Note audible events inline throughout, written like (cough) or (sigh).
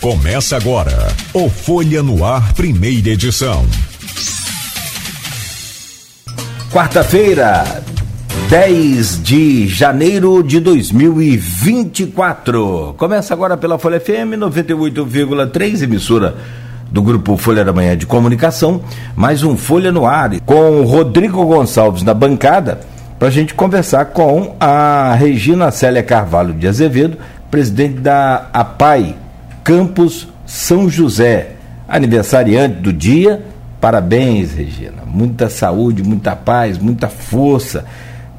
Começa agora o Folha no Ar, primeira edição. Quarta-feira, 10 de janeiro de 2024. Começa agora pela Folha FM 98,3, emissora do grupo Folha da Manhã de Comunicação. Mais um Folha no Ar com Rodrigo Gonçalves na bancada para a gente conversar com a Regina Célia Carvalho de Azevedo, presidente da APAI Campos São José, aniversariante do dia. Parabéns, Regina. Muita saúde, muita paz, muita força,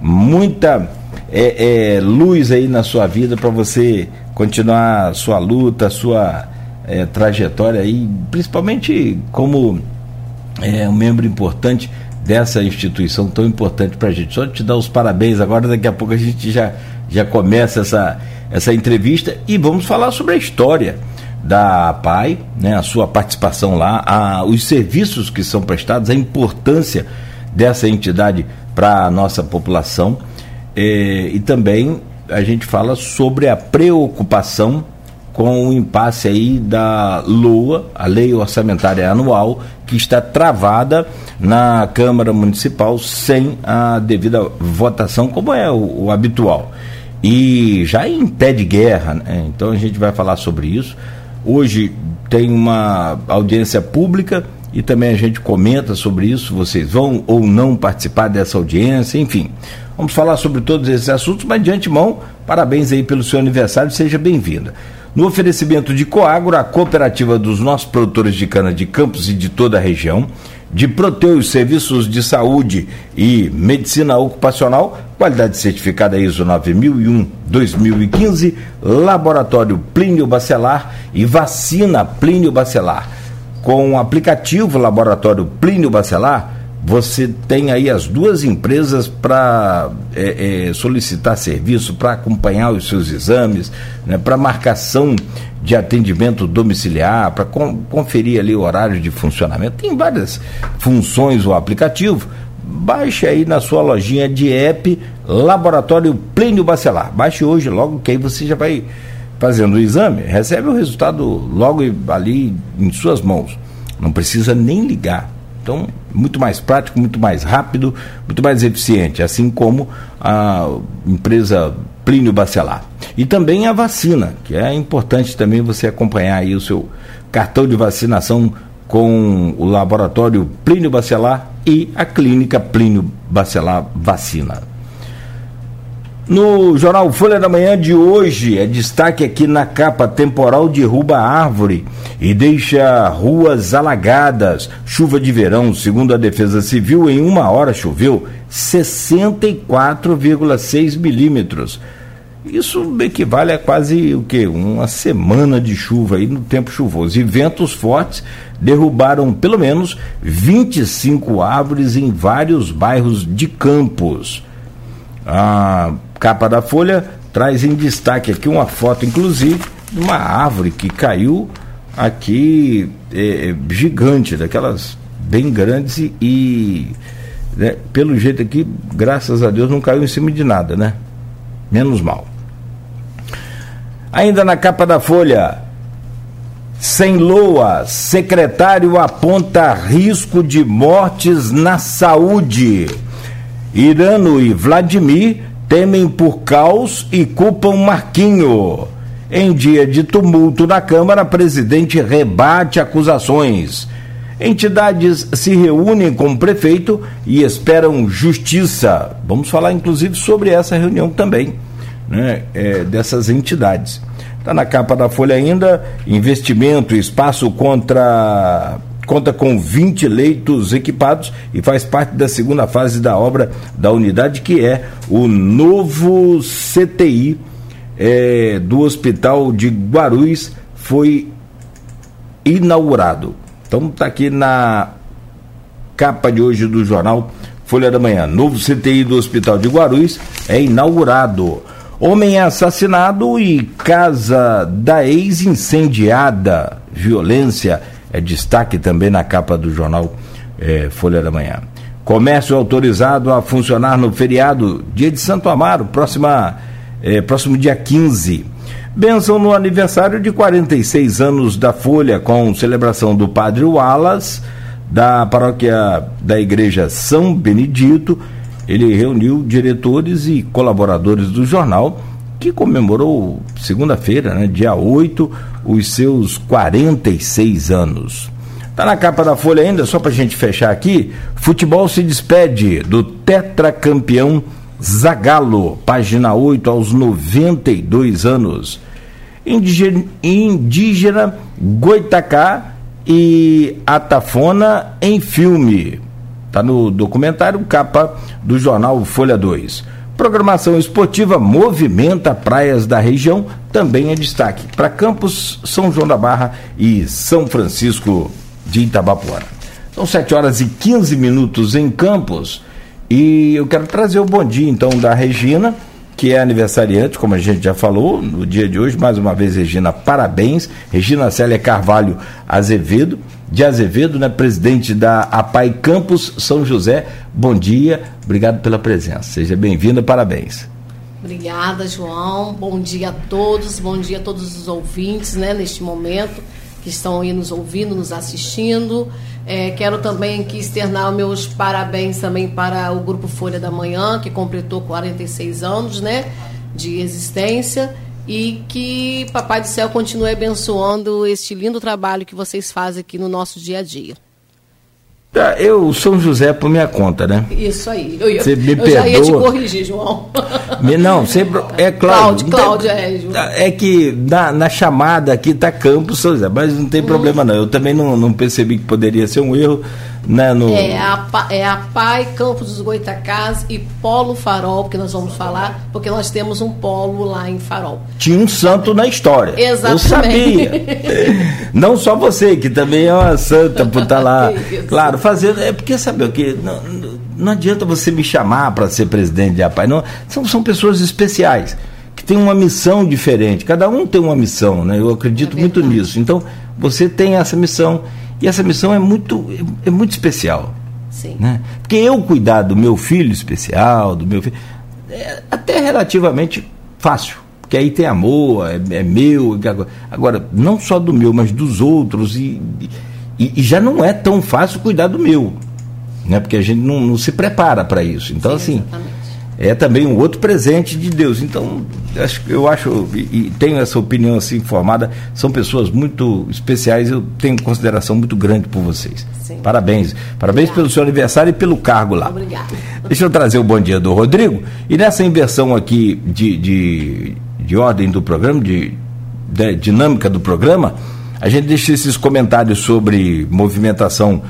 muita é, é, luz aí na sua vida para você continuar sua luta, sua é, trajetória aí, principalmente como é, um membro importante dessa instituição tão importante para a gente. Só te dar os parabéns agora, daqui a pouco a gente já, já começa essa, essa entrevista e vamos falar sobre a história da PAI, né, a sua participação lá, a, os serviços que são prestados, a importância dessa entidade para a nossa população eh, e também a gente fala sobre a preocupação com o impasse aí da LOA, a Lei Orçamentária Anual, que está travada na Câmara Municipal sem a devida votação, como é o, o habitual. E já em pé de guerra, né? então a gente vai falar sobre isso. Hoje tem uma audiência pública e também a gente comenta sobre isso. Vocês vão ou não participar dessa audiência, enfim. Vamos falar sobre todos esses assuntos, mas de antemão, parabéns aí pelo seu aniversário, seja bem-vinda. No oferecimento de Coagro, a cooperativa dos nossos produtores de cana de Campos e de toda a região, de Proteus Serviços de Saúde e Medicina Ocupacional, qualidade certificada ISO 9001-2015, Laboratório Plínio Bacelar e Vacina Plínio Bacelar. Com o aplicativo Laboratório Plínio Bacelar, você tem aí as duas empresas para é, é, solicitar serviço, para acompanhar os seus exames, né, para marcação de atendimento domiciliar, para conferir ali o horário de funcionamento. Tem várias funções o aplicativo. Baixe aí na sua lojinha de app Laboratório Plínio Bacelar. Baixe hoje logo que aí você já vai fazendo o exame, recebe o resultado logo ali em suas mãos. Não precisa nem ligar. Então, muito mais prático, muito mais rápido, muito mais eficiente, assim como a empresa Plínio Bacelar. E também a vacina, que é importante também você acompanhar aí o seu cartão de vacinação com o laboratório Plínio Bacelar e a clínica Plínio Bacelar Vacina. No jornal Folha da Manhã de hoje, é destaque aqui na capa: temporal derruba árvore e deixa ruas alagadas. Chuva de verão, segundo a Defesa Civil, em uma hora choveu 64,6 milímetros. Isso equivale a quase o que? Uma semana de chuva aí no tempo chuvoso. E ventos fortes derrubaram pelo menos 25 árvores em vários bairros de Campos. A capa da Folha traz em destaque aqui uma foto, inclusive, de uma árvore que caiu aqui é, é, gigante, daquelas bem grandes e, e né, pelo jeito aqui, graças a Deus, não caiu em cima de nada, né? Menos mal. Ainda na capa da Folha, sem loa, secretário aponta risco de mortes na saúde. Irano e Vladimir temem por caos e culpam Marquinho. Em dia de tumulto na Câmara, presidente rebate acusações. Entidades se reúnem com o prefeito e esperam justiça. Vamos falar inclusive sobre essa reunião também, né, é, dessas entidades. Está na capa da Folha ainda: investimento, espaço contra conta com 20 leitos equipados e faz parte da segunda fase da obra da unidade, que é o novo CTI é, do Hospital de Guarulhos, foi inaugurado. Então está aqui na capa de hoje do jornal Folha da Manhã. Novo CTI do Hospital de Guarulhos é inaugurado. Homem é assassinado e casa da ex incendiada. Violência é destaque também na capa do jornal é, Folha da Manhã. Comércio autorizado a funcionar no feriado, dia de Santo Amaro, próxima, é, próximo dia 15. Benção no aniversário de 46 anos da Folha, com celebração do Padre Wallace, da paróquia da Igreja São Benedito. Ele reuniu diretores e colaboradores do jornal, que comemorou segunda-feira, né, dia 8, os seus 46 anos. Tá na capa da Folha ainda, só para a gente fechar aqui. Futebol se despede do tetracampeão Zagalo, página 8, aos 92 anos. Indígena, indígena Goitacá e Atafona em filme. Está no documentário capa do jornal Folha 2. Programação esportiva movimenta praias da região, também é destaque para Campos, São João da Barra e São Francisco de Itabapuana. São 7 horas e 15 minutos em Campos. E eu quero trazer o bom dia, então, da Regina, que é aniversariante, como a gente já falou, no dia de hoje. Mais uma vez, Regina, parabéns. Regina Célia Carvalho Azevedo, de Azevedo, né, presidente da APAI Campos São José. Bom dia, obrigado pela presença. Seja bem-vinda, parabéns. Obrigada, João. Bom dia a todos, bom dia a todos os ouvintes, né, neste momento que estão aí nos ouvindo, nos assistindo. É, quero também que externar meus parabéns também para o Grupo Folha da Manhã, que completou 46 anos né, de existência. E que Papai do Céu continue abençoando este lindo trabalho que vocês fazem aqui no nosso dia a dia. Tá, eu, São José, por minha conta, né? Isso aí. Eu, ia, Você me eu perdoa. já ia te corrigir, João. Me, não, sempre. É (laughs) Cláudio. Cláudio, é, João. É que na, na chamada aqui tá Campos São José, mas não tem hum. problema não. Eu também não, não percebi que poderia ser um erro. Né, no... é, a, é a PAI Campos dos Goitacás e Polo Farol, que nós vamos falar, porque nós temos um polo lá em Farol. Tinha um santo na história. Exatamente. Eu sabia. (laughs) não só você, que também é uma santa por estar tá lá. (laughs) claro, fazendo. É porque sabe o que? Não, não adianta você me chamar para ser presidente de APAI. Não, são, são pessoas especiais que têm uma missão diferente. Cada um tem uma missão, né? Eu acredito é muito nisso. Então, você tem essa missão e essa missão é muito, é, é muito especial. Sim. Né? Porque eu cuidar do meu filho especial, do meu filho, é até relativamente fácil. Porque aí tem amor, é, é meu. Agora, não só do meu, mas dos outros. E, e, e, já não é tão fácil cuidar do meu. Né? Porque a gente não, não se prepara para isso. Então, Sim, assim. Exatamente é também um outro presente de Deus. Então, acho, eu acho, e, tenho essa opinião assim formada, são pessoas muito especiais, eu tenho consideração muito grande por vocês. Sim. Parabéns. Parabéns pelo seu aniversário e pelo cargo lá. Obrigada. Deixa eu trazer o bom dia do Rodrigo. E nessa inversão aqui de, de, de ordem do programa, de, de dinâmica do programa, a gente deixa esses comentários sobre movimentação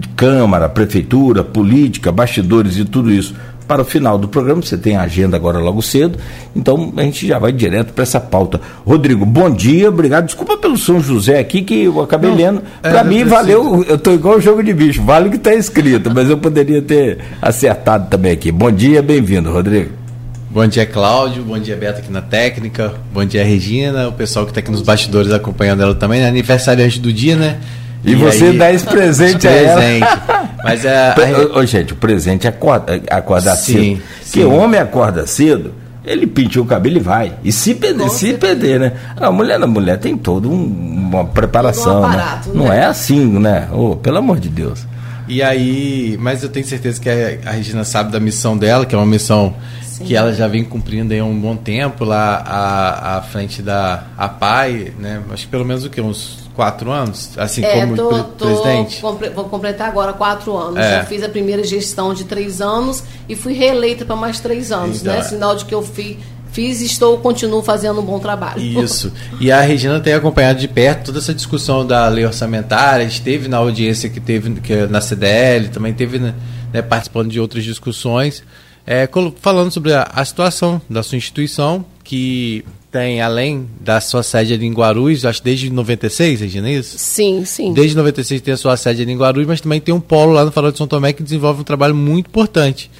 de Câmara, Prefeitura, política, bastidores e tudo isso para o final do programa. Você tem a agenda agora logo cedo, então a gente já vai direto para essa pauta. Rodrigo, bom dia, obrigado. Desculpa pelo São José aqui, que eu acabei Não, lendo. Para é, mim, valeu. Eu estou igual o jogo de bicho, vale o que está escrito, mas eu poderia ter acertado também aqui. Bom dia, bem-vindo, Rodrigo. Bom dia, Cláudio. Bom dia, Beto, aqui na técnica. Bom dia, Regina. O pessoal que está aqui nos bastidores acompanhando ela também. É aniversariante do dia, né? E, e você aí, dá esse presente a ela. Mas é. A... Ô, gente, o presente é acordar, acordar sim, cedo. Porque o homem acorda cedo, ele pintou o cabelo e vai. E se perder, se perder, né? A mulher na mulher tem todo um, uma preparação. Um aparato, né? Não né? é assim, né? Oh, pelo amor de Deus. E aí, mas eu tenho certeza que a, a Regina sabe da missão dela, que é uma missão Sim. que ela já vem cumprindo há um bom tempo lá à, à frente da APAI, né? Acho que pelo menos o que? Uns quatro anos, assim é, como tô, tô, presidente? vou completar agora quatro anos. É. Eu fiz a primeira gestão de três anos e fui reeleita para mais três anos, né? Sinal de que eu fiz fiz e estou continuo fazendo um bom trabalho. Isso. E a Regina tem acompanhado de perto toda essa discussão da lei orçamentária, esteve na audiência que teve que, é na CDL, também teve né, né, participando de outras discussões, é, falando sobre a, a situação da sua instituição, que tem, além da sua sede ali em Guarulhos, acho desde 96, Regina, é isso? Sim, sim. Desde 96 tem a sua sede ali em Guarulhos, mas também tem um polo lá no Farol de São Tomé que desenvolve um trabalho muito importante.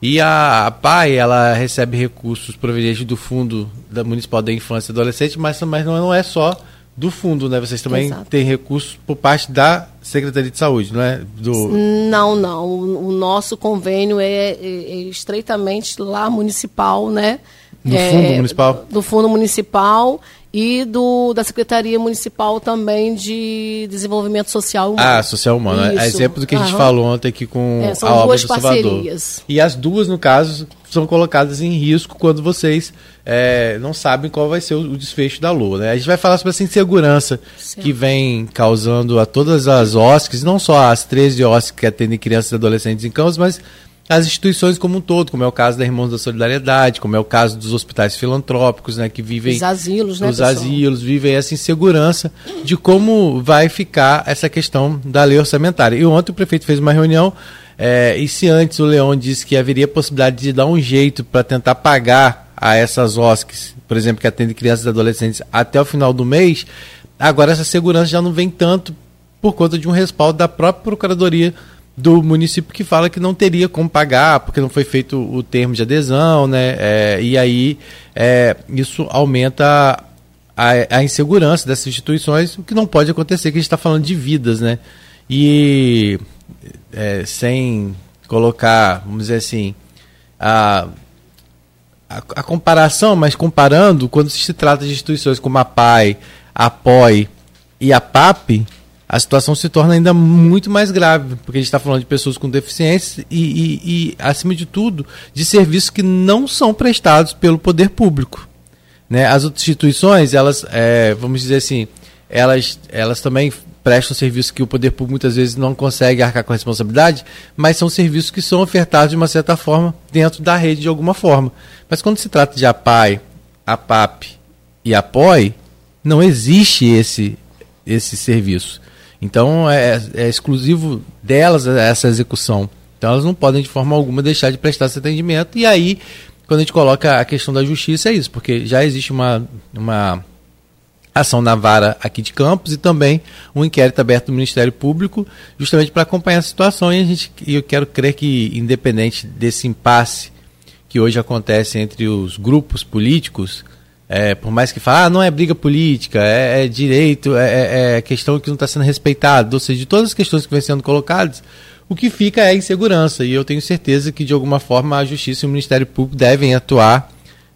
E a, a PAI, ela recebe recursos provenientes do Fundo da Municipal da Infância e Adolescente, mas, mas não é só do fundo, né? Vocês também Exato. têm recursos por parte da Secretaria de Saúde, não é? Do... Não, não. O, o nosso convênio é, é, é estreitamente lá municipal, né? Do é, Fundo Municipal? Do Fundo Municipal e do, da Secretaria Municipal também de Desenvolvimento Social Humano. Ah, Social Humano. É Isso. É exemplo do que a gente Aham. falou ontem aqui com é, são a duas obra do parcerias. Salvador. E as duas, no caso, são colocadas em risco quando vocês é, não sabem qual vai ser o, desfecho da lua. Né? A gente vai falar sobre essa insegurança certo. que vem causando a todas as OSCs, não só as 13 OSCs que atendem crianças e adolescentes em campos, mas as instituições como um todo, como é o caso da Irmãos da Solidariedade, como é o caso dos hospitais filantrópicos, né, que vivem os asilos, né, os asilos, vivem essa insegurança de como vai ficar essa questão da lei orçamentária. E ontem o prefeito fez uma reunião é, e se antes o Leão disse que haveria possibilidade de dar um jeito para tentar pagar a essas OSCs, por exemplo, que atendem crianças e adolescentes até o final do mês, agora essa segurança já não vem tanto por conta de um respaldo da própria Procuradoria do município que fala que não teria como pagar porque não foi feito o termo de adesão, né? É, e aí é, isso aumenta a, a, insegurança dessas instituições, o que não pode acontecer, que a gente está falando de vidas, né? E é, sem colocar, vamos dizer assim, a, a, a, comparação, mas comparando, quando se trata de instituições como a PAI, a POI e a PAP, a situação se torna ainda muito mais grave, porque a gente está falando de pessoas com deficiência e, e, e, acima de tudo, de serviços que não são prestados pelo poder público. Né? As instituições, elas, é, vamos dizer assim, elas, elas também prestam serviços que o poder público muitas vezes não consegue arcar com a responsabilidade, mas são serviços que são ofertados de uma certa forma dentro da rede de alguma forma. Mas quando se trata de APAI, APAP e APOI, não existe esse, esse serviço. Então é, é exclusivo delas essa execução. Então elas não podem de forma alguma deixar de prestar esse atendimento. E aí, quando a gente coloca a questão da justiça, é isso, porque já existe uma, uma ação na vara aqui de Campos e também um inquérito aberto do Ministério Público, justamente para acompanhar a situação. E a gente, eu quero crer que, independente desse impasse que hoje acontece entre os grupos políticos, é, por mais que fale, ah, não é briga política, é, é direito, é, é, é questão que não está sendo respeitado, ou seja, de todas as questões que vêm sendo colocadas, o que fica é insegurança. E eu tenho certeza que, de alguma forma, a Justiça e o Ministério Público devem atuar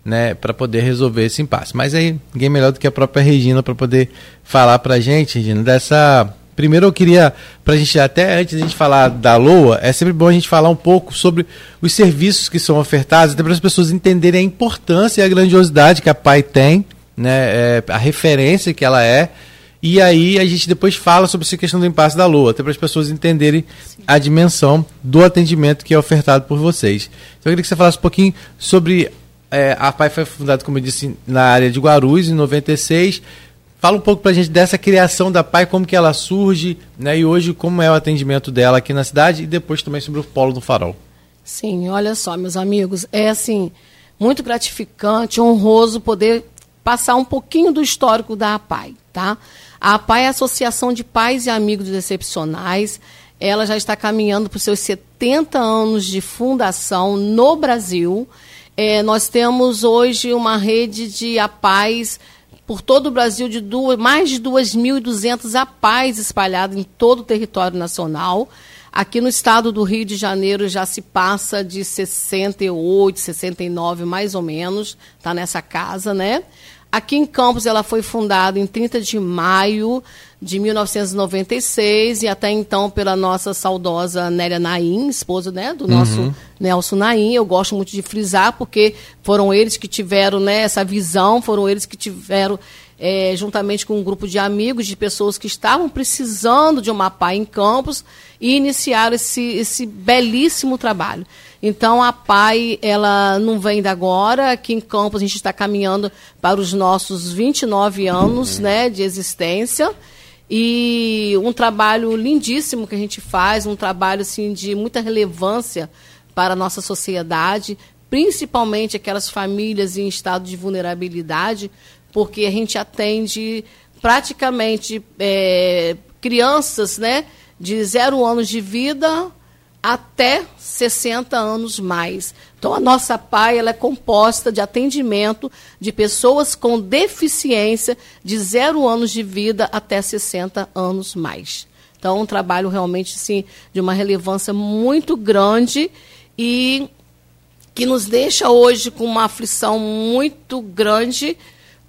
né, para poder resolver esse impasse. Mas aí, ninguém melhor do que a própria Regina para poder falar para a gente, Regina, dessa Primeiro eu queria, para a gente, até antes de a gente falar da LOA, é sempre bom a gente falar um pouco sobre os serviços que são ofertados, até para as pessoas entenderem a importância e a grandiosidade que a PAI tem, né, é, a referência que ela é, e aí a gente depois fala sobre essa questão do impasse da LOA, até para as pessoas entenderem Sim. a dimensão do atendimento que é ofertado por vocês. Então eu queria que você falasse um pouquinho sobre. É, a PAI foi fundada, como eu disse, na área de Guarulhos, em 96 Fala um pouco para a gente dessa criação da PAI, como que ela surge, né? E hoje como é o atendimento dela aqui na cidade e depois também sobre o Polo do Farol. Sim, olha só, meus amigos, é assim, muito gratificante, honroso poder passar um pouquinho do histórico da APAI, tá? A APAI é a Associação de Pais e Amigos Excepcionais. Ela já está caminhando para os seus 70 anos de fundação no Brasil. É, nós temos hoje uma rede de APAIs por todo o Brasil de duas, mais de 2.200 APAES espalhados em todo o território nacional. Aqui no estado do Rio de Janeiro já se passa de 68, 69 mais ou menos, está nessa casa, né? Aqui em Campos ela foi fundada em 30 de maio de 1996 e até então pela nossa saudosa Nélia Naim, esposa né, do nosso uhum. Nelson Naim. Eu gosto muito de frisar porque foram eles que tiveram né, essa visão, foram eles que tiveram é, juntamente com um grupo de amigos, de pessoas que estavam precisando de uma PAI em Campos e iniciaram esse, esse belíssimo trabalho. Então a PAI, ela não vem da agora, aqui em Campos a gente está caminhando para os nossos 29 anos né, de existência. E um trabalho lindíssimo que a gente faz, um trabalho assim, de muita relevância para a nossa sociedade, principalmente aquelas famílias em estado de vulnerabilidade, porque a gente atende praticamente é, crianças né, de zero anos de vida até 60 anos mais. Então, a nossa PAI ela é composta de atendimento de pessoas com deficiência de zero anos de vida até 60 anos mais. Então, um trabalho realmente sim, de uma relevância muito grande e que nos deixa hoje com uma aflição muito grande,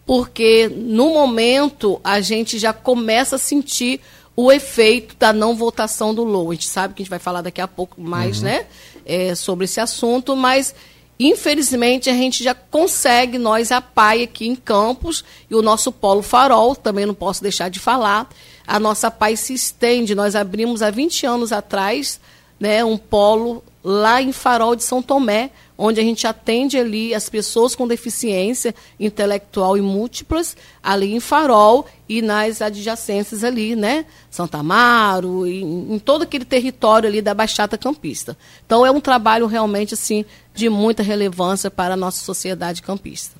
porque no momento a gente já começa a sentir o efeito da não votação do Lula. A gente sabe que a gente vai falar daqui a pouco mais uhum. né, é, sobre esse assunto, mas infelizmente a gente já consegue, nós, a PAI aqui em Campos, e o nosso Polo Farol, também não posso deixar de falar, a nossa PAI se estende. Nós abrimos há 20 anos atrás né, um polo lá em Farol de São Tomé, onde a gente atende ali as pessoas com deficiência intelectual e múltiplas, ali em Farol e nas adjacências ali, né? Santa Amaro, em, em todo aquele território ali da Baixada Campista. Então é um trabalho realmente assim de muita relevância para a nossa sociedade campista.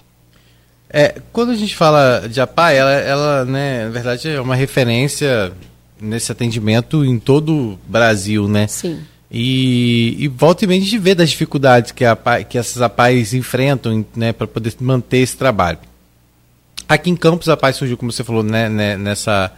É, quando a gente fala de APA, ela, ela né, na verdade, é uma referência nesse atendimento em todo o Brasil, né? Sim. E, e volta e meia a gente vê das dificuldades que, a, que essas APAES enfrentam né, para poder manter esse trabalho. Aqui em Campos a PAI surgiu, como você falou, né, né, nessa,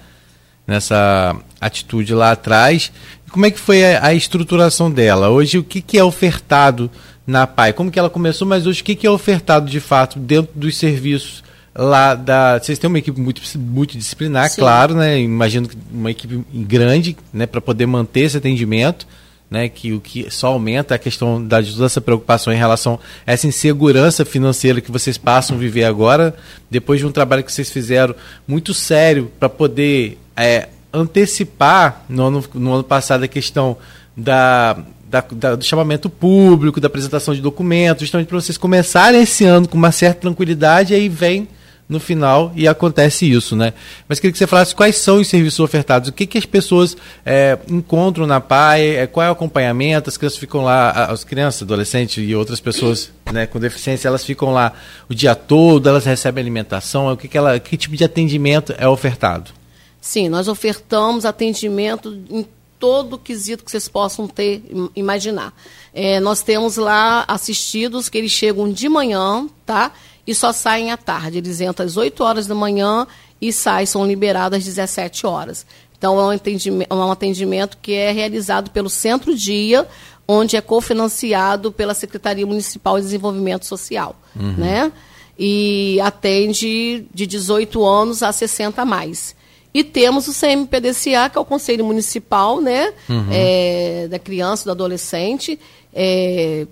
nessa atitude lá atrás. Como é que foi a, a estruturação dela? Hoje, o que, que é ofertado na PAI? Como que ela começou, mas hoje o que, que é ofertado de fato dentro dos serviços lá da. Vocês têm uma equipe muito, multidisciplinar, Sim. claro, né? Imagino que uma equipe grande né, para poder manter esse atendimento né, que o que só aumenta a questão da essa preocupação em relação a essa insegurança financeira que vocês passam a viver agora, depois de um trabalho que vocês fizeram muito sério para poder é, antecipar no ano, no ano passado a questão da, da, da, do chamamento público, da apresentação de documentos, justamente para vocês começarem esse ano com uma certa tranquilidade, e aí vem no final e acontece isso, né? Mas queria que você falasse quais são os serviços ofertados, o que, que as pessoas é, encontram na PAI, é, qual é o acompanhamento, as crianças ficam lá, as crianças, adolescentes e outras pessoas né, com deficiência, elas ficam lá o dia todo, elas recebem alimentação, o que, que, ela, que tipo de atendimento é ofertado? Sim, nós ofertamos atendimento em todo o quesito que vocês possam ter, imaginar. É, nós temos lá assistidos que eles chegam de manhã, tá? E só saem à tarde. Eles entram às 8 horas da manhã e saem, são liberados às 17 horas. Então, é um atendimento, é um atendimento que é realizado pelo Centro Dia, onde é cofinanciado pela Secretaria Municipal de Desenvolvimento Social. Uhum. Né? E atende de 18 anos a 60 a mais. E temos o CMPDCA, que é o Conselho Municipal né, uhum. é, da Criança e do Adolescente, é,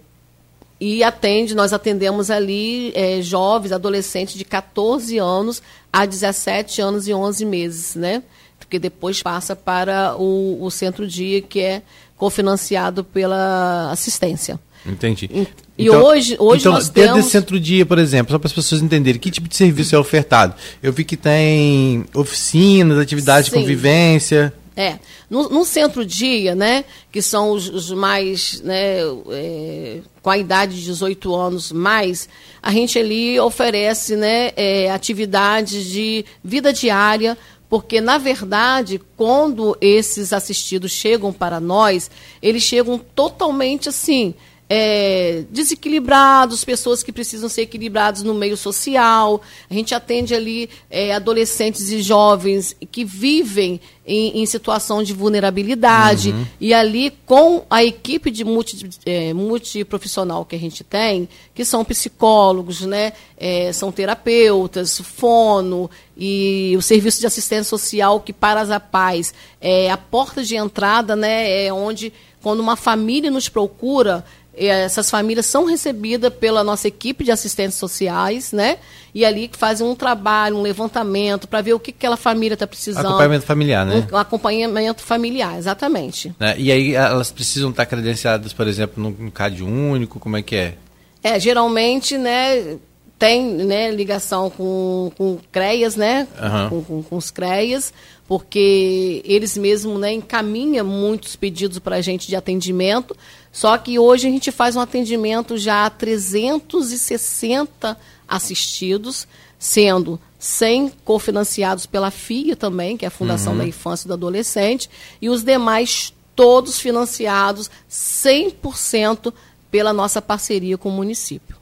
e atende, nós atendemos ali é, jovens, adolescentes de 14 anos a 17 anos e 11 meses, né? Porque depois passa para o, o centro-dia, que é cofinanciado pela assistência. Entendi. E, então, hoje, hoje então, nós dentro temos... desse centro-dia, por exemplo, só para as pessoas entenderem, que tipo de serviço é ofertado? Eu vi que tem oficinas, atividades Sim. de convivência. É. No, centro-dia, né, que são os, os mais, né, é, com a idade de 18 anos mais, a gente ali oferece né, é, atividades de vida diária, porque, na verdade, quando esses assistidos chegam para nós, eles chegam totalmente assim é, desequilibrados, pessoas que precisam ser equilibrados no meio social. A gente atende ali é, adolescentes e jovens que vivem em, em situação de vulnerabilidade. Uhum. E ali, com a equipe de multi, é, multiprofissional que a gente tem, que são psicólogos, né, é, são terapeutas, fono e o serviço de assistência social, que para as APAES é a porta de entrada, né, é onde, quando uma família nos procura, essas famílias são recebidas pela nossa equipe de assistentes sociais, né? E ali fazem um trabalho, um levantamento para ver o que aquela família está precisando. Acompanhamento familiar, né? Um, um acompanhamento familiar, exatamente. É, e aí elas precisam estar credenciadas, por exemplo, no, no CAD único, como é que é? É, geralmente, né, tem né, ligação com, com CREAS, né? Uhum. Com, com, com, os CREAS, porque eles mesmos né, encaminham muitos pedidos para a gente de atendimento. Só que hoje a gente faz um atendimento já a 360 assistidos, sendo 100 cofinanciados pela FIA também, que é a Fundação uhum. da Infância e do Adolescente, e os demais todos financiados 100% pela nossa parceria com o município.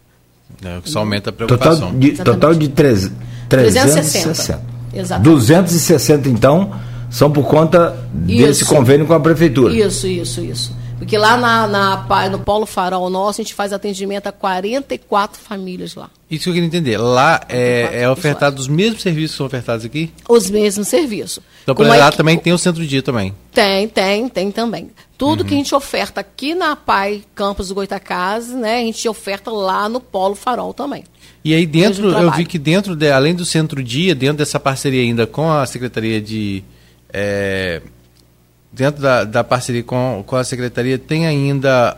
É, que só aumenta a preocupação. Total de, total de 3, 360. 360. Exatamente. 260, então, são por conta isso. desse convênio com a prefeitura. Isso, isso, isso. Porque lá na, na, no Polo Farol nosso, a gente faz atendimento a 44 famílias lá. Isso que eu queria entender. Lá é, é ofertado os mesmos serviços que são ofertados aqui? Os mesmos serviços. Então, por lá também tem o centro de dia também? Tem, tem, tem também. Tudo uhum. que a gente oferta aqui na PAI Campos do Goitacazes, né, a gente oferta lá no Polo Farol também. E aí dentro, eu vi que dentro, de, além do centro-dia, dentro dessa parceria ainda com a Secretaria de... É, dentro da, da parceria com, com a Secretaria, tem ainda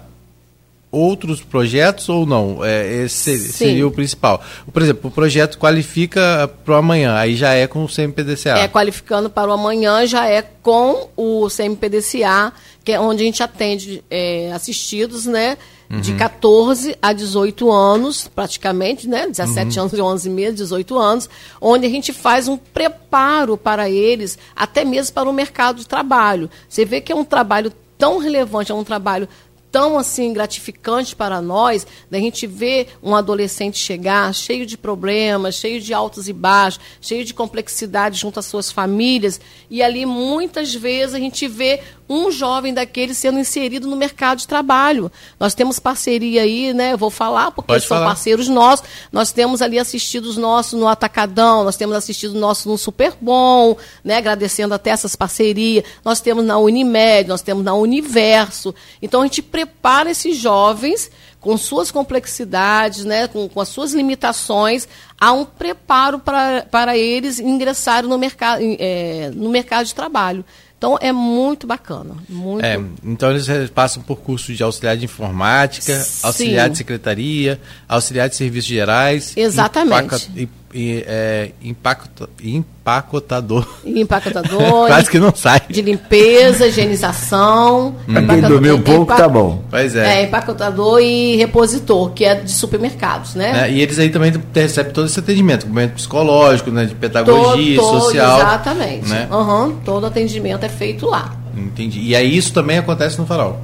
outros projetos ou não? É, esse Sim. seria o principal. Por exemplo, o projeto qualifica para o amanhã, aí já é com o CMPDCA. É, qualificando para o amanhã já é com o CMPDCA, que é onde a gente atende é, assistidos, né? de 14 uhum. a 18 anos, praticamente, né? 17 uhum. anos e 11 meses, 18 anos, onde a gente faz um preparo para eles, até mesmo para o mercado de trabalho. Você vê que é um trabalho tão relevante, é um trabalho tão assim gratificante para nós, da gente ver um adolescente chegar cheio de problemas, cheio de altos e baixos, cheio de complexidade junto às suas famílias, e ali muitas vezes a gente vê um jovem daquele sendo inserido no mercado de trabalho. Nós temos parceria aí, né? Eu vou falar porque Pode são falar. parceiros nossos. Nós temos ali assistidos nossos no Atacadão, nós temos assistido nossos no Super Bom, né? Agradecendo até essas parcerias. Nós temos na Unimed, nós temos na Universo. Então a gente prepara esses jovens com suas complexidades, né, com, com as suas limitações, há um preparo para, para eles ingressarem no mercado, é, no mercado de trabalho. Então é muito bacana. Muito... É, então eles passam por curso de auxiliar de informática, Sim. auxiliar de secretaria, auxiliar de serviços gerais. Exatamente. Empaca, e, é, impacto, empacotador. Empacotador. (laughs) Quase que não sai. De limpeza, higienização. Pra quem dormiu um pouco, tá bom. Pois é. É, empacotador e repositor, que é de supermercados, né? É, e eles aí também recebem todo esse atendimento, atendimento psicológico, né, de pedagogia, todo, todo, social. Exatamente. Né? Uhum, todo atendimento é feito lá. Entendi. E aí isso também acontece no farol?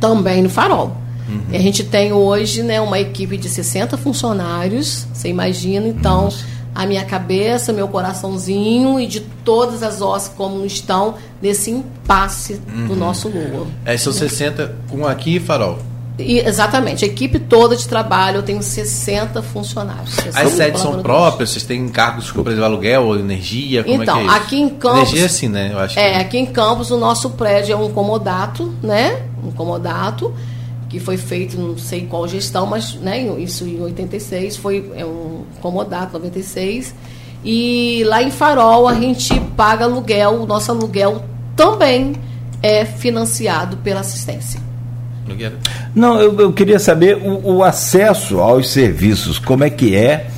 Também no farol. Uhum. A gente tem hoje né, uma equipe de 60 funcionários, você imagina, então, Nossa. a minha cabeça, meu coraçãozinho e de todas as ossos como estão nesse impasse uhum. do nosso Lula. É, são 60 com aqui e farol. E, exatamente, a equipe toda de trabalho, eu tenho 60 funcionários. 60 As sedes são próprias, vocês têm encargos, por exemplo, aluguel ou energia? Como então, é que é aqui em Campos. Energia é assim, né? Eu acho é, que... aqui em Campos o nosso prédio é um comodato, né? Um comodato que foi feito, não sei qual gestão, mas né, isso em 86, foi é um comodato, 96. E lá em Farol a gente paga aluguel, o nosso aluguel também é financiado pela assistência. Não, eu, eu queria saber o, o, acesso aos serviços, como é que é,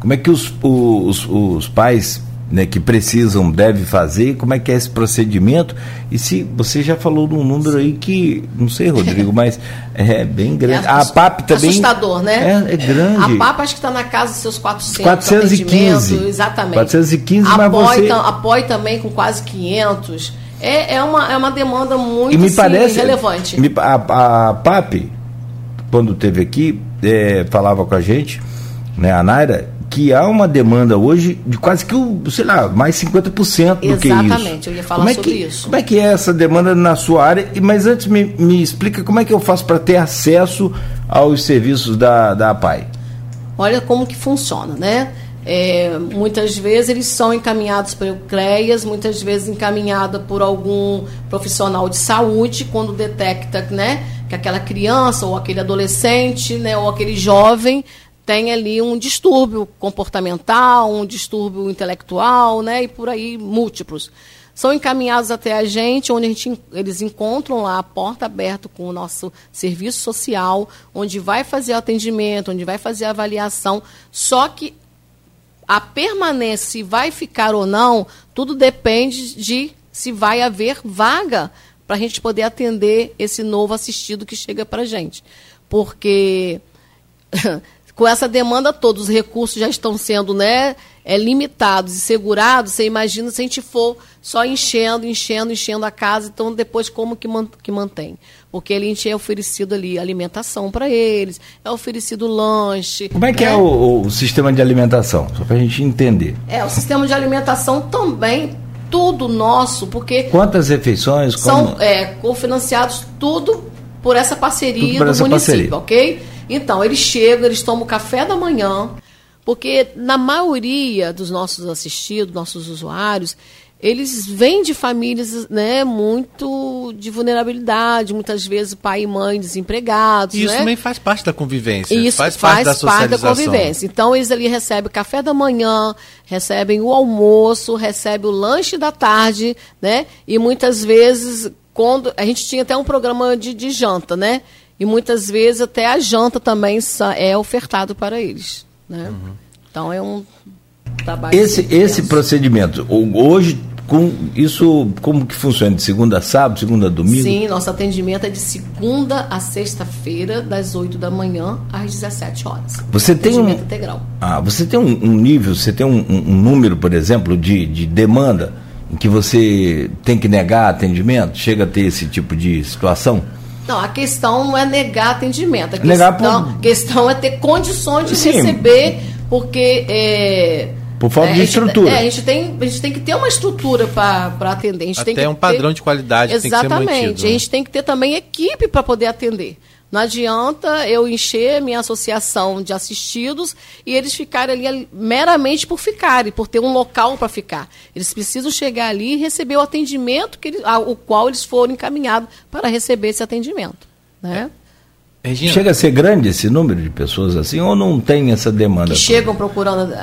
como é que os, os, os pais né, que precisam, deve fazer, como é que é esse procedimento? E se você já falou de um número aí que, não sei, Rodrigo, (laughs) mas é bem grande. É a PAP também. Assustador, né? É, é grande. A PAP acho que está na casa dos seus 400. 415. Exatamente. 415, apoio, mas você... apoio também com quase 500. É, é, uma, é uma demanda muito e me sim, parece, relevante. Me, a, a PAP, quando teve aqui, é, falava com a gente, né, a Naira, que há uma demanda hoje de quase que, sei lá, mais 50% do Exatamente, que isso. Exatamente, eu ia falar é sobre que, isso. Como é que é essa demanda na sua área? Mas antes me, me explica como é que eu faço para ter acesso aos serviços da, da APAI. Olha como que funciona, né? É, muitas vezes eles são encaminhados pelo CREAS, muitas vezes encaminhada por algum profissional de saúde, quando detecta né, que aquela criança ou aquele adolescente né, ou aquele jovem tem ali um distúrbio comportamental, um distúrbio intelectual, né, e por aí múltiplos. São encaminhados até a gente, onde a gente, eles encontram lá a porta aberta com o nosso serviço social, onde vai fazer atendimento, onde vai fazer avaliação. Só que a permanência, se vai ficar ou não, tudo depende de se vai haver vaga para a gente poder atender esse novo assistido que chega para a gente. Porque (laughs) com essa demanda toda, os recursos já estão sendo né, é, limitados e segurados, você imagina se a gente for só enchendo, enchendo, enchendo a casa, então depois como que, man, que mantém? Porque ele é oferecido ali alimentação para eles, é oferecido lanche. Como é que é né? é o, o, sistema de alimentação? Só para a gente entender. É, o sistema de alimentação também, tudo nosso, porque... Quantas refeições? São como... é, cofinanciados tudo por essa parceria por do essa município, parceria. ok? Então, eles chegam, eles tomam café da manhã, porque na maioria dos nossos assistidos, nossos usuários, eles vêm de famílias né, muito de vulnerabilidade, muitas vezes pai e mãe desempregados. E isso né? também faz parte da convivência. Isso faz parte da socialização. convivência. Então eles ali recebem o café da manhã, recebem o almoço, recebem o lanche da tarde, né? E muitas vezes, quando. A gente tinha até um programa de, de janta, né? E muitas vezes até a janta também é ofertado para eles. Né? Então é um trabalho. Esse, esse procedimento, hoje, com isso, como que funciona? De segunda a sábado, segunda a domingo? Sim, nosso atendimento é de segunda a sexta-feira, das 8 da manhã às 17 horas. Você tem um- integral. Ah, você tem um, um nível, você tem um, um- um número, por exemplo, de, de demanda em que você tem que negar atendimento? Chega a ter esse tipo de situação? Não, a questão não é negar atendimento. A Negar questão, por- questão é ter condições de Sim. receber, porque. É, Por falta é, de a gente- estrutura. é, a, gente tem, a gente tem que ter uma estrutura para atender. A gente tem Até que um padrão ter- de qualidade que tem que ser Exatamente. mantido, né? A gente tem que ter também equipe para poder atender. Não adianta eu encher minha associação de assistidos e eles ficarem ali meramente por ficarem, por ter um local para ficar. Eles precisam chegar ali e receber o atendimento que eles, ao qual eles foram encaminhados para receber esse atendimento. Né? Regina, Chega a ser grande esse número de pessoas assim ou não tem essa demanda? que chegam procurando.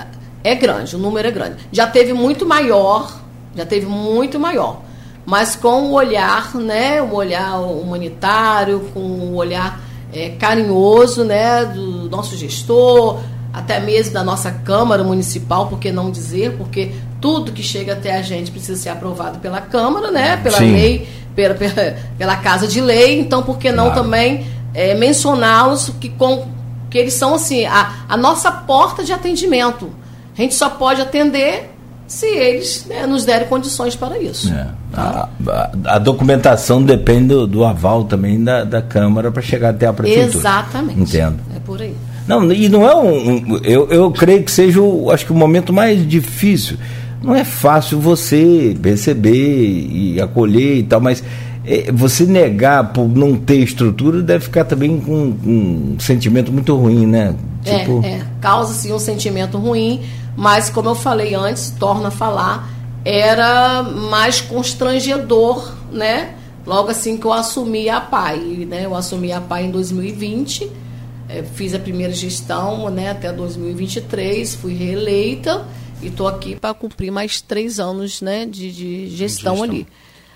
É grande, o número é grande. Já teve muito maior, já teve muito maior. Mas com o olhar, né, o olhar humanitário, com o olhar é, carinhoso, né, do nosso gestor, até mesmo da nossa Câmara Municipal, por que não dizer? Porque tudo que chega até a gente precisa ser aprovado pela Câmara, né, pela Sim. lei, pela, pela, pela Casa de Lei, então por que não Claro. também é, mencioná-los que, com, que eles são assim a, a nossa porta de atendimento. A gente só pode atender se eles né, nos derem condições para isso. É. A, a- a documentação depende do, do aval também da, da Câmara para chegar até a Prefeitura. Exatamente. Entendo. É por aí. Não, e não é um. um- eu, eu creio que seja, o, acho que o momento mais difícil. Não é fácil você receber e acolher e tal, mas é, você negar por não ter estrutura deve ficar também com um sentimento muito ruim, né? Tipo, É, é, causa sim um sentimento ruim, mas como eu falei antes, torno a falar, era mais constrangedor, né? Logo assim que eu assumi a PAI, né? Eu assumi a PAI em 2020, eh, fiz a primeira gestão, né? Até 2023, fui reeleita e estou aqui para cumprir mais três anos, né? De, de gestão, gestão. ali.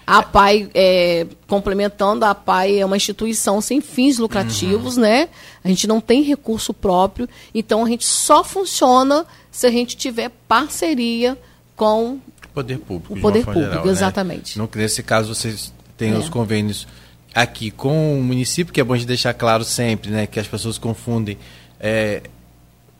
A PAI, é, complementando, a PAI é uma instituição sem fins lucrativos, né? A gente não tem recurso próprio, então a gente só funciona se a gente tiver parceria com poder público. O de poder público, né? exatamente. No, nesse caso, vocês têm É. os convênios aqui com o município, que é bom de deixar claro sempre, né? Que as pessoas confundem. É,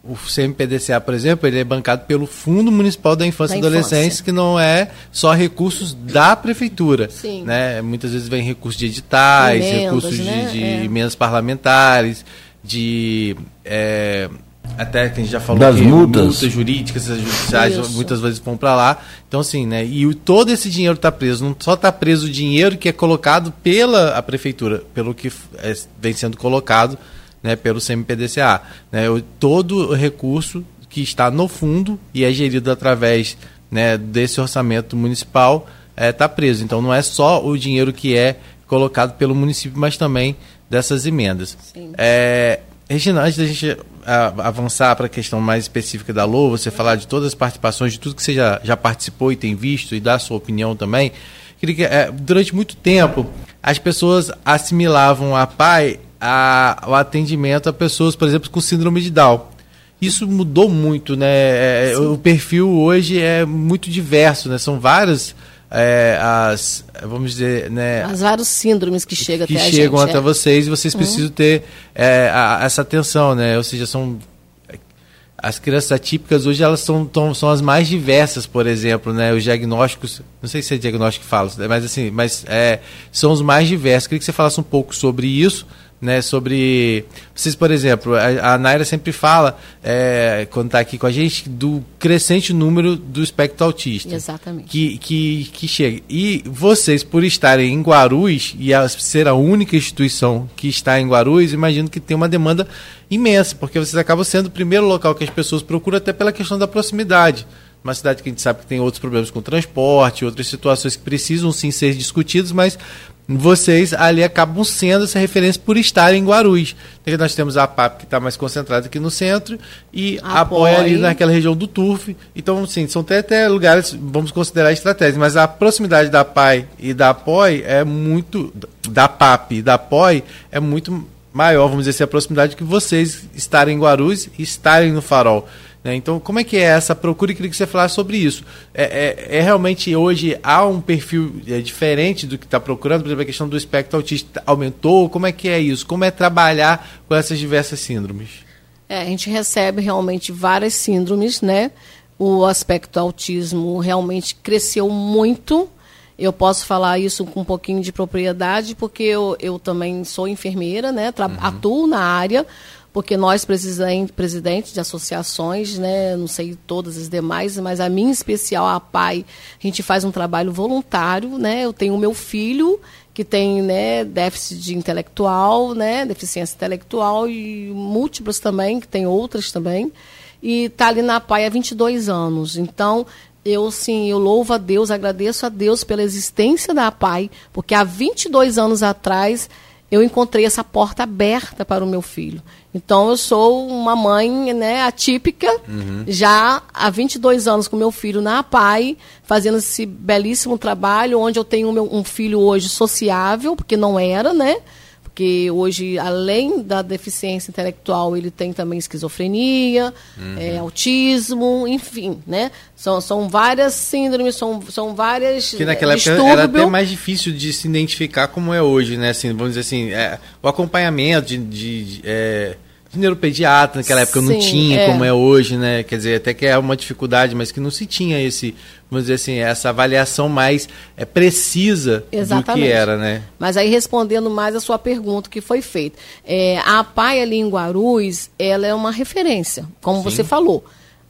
o CMPDCA, por exemplo, ele é bancado pelo Fundo Municipal da Infância Da e Adolescência, Infância. que não é só recursos da prefeitura. Sim. Né? Muitas vezes vem recursos de editais, Emendas, recursos de, né? de É. emendas parlamentares, de. é, até que a gente já falou Das aqui, multas. multas jurídicas, as judiciais Isso. muitas vezes vão para lá. Então, assim, né? E o, todo esse dinheiro está preso. Não só está preso o dinheiro que é colocado pela a prefeitura, pelo que é, vem sendo colocado né, pelo CMPDCA. Né, todo o recurso que está no fundo e é gerido através né, desse orçamento municipal está preso. Então, não é só o dinheiro que é colocado pelo município, mas também dessas emendas. É, Regina, antes da gente avançar para a questão mais específica da LOA, você falar de todas as participações, de tudo que você já, já participou e tem visto, e dar a sua opinião também, queria que, eh, durante muito tempo, as pessoas assimilavam a PAI a, o atendimento a pessoas, por exemplo, com síndrome de Down. Isso mudou muito, né? É, o perfil hoje é muito diverso, né? São várias é, as, vamos dizer, né? as vários síndromes que chegam que até a chegam gente. até é. vocês e vocês precisam ter é, a- essa atenção, né? Ou seja, são as crianças atípicas hoje elas são, tão- são as mais diversas, por exemplo, né? Os diagnósticos, não sei se é diagnóstico que fala, mas assim, mas é, são os mais diversos. Queria que você falasse um pouco sobre isso, né, sobre vocês, por exemplo, a, a Naira sempre fala, é, quando está aqui com a gente, do crescente número do espectro autista. Exatamente. Que, que, que chega. E vocês, por estarem em Guarulhos e a, ser a única instituição que está em Guarulhos, imagino que tem uma demanda imensa, porque vocês acabam sendo o primeiro local que as pessoas procuram, até pela questão da proximidade uma cidade que a gente sabe que tem outros problemas com transporte, outras situações que precisam sim ser discutidas, mas vocês ali acabam sendo essa referência por estarem em Guarulhos. Então, nós temos a PAP que está mais concentrada aqui no centro e a apoia ali naquela região do Turf. Então, sim, são até, até lugares, vamos considerar estratégicos, mas a proximidade da PAI e da APOI é muito. da PAP e da APOI é muito maior, vamos dizer assim, a proximidade que vocês estarem em Guarulhos e estarem no Farol. Né? Então, como é que é essa procura? E queria que você falasse sobre isso. É, é, é realmente hoje há um perfil é, diferente do que está procurando? Por exemplo, a questão do espectro autista aumentou? Como é que é isso? Como é trabalhar com essas diversas síndromes? É, a gente recebe realmente várias síndromes, né? O aspecto autismo realmente cresceu muito. Eu posso falar isso com um pouquinho de propriedade, porque eu, eu também sou enfermeira, né? Uhum. Atuo na área porque nós, presidentes de associações, né, não sei todas as demais, mas a minha especial, a PAI, a gente faz um trabalho voluntário, né? Eu tenho o meu filho que tem né, déficit de intelectual, né, deficiência intelectual e múltiplas também, que tem outras também, e está ali na PAI há 22 anos. Então, eu sim, eu louvo a Deus, agradeço a Deus pela existência da PAI, porque há 22 anos atrás eu encontrei essa porta aberta para o meu filho. Então, eu sou uma mãe né, atípica, uhum. já há 22 anos com meu filho na APAI, fazendo esse belíssimo trabalho, onde eu tenho um filho hoje sociável, porque não era, né? Porque hoje, além da deficiência intelectual, ele tem também esquizofrenia, uhum. é, autismo, enfim, né? São, são várias síndromes, são, são várias. Que naquela época era até mais difícil de se identificar como é hoje, né? Assim, vamos dizer assim, é, o acompanhamento de, de, de é neuropediatra naquela época Sim, não tinha é. como é hoje, né? Quer dizer, até que é uma dificuldade, mas que não se tinha esse, vamos dizer assim, essa avaliação mais é, precisa Exatamente. do que era, né? Mas aí respondendo mais a sua pergunta que foi feita, é, a APAI ali em Guarulhos, ela é uma referência, como Sim. você falou.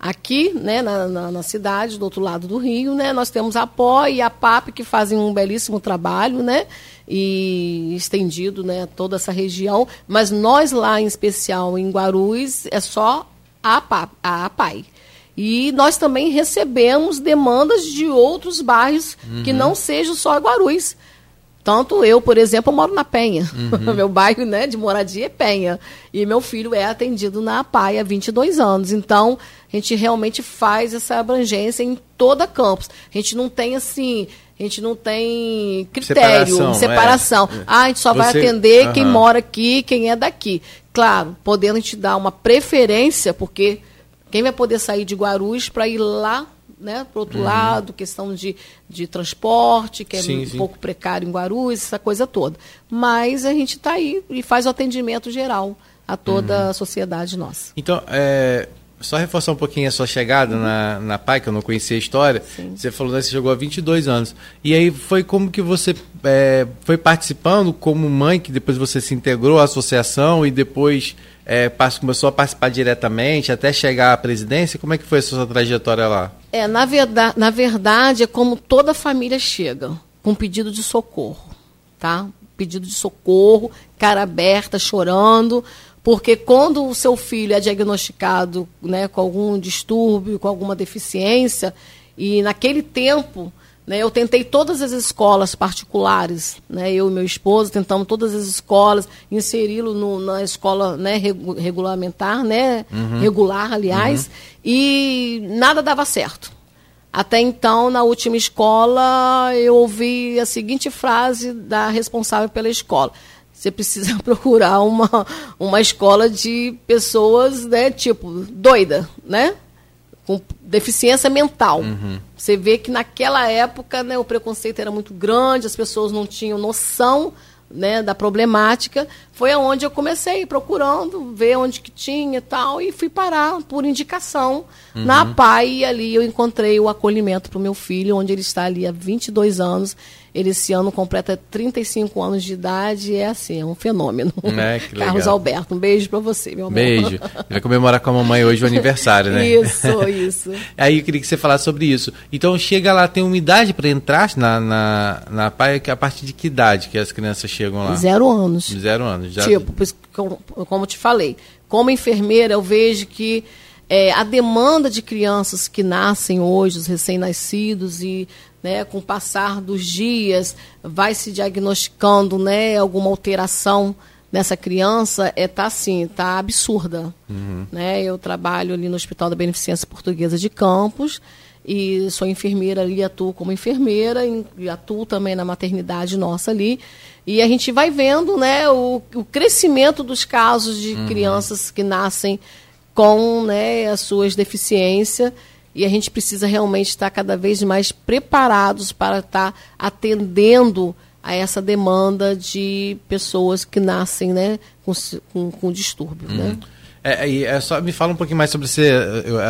Aqui, né, na, na, na, cidade, do outro lado do Rio, né, nós temos a PO e a PAP que fazem um belíssimo trabalho, né? e estendido né, toda essa região. Mas nós lá, em especial em Guarulhos, é só a, APA, a APAI. E nós também recebemos demandas de outros bairros uhum. que não sejam só Guarulhos. Tanto eu, por exemplo, moro na Penha. Uhum. (laughs) meu bairro né, de moradia é Penha. E meu filho é atendido na APAI há 22 anos. Então, a gente realmente faz essa abrangência em toda campus. A gente não tem assim a gente não tem critério, separação. separação. É. Ah, a gente só Você... vai atender uhum. quem mora aqui, quem é daqui. Claro, podendo a gente dar uma preferência, porque quem vai poder sair de Guarulhos para ir lá né, para o outro uhum. lado, questão de, de transporte, que é sim, um sim. pouco precário em Guarulhos, essa coisa toda. Mas a gente está aí e faz o atendimento geral a toda uhum. a sociedade nossa. Então, é, só reforçar um pouquinho a sua chegada uhum. na, na PAI, que eu não conhecia a história. Sim. Você falou que você chegou há 22 anos. E aí foi como que você é, foi participando como mãe, que depois você se integrou à associação e depois é, começou a participar diretamente até chegar à presidência? Como é que foi a sua trajetória lá? É, na verdade, na verdade é como toda família chega, com pedido de socorro, tá? Pedido de socorro, cara aberta, chorando, porque quando o seu filho é diagnosticado né, com algum distúrbio, com alguma deficiência, e naquele tempo eu tentei todas as escolas particulares, né, eu e meu esposo tentamos todas as escolas, inseri-lo na escola né, regulamentar, né, uhum. regular, aliás, uhum. e nada dava certo. Até então, na última escola, eu ouvi a seguinte frase da responsável pela escola você precisa (laughs) procurar uma, uma escola de pessoas, né, tipo, doida, né? Com deficiência mental. Uhum. Você vê que naquela época né, o preconceito era muito grande, as pessoas não tinham noção né, da problemática, foi aonde eu comecei procurando, ver onde que tinha e tal, e fui parar por indicação uhum. na PAI, e ali eu encontrei o acolhimento para o meu filho, onde ele está ali há 22 anos, ele esse ano completa 35 anos de idade, é assim, é um fenômeno. É, (laughs) Carlos Alberto, um beijo para você, meu amor. Beijo. Vai comemorar com a mamãe hoje o aniversário, né? Isso, isso. (laughs) Aí eu queria que você falasse sobre isso. Então chega lá, tem uma idade para entrar na, na, na PAI, a partir de que idade que as crianças chegam lá? Zero anos. Zero anos. Já... Tipo, como, como te falei, como enfermeira eu vejo que é, a demanda de crianças que nascem hoje, os recém-nascidos, e né, com o passar dos dias vai se diagnosticando né, alguma alteração nessa criança, é tá assim, tá absurda. Uhum. Né? Eu trabalho ali no Hospital da Beneficência Portuguesa de Campos e sou enfermeira ali, atuo como enfermeira e atuo também na maternidade nossa ali. E a gente vai vendo né, o, o crescimento dos casos de uhum. crianças que nascem com né, as suas deficiências e a gente precisa realmente estar cada vez mais preparados para estar atendendo a essa demanda de pessoas que nascem né, com, com, com distúrbio. Né? Uhum. Né? É, é, só me fala um pouquinho mais sobre você,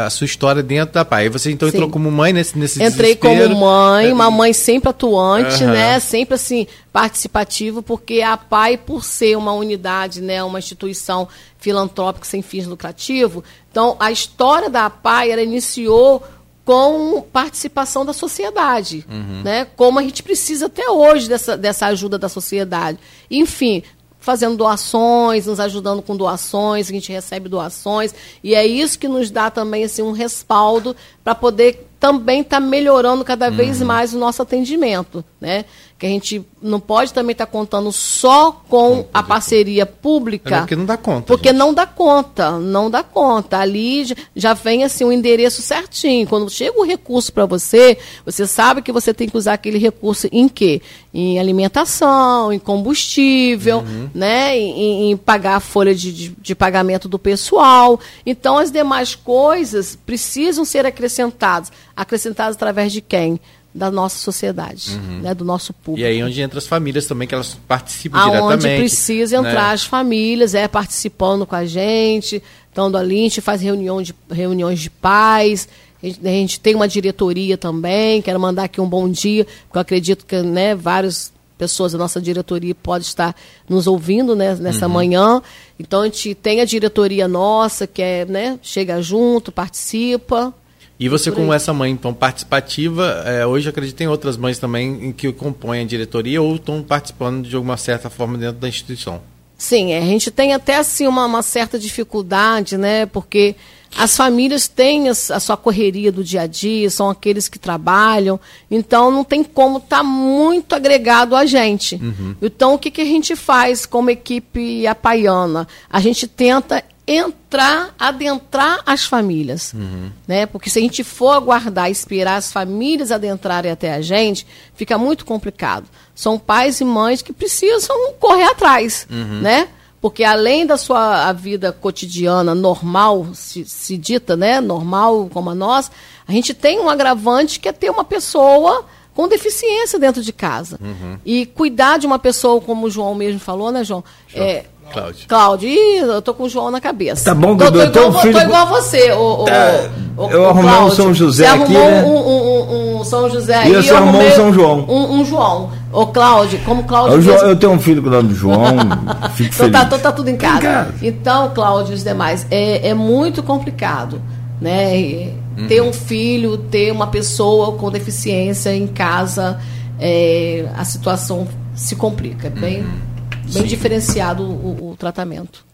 a sua história dentro da PAI. Você então Sim. entrou como mãe nesse, nesse Entrei desespero. como mãe, uma mãe sempre atuante, uhum. né? Sempre assim, participativa, porque a PAI, por ser uma unidade, né, uma instituição filantrópica sem fins lucrativos, então a história da PAI ela iniciou com participação da sociedade, uhum. né? Como a gente precisa até hoje dessa, dessa ajuda da sociedade. Enfim, fazendo doações, nos ajudando com doações, a gente recebe doações, e é isso que nos dá também assim, um respaldo para poder também estar tá melhorando cada vez uhum. mais o nosso atendimento, né? Que a gente não pode também estar tá contando só com a parceria pública. É porque não dá conta. Porque gente. não dá conta, não dá conta. Ali já vem assim o um endereço certinho. Quando chega o recurso para você, você sabe que você tem que usar aquele recurso em quê? Em alimentação, em combustível, uhum. né? Em, em, pagar a folha de, de, de pagamento do pessoal. Então as demais coisas precisam ser acrescentadas. Acrescentadas através de quem? Da nossa sociedade, uhum. né, do nosso público. E aí onde entra as famílias também, que elas participam Aonde diretamente. Onde precisa né? entrar as famílias, é participando com a gente, estando ali, a gente faz reunião de, reuniões de pais, a gente, a gente, tem uma diretoria também, quero mandar aqui um bom dia, porque eu acredito que né, várias pessoas da nossa diretoria podem estar nos ouvindo né, nessa uhum. manhã. Então a gente tem a diretoria nossa, que é, né, chega junto, participa, e você, como essa mãe então participativa, é, hoje acredito em outras mães também em que compõem a diretoria ou estão participando de alguma certa forma dentro da instituição. Sim, a gente tem até assim uma, uma certa dificuldade, né? Porque as famílias têm a, a, sua correria do dia a dia, são aqueles que trabalham, então não tem como estar tá muito agregado a gente. Uhum. Então o que, que a gente faz como equipe apaiana? A gente tenta entrar, adentrar as famílias. Uhum. Né? Porque se a gente for aguardar, esperar as famílias adentrarem até a gente, fica muito complicado. São pais e mães que precisam correr atrás, uhum. né? Porque além da sua vida cotidiana normal, se, se dita, né, normal como a nossa, a gente tem um agravante que é ter uma pessoa com deficiência dentro de casa. Uhum. E cuidar de uma pessoa, como o João mesmo falou, né, João? É, Cláudio. Cláudio. Ih, eu tô com o João na cabeça. Tá bom, Dudu. Tô, tô, igual, filho... tô igual você, o, tá. o, Eu arrumei um São José você aqui, né? Um, um, um, São José aí. E você arrumou um São João. Um, um João. Ô, Cláudio, como Cláudio... João, eu tenho um filho com o nome do João, (laughs) fico então, feliz. Tá, então tá tudo em casa. em casa. Então, Cláudio e os demais, é, é muito complicado, né? Uhum. Ter um filho, ter uma pessoa com deficiência em casa, é, a situação se complica. É bem... Uhum bem Sim. diferenciado o, o, tratamento.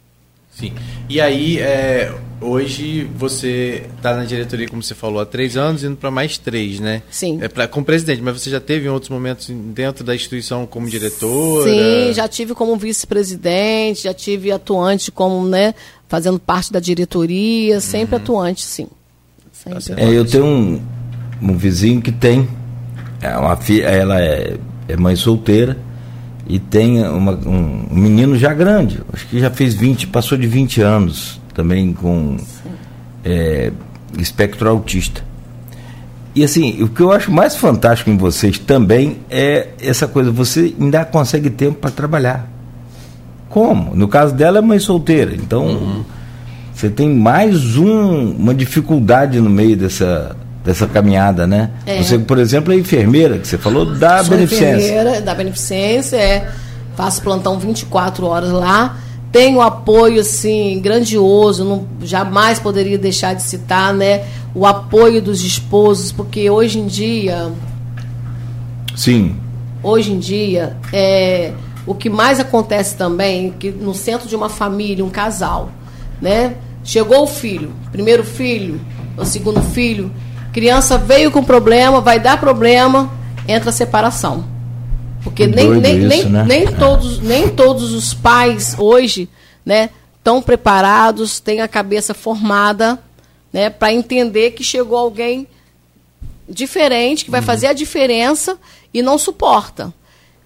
Sim. E aí, é, hoje você está na diretoria, como você falou, há três anos, indo para mais três, né? Sim. É pra, como presidente, mas você já teve em outros momentos dentro da instituição como diretora? Sim, já tive como vice-presidente, já tive atuante como, né, fazendo parte da diretoria, sempre uhum. atuante, sim. Sempre. É, eu tenho um, um vizinho que tem, é uma filha, ela é, é mãe solteira, e tem uma, um, um, menino já grande, acho que já fez 20, passou de 20 anos, também com é, espectro autista. e assim, o que eu acho mais fantástico em vocês também é essa coisa, você ainda consegue tempo para trabalhar. Como? No caso dela é mãe solteira, então uhum. você tem mais um, uma dificuldade no meio dessa, dessa caminhada, né? É. Você, por exemplo, é enfermeira, que você falou, da Sou beneficência. Enfermeira, da beneficência, é, faço plantão 24 horas lá tem um apoio assim grandioso, não jamais poderia deixar de citar, né, o apoio dos esposos, porque hoje em dia Sim. Hoje em dia é o que mais acontece também que no centro de uma família, um casal, né? Chegou o filho, primeiro filho, o segundo filho, criança veio com problema, vai dar problema, entra a separação. Porque nem, nem, isso, nem, né? nem, é. todos, nem todos os pais hoje né, estão preparados, têm a cabeça formada né, para entender que chegou alguém diferente, que vai uhum. fazer a diferença e não suporta.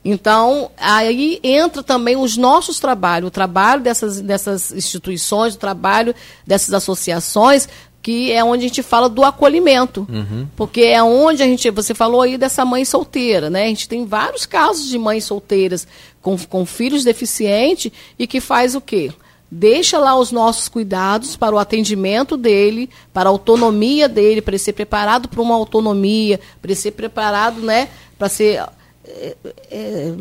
Então, aí entra também os nossos trabalhos, o trabalho dessas, dessas instituições, o trabalho dessas associações, que é onde a gente fala do acolhimento. Uhum. Porque é onde a gente. Você falou aí dessa mãe solteira, né? A gente tem vários casos de mães solteiras com, com filhos deficientes e que faz o quê? Deixa lá os nossos cuidados para o atendimento dele, para a autonomia dele, para ele ser preparado para uma autonomia, para ele ser preparado, né? Para ser. É, é,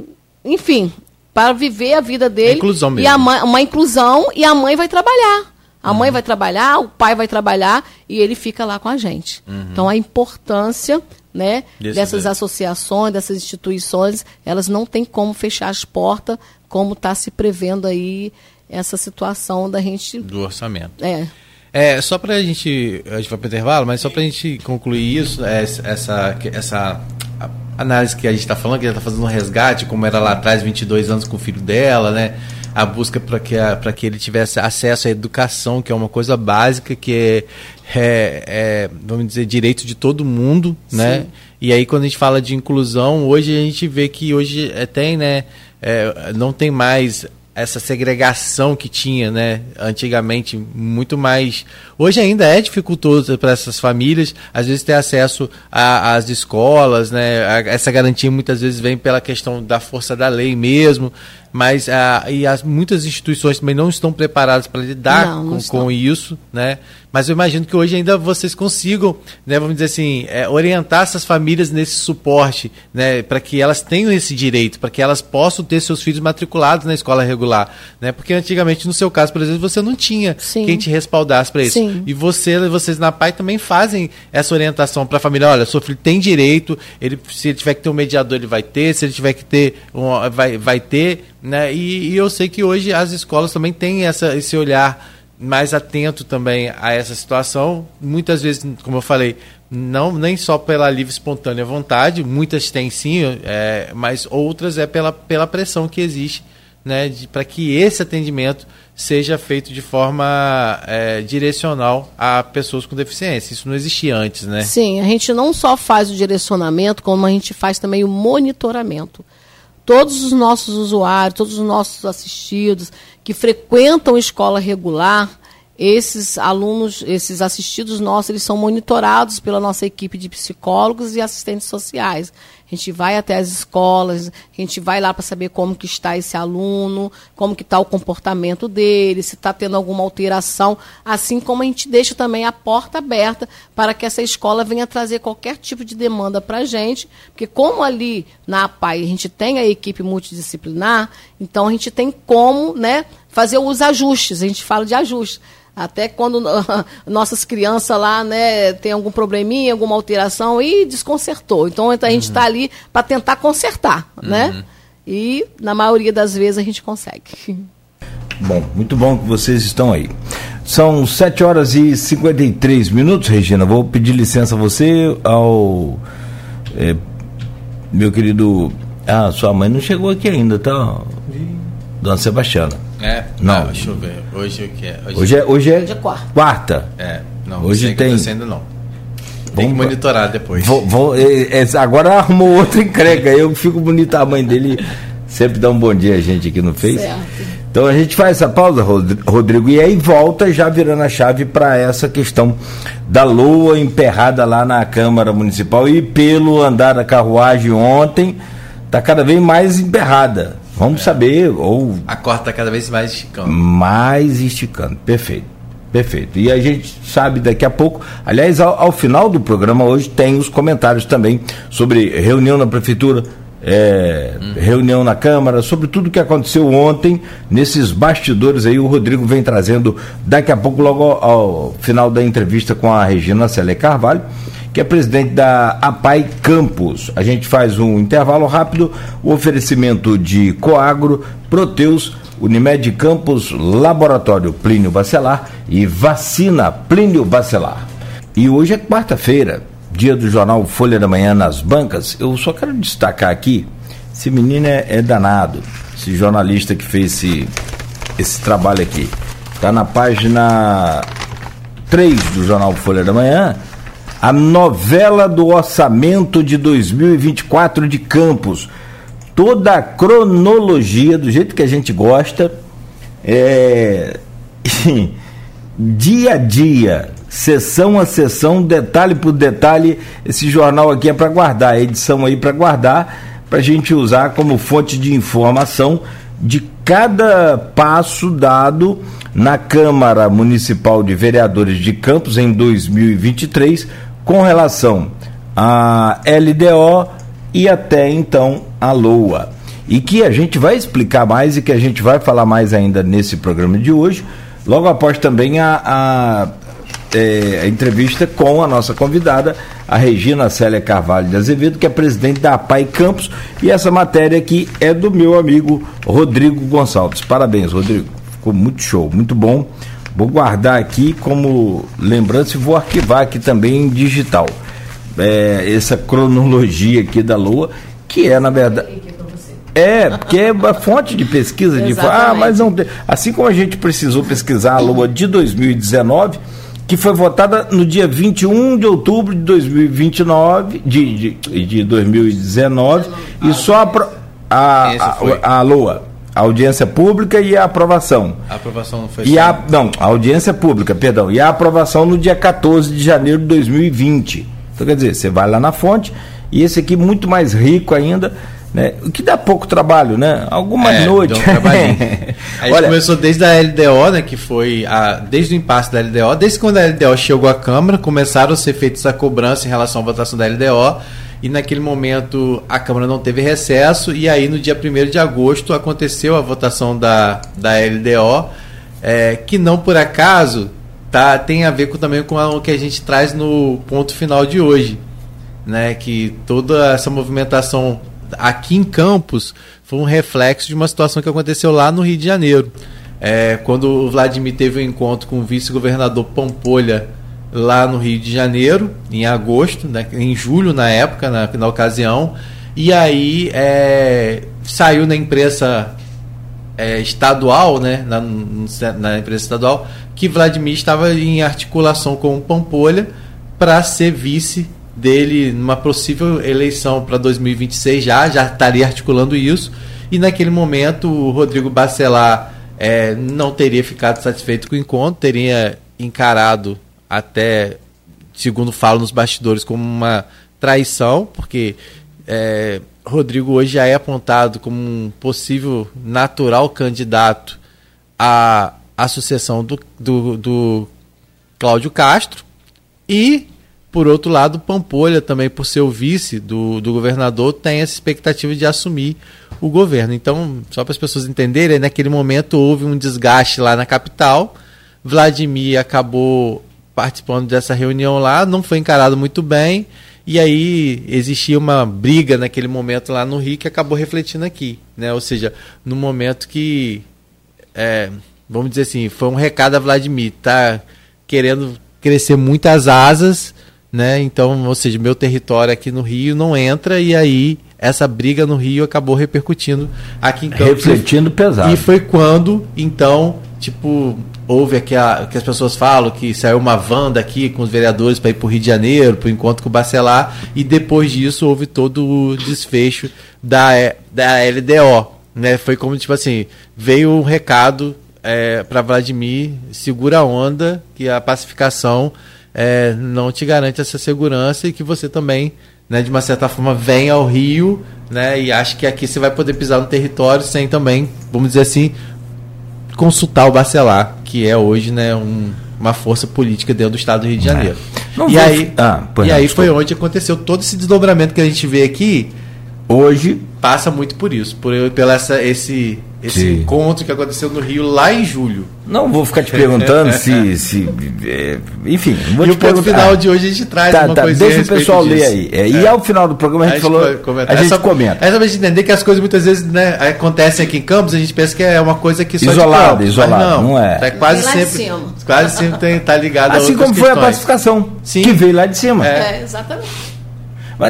enfim, para viver a vida dele. inclusão mesmo. E a mãe, uma inclusão e a mãe vai trabalhar. A mãe vai trabalhar, o pai vai trabalhar e ele fica lá com a gente. Uhum. Então a importância né, dessas associações, dessas instituições, elas não têm como fechar as portas, como está se prevendo aí essa situação da gente. Do orçamento. É. É, só para a gente. A gente vai para o intervalo, mas só para a gente concluir isso, é, essa, essa análise que a gente está falando, que ela está fazendo um resgate, como era lá atrás, 22 anos com o filho dela, né? A busca para que, para que ele tivesse acesso à educação, que é uma coisa básica, que é, é, é vamos dizer, direito de todo mundo, né? Sim. né? E aí quando a gente fala de inclusão, hoje a gente vê que hoje é, tem, né? É, não tem mais essa segregação que tinha, né, antigamente, muito mais. Hoje ainda é dificultoso para essas famílias, às vezes ter acesso às escolas, né, a, essa garantia muitas vezes vem pela questão da força da lei mesmo, mas a, e as, muitas instituições também não estão preparadas para lidar não, não com, com, isso, né? Mas eu imagino que hoje ainda vocês consigam, né, vamos dizer assim, é, orientar essas famílias nesse suporte, né, para que elas tenham esse direito, para que elas possam ter seus filhos matriculados na escola regular, né? Porque antigamente, no seu caso, por exemplo, você não tinha Sim. quem te respaldasse para isso. Sim. E você, vocês na PAI também fazem essa orientação para a família, olha, seu filho tem direito, ele se ele tiver que ter um mediador, ele vai ter, se ele tiver que ter, um, vai, vai ter, né? E, e eu sei que hoje as escolas também têm essa, esse olhar mais atento também a essa situação. Muitas vezes, como eu falei, não nem só pela livre espontânea vontade, muitas têm sim, é, mas outras é pela, pela pressão que existe né, para que esse atendimento seja feito de forma é, direcional a pessoas com deficiência. Isso não existia antes, né? Sim, a gente não só faz o direcionamento, como a gente faz também o monitoramento. Todos os nossos usuários, todos os nossos assistidos que frequentam escola regular, esses alunos, esses assistidos nossos, eles são monitorados pela nossa equipe de psicólogos e assistentes sociais. A gente vai até as escolas, a gente vai lá para saber como que está esse aluno, como que está o comportamento dele, se está tendo alguma alteração, assim como a gente deixa também a porta aberta para que essa escola venha trazer qualquer tipo de demanda para a gente, porque como ali na APAI a gente tem a equipe multidisciplinar, então a gente tem como né, fazer os ajustes, a gente fala de ajustes até quando (laughs) nossas crianças lá, né, tem algum probleminha, alguma alteração e desconcertou. Então a gente está uhum. ali para tentar consertar, né? uhum. né? E na maioria das vezes a gente consegue. (laughs) Bom, muito bom que vocês estão aí. São 7 horas e 53 minutos, Regina. Vou pedir licença a você, ao é, meu querido. Ah, sua mãe não chegou aqui ainda, tá? Dona Sebastiana. É? Não. Ah, deixa eu ver. Hoje o que é? Hoje, hoje é, hoje é, hoje é quarta. quarta. É, não, hoje tem. Tá sendo, não. Tem Vamos, que monitorar depois. Vou, vou, é, é, agora arrumou outra encrenca. Eu fico bonito a mãe dele. Sempre dá um bom dia a gente aqui no Face. Certo. Então a gente faz essa pausa, Rodrigo, e aí volta já virando a chave para essa questão da lua emperrada lá na Câmara Municipal e pelo andar da carruagem ontem está cada vez mais emperrada. Vamos é. saber ou a corda cada vez mais esticando. Mais esticando, perfeito. Perfeito. E a gente sabe daqui a pouco. Aliás, ao, ao, final do programa hoje tem os comentários também sobre reunião na prefeitura, é, hum. reunião na Câmara, sobre tudo que aconteceu ontem nesses bastidores aí. O Rodrigo vem trazendo daqui a pouco, logo ao, ao final da entrevista com a Regina Célia Carvalho, que é presidente da APAI Campos. A gente faz um intervalo rápido, o oferecimento de Coagro, Proteus Unimed Campos, Laboratório Plínio Bacelar e Vacina Plínio Bacelar. E hoje é quarta-feira, dia do jornal Folha da Manhã nas bancas. Eu só quero destacar aqui, esse menino é, é danado, esse jornalista que fez esse, esse trabalho aqui. Está na página 3 do jornal Folha da Manhã, a novela do orçamento de 2024 de Campos toda a cronologia do jeito que a gente gosta, é, (laughs) dia a dia, sessão a sessão, detalhe por detalhe. Esse jornal aqui é para guardar, a edição aí para guardar, para a gente usar como fonte de informação de cada passo dado na Câmara Municipal de Vereadores de Campos em 2023 com relação à LDO e até então a LOA. E que a gente vai explicar mais e que a gente vai falar mais ainda nesse programa de hoje, logo após também a, a, é, a entrevista com a nossa convidada, a Regina Célia Carvalho de Azevedo, que é presidente da APAI Campos, e essa matéria aqui é do meu amigo Rodrigo Gonçalves. Parabéns, Rodrigo. Ficou muito show, muito bom. Vou guardar aqui como lembrança e vou arquivar aqui também em digital. É, essa cronologia aqui da Lua que é, na verdade. É, porque é uma fonte de pesquisa de ah, mas não tem. Assim como a gente precisou pesquisar a Lua de 2019, que foi votada no dia 21 de outubro de 2029, de, de, de 2019, e só a, a, a, a Lua a audiência pública e a aprovação. A aprovação não foi e a, Não, a audiência pública, perdão. E a aprovação no dia 14 de janeiro de 2020. Então, quer dizer, você vai lá na fonte e esse aqui muito mais rico ainda. Né? O que dá pouco trabalho, né? Algumas é, noites. Um (laughs) a gente Olha, começou desde a LDO, né? Que foi a, desde o impasse da LDO, desde quando a LDO chegou à Câmara, começaram a ser feitas a cobrança em relação à votação da LDO. E naquele momento a Câmara não teve recesso, e aí no dia 1 de agosto aconteceu a votação da, da LDO, é, que não por acaso tá, tem a ver com, também com o que a gente traz no ponto final de hoje né, que toda essa movimentação aqui em Campos foi um reflexo de uma situação que aconteceu lá no Rio de Janeiro. É, quando o Vladimir teve um encontro com o vice-governador Pampolha lá no Rio de Janeiro, em agosto, né, em julho na época, na, na ocasião, e aí é, saiu na imprensa é, estadual, né, na, na imprensa estadual, que Vladimir estava em articulação com o Pampolha para ser vice dele numa possível eleição para 2026 já, já estaria articulando isso. E naquele momento o Rodrigo Bacelar é, não teria ficado satisfeito com o encontro, teria encarado até, segundo falo nos bastidores, como uma traição, porque é, Rodrigo hoje já é apontado como um possível natural candidato à, à sucessão do, do, do Cláudio Castro. E por outro lado, Pampolha, também por ser o vice do, do governador, tem essa expectativa de assumir o governo. Então, só para as pessoas entenderem, naquele momento houve um desgaste lá na capital. Vladimir acabou participando dessa reunião lá, não foi encarado muito bem. E aí existia uma briga naquele momento lá no Rio que acabou refletindo aqui. Né? Ou seja, no momento que, é, vamos dizer assim, foi um recado a Vladimir, tá querendo crescer muitas asas né? Então, ou seja, meu território aqui no Rio não entra e aí essa briga no Rio acabou repercutindo aqui em Campos. Refletindo pesado. E foi quando, então, tipo, houve aqui a, que as pessoas falam que saiu uma van daqui com os vereadores para ir para o Rio de Janeiro, para o encontro com o Bacelar, e depois disso houve todo o desfecho da, da LDO. né? Foi como tipo assim, veio um recado é, para Vladimir, segura a onda, que a pacificação é, não te garante essa segurança e que você também, né, de uma certa forma, vem ao Rio, né, e acha que aqui você vai poder pisar no território sem também, vamos dizer assim, consultar o Bacelar, que é hoje, né, um, uma força política dentro do estado do Rio de É. Janeiro. Não e vou- aí, Ah, e não, aí foi onde aconteceu todo esse desdobramento que a gente vê aqui, Hoje, passa muito por isso, por pela essa, esse, esse Sim. encontro que aconteceu no Rio lá em julho. não vou ficar te perguntando (laughs) se. se é, enfim, não vou e te o ponto final de hoje a gente traz Tá, uma tá, coisinha deixa a o pessoal ler disso. aí. É, E ao final do programa a gente, falou. vai comentar. A gente é só, comenta. É só pra gente entender que as coisas muitas vezes né, acontecem aqui em Campos, a gente pensa que é uma coisa que só Isolada, isolada, não é. É quase lá de sempre, cima. quase sempre tem, tá ligado a Assim como foi a questões. pacificação, Sim. que veio lá de cima. É. É, exatamente.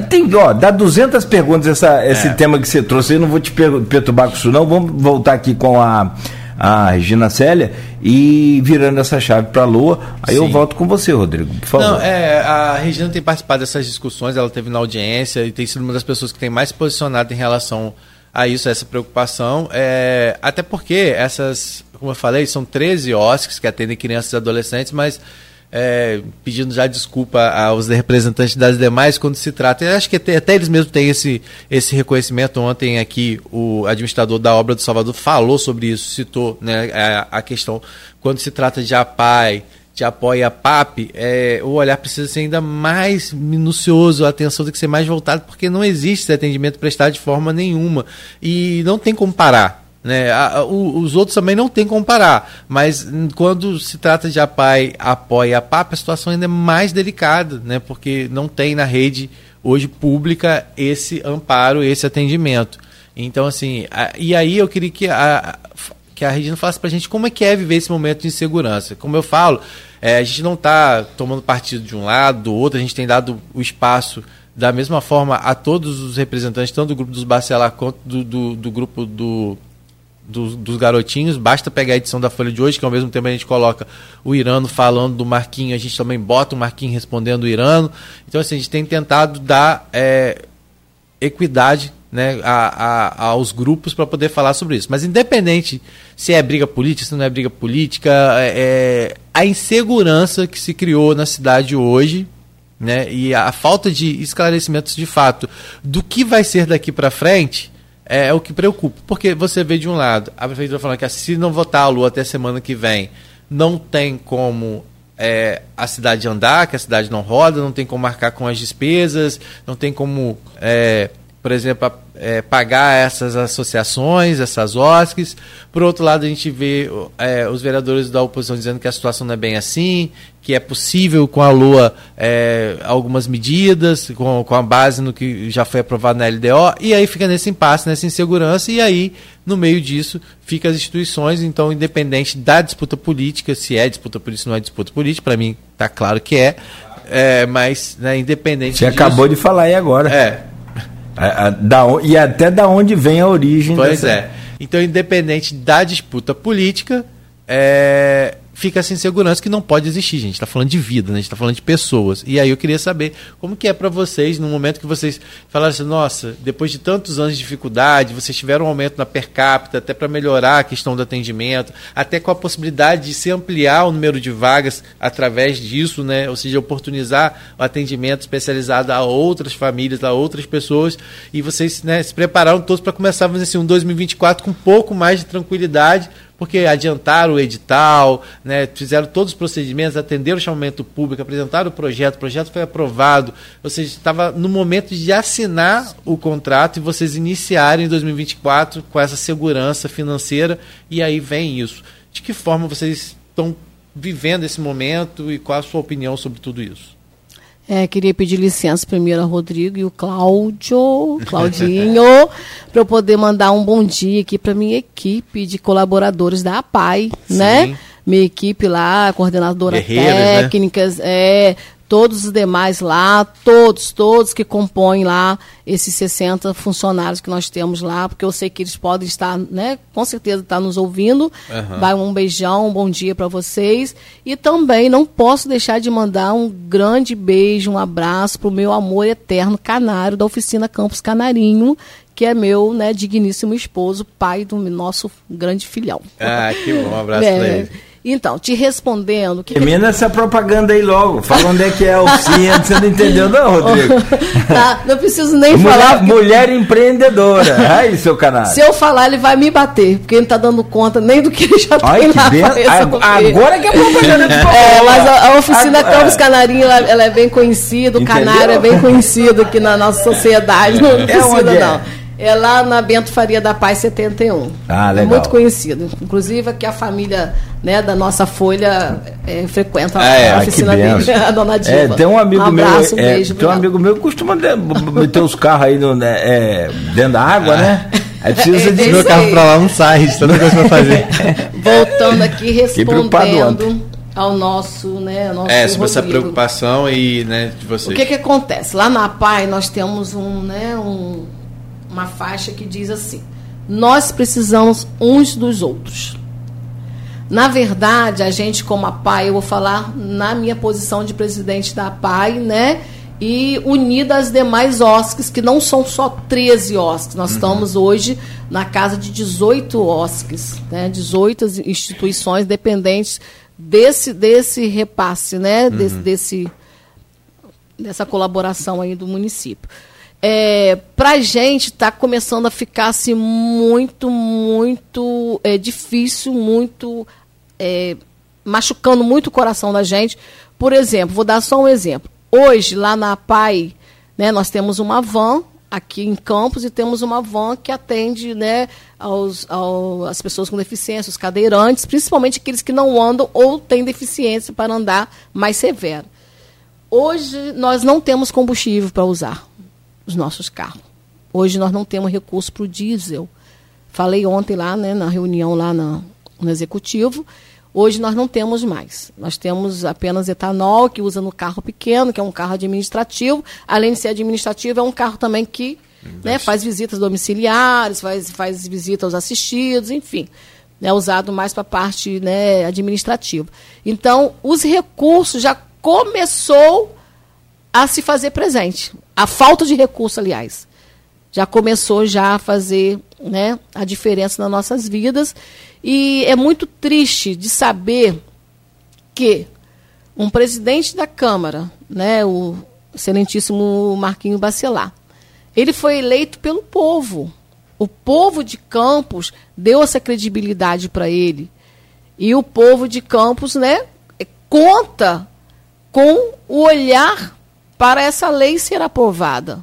Mas tem, ó, dá 200 perguntas essa, esse É. tema que você trouxe. Eu não vou te per- perturbar com isso, não. Vamos voltar aqui com a, a Regina Célia e virando essa chave para a Lua. Aí eu Sim. volto com você, Rodrigo, por favor. Não, é, a Regina tem participado dessas discussões, ela teve na audiência e tem sido uma das pessoas que tem mais posicionado em relação a isso, a essa preocupação. É, até porque essas, como eu falei, são 13 OSCs que atendem crianças e adolescentes, mas é, pedindo já desculpa aos representantes das demais quando se trata. Eu acho que até, até eles mesmos têm esse, esse reconhecimento. Ontem aqui o administrador da obra do Salvador falou sobre isso, citou né, a, a questão quando se trata de APAI, de apoio a PAP, é, o olhar precisa ser ainda mais minucioso, a atenção tem que ser mais voltada, porque não existe esse atendimento prestado de forma nenhuma. E não tem como parar. Né? A- a- o- os outros também não tem como parar, mas hum, quando se trata de APAI, apoia a PAP, a situação ainda é mais delicada, né? porque não tem na rede hoje pública esse amparo, esse atendimento. Então, assim, a- e aí eu queria que a, que a Regina falasse pra gente como é que é viver esse momento de insegurança. Como eu falo, é, a gente não está tomando partido de um lado, do outro, a gente tem dado o espaço da mesma forma a todos os representantes, tanto do grupo dos Bacelar quanto do, do, do grupo do, dos, dos garotinhos. Basta pegar a edição da Folha de hoje, que ao mesmo tempo a gente coloca o Irano falando do Marquinho, a gente também bota o Marquinho respondendo o Irano. Então, assim, a gente tem tentado dar é, equidade né, a, a- aos grupos para poder falar sobre isso. Mas independente se é briga política, se não é briga política, é, é, a insegurança que se criou na cidade hoje, né, e a falta de esclarecimentos de fato do que vai ser daqui para frente é, o que preocupa. Porque você vê de um lado, a prefeitura falando que se não votar a lua até semana que vem, não tem como é, a cidade andar, que a cidade não roda, não tem como marcar com as despesas, não tem como, é, por exemplo, a- é, pagar essas associações, essas OSCs. Por outro lado, a gente vê é, os vereadores da oposição dizendo que a situação não é bem assim, que é possível com a Lua é, algumas medidas, com, com a base no que já foi aprovado na LDO, e aí fica nesse impasse, nessa insegurança, e aí, no meio disso, fica as instituições, então, independente da disputa política, se é disputa política ou não é disputa política, para mim está claro que é, é mas né, independente Você disso, acabou de falar aí agora. É, A- a- da e até da onde vem a origem Pois dessa- é. Então, independente da disputa política, é, fica essa insegurança que não pode existir, gente. está falando de vida, né? a gente está falando de pessoas. E aí eu queria saber como que é para vocês, no momento que vocês falaram assim, nossa, depois de tantos anos de dificuldade, vocês tiveram um aumento na per capita, até para melhorar a questão do atendimento, até com a possibilidade de se ampliar o número de vagas através disso, né? Ou seja, oportunizar o atendimento especializado a outras famílias, a outras pessoas, e vocês né, se prepararam todos para começar vamos assim, um 2024 com um pouco mais de tranquilidade, porque adiantaram o edital, né, fizeram todos os procedimentos, atenderam o chamamento público, apresentaram o projeto, o projeto foi aprovado, ou seja, estava no momento de assinar o contrato e vocês iniciarem em 2024 com essa segurança financeira, e aí vem isso. De que forma vocês estão vivendo esse momento e qual a sua opinião sobre tudo isso? É, queria pedir licença primeiro ao Rodrigo e o Cláudio, (laughs) Claudinho, para eu poder mandar um bom dia aqui para minha equipe de colaboradores da APAI, Sim. né? Minha equipe lá, coordenadora Guerreiras, né? técnicas, é, todos os demais lá, todos, todos que compõem lá esses 60 funcionários que nós temos lá, porque eu sei que eles podem estar, né, com certeza estar nos ouvindo. Uhum. Vai um beijão, um bom dia para vocês. E também não posso deixar de mandar um grande beijo, um abraço para o meu amor eterno canário da oficina Campos Canarinho, que é meu, né, digníssimo esposo, pai do nosso grande filhão. Ah, que bom, um abraço (laughs) é, para ele. Então, te respondendo. Que Termina que... essa propaganda aí logo. Fala onde é que é a oficina, você não entendeu, não, Rodrigo? (laughs) tá, não preciso nem mulher, falar. Porque... Mulher empreendedora. Aí, seu canal. Se eu falar, ele vai me bater, porque ele não tá dando conta nem do que ele já Ai, tem lá. Agora que é propaganda de (laughs) É, mas a, a oficina agora. Campos Canarinho, ela, ela, é bem conhecida, o Entendeu? canário é bem conhecido aqui na nossa sociedade. Não é precisa, não. É? É lá na Bento Faria da Paz 71. Ah, legal. É muito conhecido. Inclusive aqui a família né, da nossa Folha é, frequenta ah, é, a oficina dele, (laughs) a dona Diva. É, tem um amigo um abraço, meu, um é, beijo, tem um amigo meu que costuma meter os carros aí no, né, é, dentro da água, né? (laughs) Aí precisa é, de meu carro para lá não sai, tanta coisa para fazer. (laughs) Voltando aqui respondendo ao nosso, né, nosso É, sobre essa preocupação e, né, de vocês. O que que acontece? Lá na PAI nós temos um, né, um uma faixa que diz assim: Nós precisamos uns dos outros. Na verdade, a gente, como a PAI, eu vou falar na minha posição de presidente da PAI, né? E unida às demais OSCs, que não são só 13 OSCs. Nós uhum. estamos hoje na casa de 18 OSCs, né? 18 instituições dependentes desse, desse repasse, né? Uhum. Desse, desse, dessa colaboração aí do município é, para a gente está começando a ficar assim, muito, muito é, difícil, muito é, machucando muito o coração da gente. Por exemplo, vou dar só um exemplo. Hoje, lá na PAI, né, nós temos uma van aqui em Campos e temos uma van que atende né, aos, ao, as pessoas com deficiência, os cadeirantes, principalmente aqueles que não andam ou têm deficiência para andar mais severo. Hoje nós não temos combustível para usar os nossos carros. Hoje nós não temos recurso para o diesel. Falei ontem lá, né, na reunião lá na, no executivo. Hoje nós não temos mais. Nós temos apenas etanol, que usa no carro pequeno, que é um carro administrativo. Além de ser administrativo, é um carro também que né, faz visitas domiciliares, faz, faz visita aos assistidos, enfim. É usado mais para a parte né, administrativa. Então, os recursos já começou a se fazer presente. A falta de recurso, aliás, já começou já a fazer né, a diferença nas nossas vidas. E é muito triste de saber que um presidente da Câmara, né, o excelentíssimo Marquinho Bacelar, ele foi eleito pelo povo. O povo de Campos deu essa credibilidade para ele. E o povo de Campos, né, conta com o olhar para essa lei ser aprovada.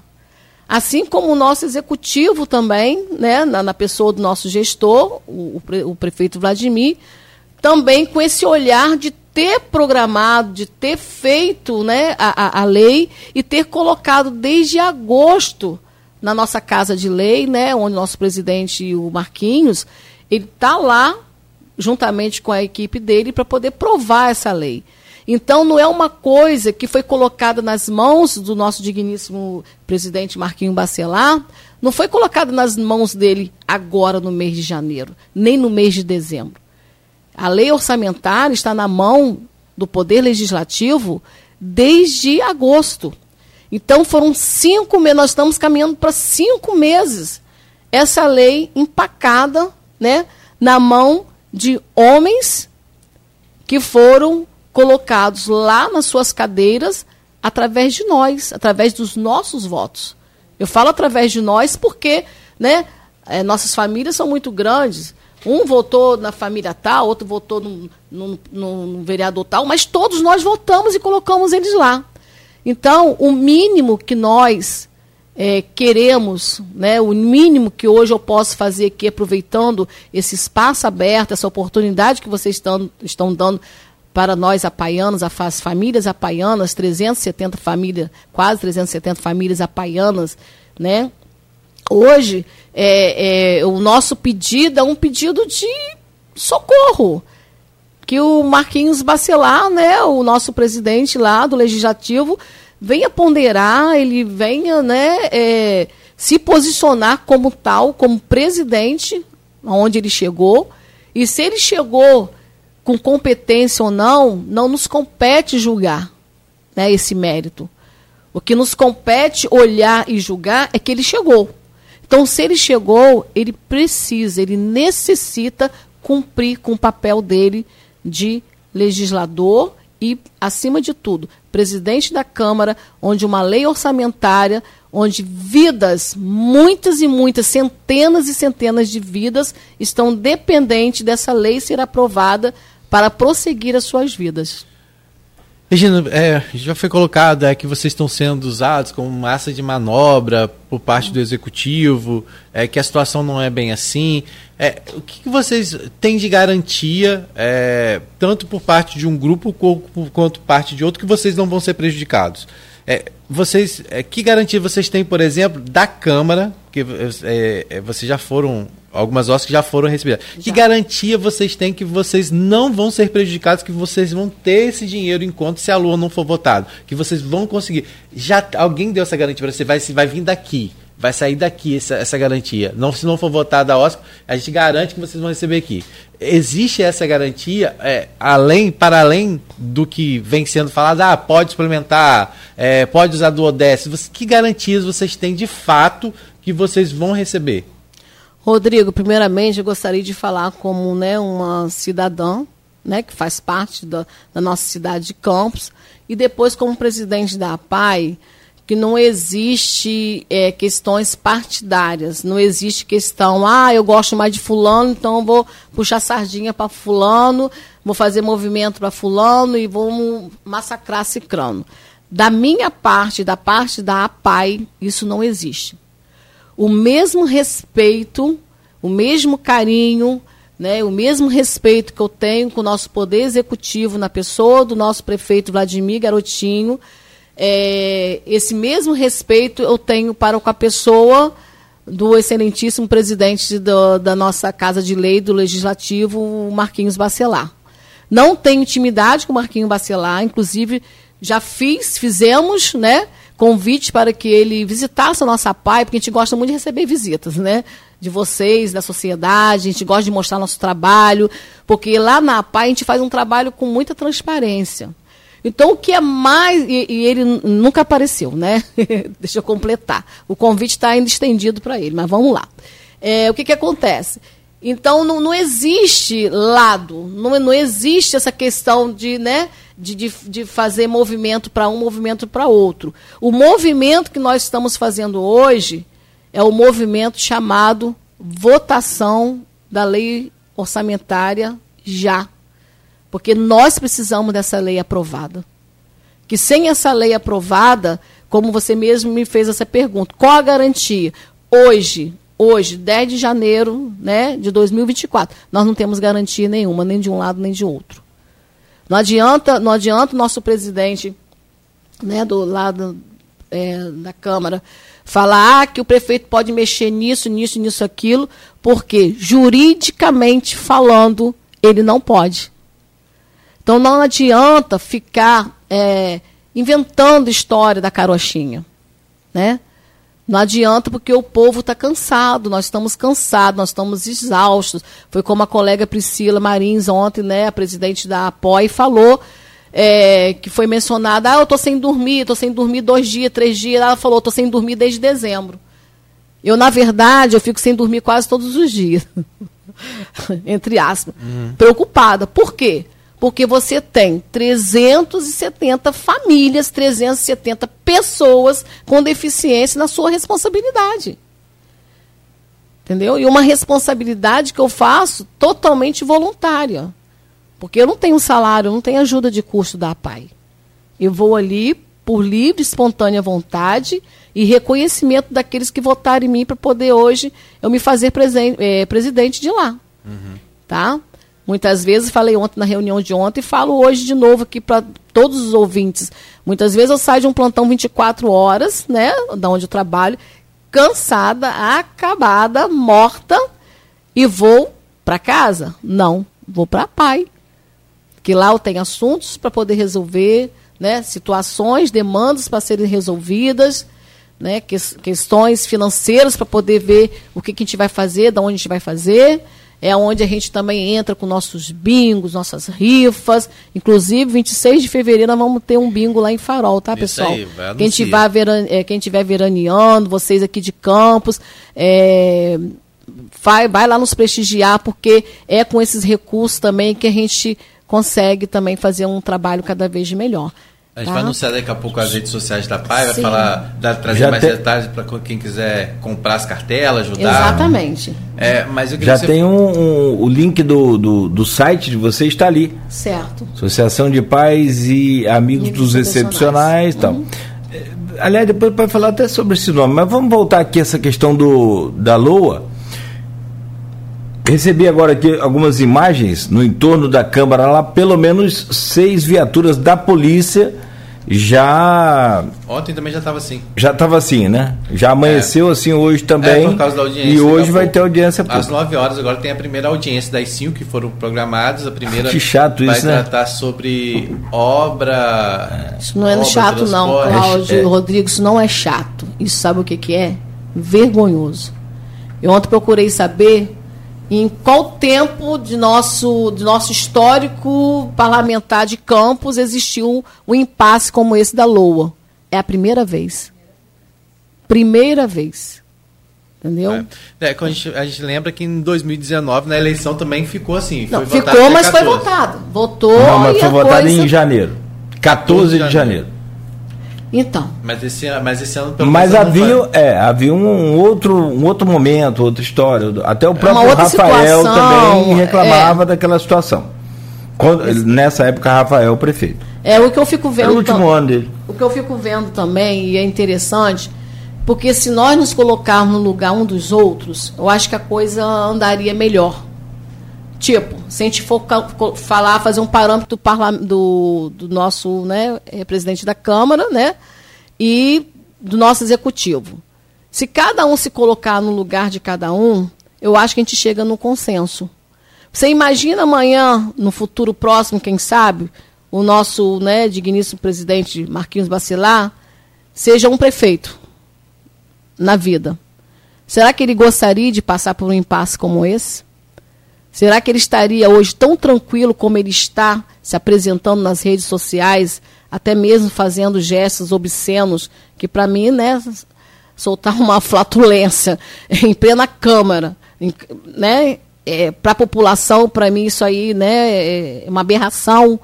Assim como o nosso executivo também, né, na, na pessoa do nosso gestor, o, o, prefeito Vladimir, também com esse olhar de ter programado, de ter feito né, a, a, lei e ter colocado desde agosto na nossa casa de lei, né, onde nosso presidente, o Marquinhos, ele está lá juntamente com a equipe dele para poder provar essa lei. Então, não é uma coisa que foi colocada nas mãos do nosso digníssimo presidente Marquinho Bacelar, não foi colocada nas mãos dele agora no mês de janeiro, nem no mês de dezembro. A lei orçamentária está na mão do Poder Legislativo desde agosto. Então, foram cinco meses, nós estamos caminhando para cinco meses. Essa lei empacada né, na mão de homens que foram colocados lá nas suas cadeiras através de nós, através dos nossos votos. Eu falo através de nós porque né, é, nossas famílias são muito grandes. Um votou na família tal, outro votou no, no, no, vereador tal, mas todos nós votamos e colocamos eles lá. Então, o mínimo que nós é, queremos, né, o mínimo que hoje eu posso fazer aqui, aproveitando esse espaço aberto, essa oportunidade que vocês estão, estão dando para nós apaianos, as famílias apaianas, 370 famílias, quase 370 famílias apaianas, né? Hoje, é, é, o nosso pedido é um pedido de socorro. que o Marquinhos Bacelar, né, o nosso presidente lá do Legislativo, venha ponderar, ele venha né, é, se posicionar como tal, como presidente, onde ele chegou. E se ele chegou com competência ou não, não nos compete julgar né, esse mérito. O que nos compete olhar e julgar é que ele chegou. Então, se ele chegou, ele precisa, ele necessita cumprir com o papel dele de legislador e, acima de tudo, presidente da Câmara, onde uma lei orçamentária, onde vidas, muitas e muitas, centenas e centenas de vidas estão dependentes dessa lei ser aprovada para prosseguir as suas vidas. Regina, é, já foi colocado é, que vocês estão sendo usados como massa de manobra por parte do executivo, é, que a situação não é bem assim. É, o que, que vocês têm de garantia, é, tanto por parte de um grupo quanto por parte de outro, que vocês não vão ser prejudicados? É, vocês, é, que garantia vocês têm, por exemplo, da Câmara, que é, é vocês já foram, algumas OSCs já foram recebidas. Já. Que garantia vocês têm que vocês não vão ser prejudicados, que vocês vão ter esse dinheiro enquanto se a Lua não for votada? Que vocês vão conseguir. Já Alguém deu essa garantia para você? Vai, vai vir daqui vai sair daqui essa, essa garantia. Não, se não for votada a OSCO, a gente garante que vocês vão receber aqui. Existe essa garantia, é, além, para além do que vem sendo falado, ah, pode suplementar, é, pode usar do ODS. Que garantias vocês têm de fato que vocês vão receber? Rodrigo, primeiramente eu gostaria de falar como né, uma cidadã né, que faz parte da, da nossa cidade de Campos, e depois como presidente da APAI, que não existe é, questões partidárias, não existe questão, ah, eu gosto mais de fulano, então vou puxar sardinha para fulano, vou fazer movimento para fulano e vou massacrar cicrano. Da minha parte, da parte da APAI, isso não existe. O mesmo respeito, o mesmo carinho, né, o mesmo respeito que eu tenho com o nosso poder executivo na pessoa do nosso prefeito Vladimir Garotinho, é, esse mesmo respeito eu tenho para com a pessoa do excelentíssimo presidente do, da nossa Casa de Lei, do Legislativo, Marquinhos Bacelar. Não tenho intimidade com o Marquinhos Bacelar, inclusive já fiz, fizemos, né, convite para que ele visitasse a nossa PAI, porque a gente gosta muito de receber visitas, né? De vocês, da sociedade, a gente gosta de mostrar nosso trabalho, porque lá na PAI a gente faz um trabalho com muita transparência. Então, o que é mais. E, e ele nunca apareceu, né? (laughs) Deixa eu completar. O convite está ainda estendido para ele, mas vamos lá. É, o que, que acontece? Então, não, não existe lado, não, não existe essa questão de, né, de, de, de fazer movimento para um, movimento para outro. O movimento que nós estamos fazendo hoje é o movimento chamado votação da lei orçamentária já porque nós precisamos dessa lei aprovada. Que sem essa lei aprovada, como você mesmo me fez essa pergunta, qual a garantia? Hoje, hoje, 10 de janeiro né, de 2024, nós não temos garantia nenhuma, nem de um lado nem de outro. Não adianta, não adianta o nosso presidente né, do lado é, da Câmara falar ah, que o prefeito pode mexer nisso, nisso, nisso, aquilo, porque juridicamente falando, ele não pode. Então não adianta ficar é, inventando história da carochinha, né? Não adianta porque o povo está cansado, nós estamos cansados, nós estamos exaustos. Foi como a colega Priscila Marins ontem, né, a presidente da APOI, falou, é, que foi mencionada, ah, eu estou sem dormir, estou sem dormir dois dias, três dias. Ela falou, estou sem dormir desde dezembro. Eu, na verdade, eu fico sem dormir quase todos os dias. (laughs) Entre aspas. Uhum. Preocupada. Por quê? Porque você tem 370 famílias, 370 pessoas com deficiência na sua responsabilidade. Entendeu? E uma responsabilidade que eu faço totalmente voluntária. Porque eu não tenho salário, eu não tenho ajuda de custo da APAI. Eu vou ali por livre, espontânea vontade e reconhecimento daqueles que votaram em mim para poder hoje eu me fazer é, presidente de lá. Uhum. Tá? Muitas vezes, falei ontem na reunião de ontem e falo hoje de novo aqui para todos os ouvintes. Muitas vezes eu saio de um plantão 24 horas, né, da onde eu trabalho, cansada, acabada, morta e vou para casa? Não, vou para pai. que lá eu tenho assuntos para poder resolver, né? situações, demandas para serem resolvidas, né? Que, questões financeiras para poder ver o que, que a gente vai fazer, da onde a gente vai fazer. É onde a gente também entra com nossos bingos, nossas rifas. Inclusive, 26 de fevereiro nós vamos ter um bingo lá em Farol, tá, pessoal? Aí, quem, tiver veran, é, quem tiver veraneando, vocês aqui de Campos, é, vai, vai lá nos prestigiar, porque é com esses recursos também que a gente consegue também fazer um trabalho cada vez melhor. A gente tá? vai anunciar daqui a pouco as redes sociais da PAI, vai falar, dar, trazer Já mais tem... detalhes para quem quiser comprar as cartelas, ajudar. Exatamente. É, mas Já você... tem um, um, o link do, do, do, site de você está ali. Certo. Associação de Pais e Amigos, dos Excepcionais e tal. Uhum. É, aliás, depois pode falar até sobre esse nome, mas vamos voltar aqui a essa questão do, da LOA Recebi agora aqui algumas imagens no entorno da Câmara lá, pelo menos seis viaturas da polícia já. Ontem também já estava assim. Já estava assim, né? Já amanheceu é. assim hoje também. É, por causa da audiência. E hoje vai ter audiência pública. Às 9 horas agora tem a primeira audiência das cinco que foram programadas. A primeira que chato vai isso, né? tratar sobre obra. Isso não é obra, chato, não, Cláudio é. Rodrigo. Isso não é chato. Isso sabe o que, que é? Vergonhoso. Eu ontem procurei saber em qual tempo de nosso, de nosso histórico parlamentar de Campos existiu um impasse como esse da LOA? É a primeira vez. Primeira vez. Entendeu? É, é a, gente, a, gente, lembra que em 2019, na eleição, também ficou assim. Não, ficou, mas 14. foi votado. Votou. Não, mas foi votado coisa... em janeiro. 14 de janeiro. Então. Mas esse, mas esse ano pelo Mas havia, é, havia um outro, um outro momento, outra história. Até o próprio Rafael situação, também reclamava é. daquela situação. Quando, nessa época, Rafael, prefeito. É o que eu fico vendo. É o último ano dele. O que eu fico vendo também, e é interessante, porque se nós nos colocarmos no lugar um dos outros, eu acho que a coisa andaria melhor. Tipo, se a gente for falar, fazer um parâmetro do, do nosso né, presidente da Câmara né, e do nosso executivo. Se cada um se colocar no lugar de cada um, eu acho que a gente chega no consenso. Você imagina amanhã, no futuro próximo, quem sabe, o nosso né, digníssimo presidente Marquinhos Bacelar seja um prefeito na vida. Será que ele gostaria de passar por um impasse como esse? Será que ele estaria hoje tão tranquilo como ele está se apresentando nas redes sociais, até mesmo fazendo gestos obscenos, que para mim, né, soltar uma (laughs) flatulência em plena Câmara, né, é, para a população, para mim isso aí, né, é uma aberração.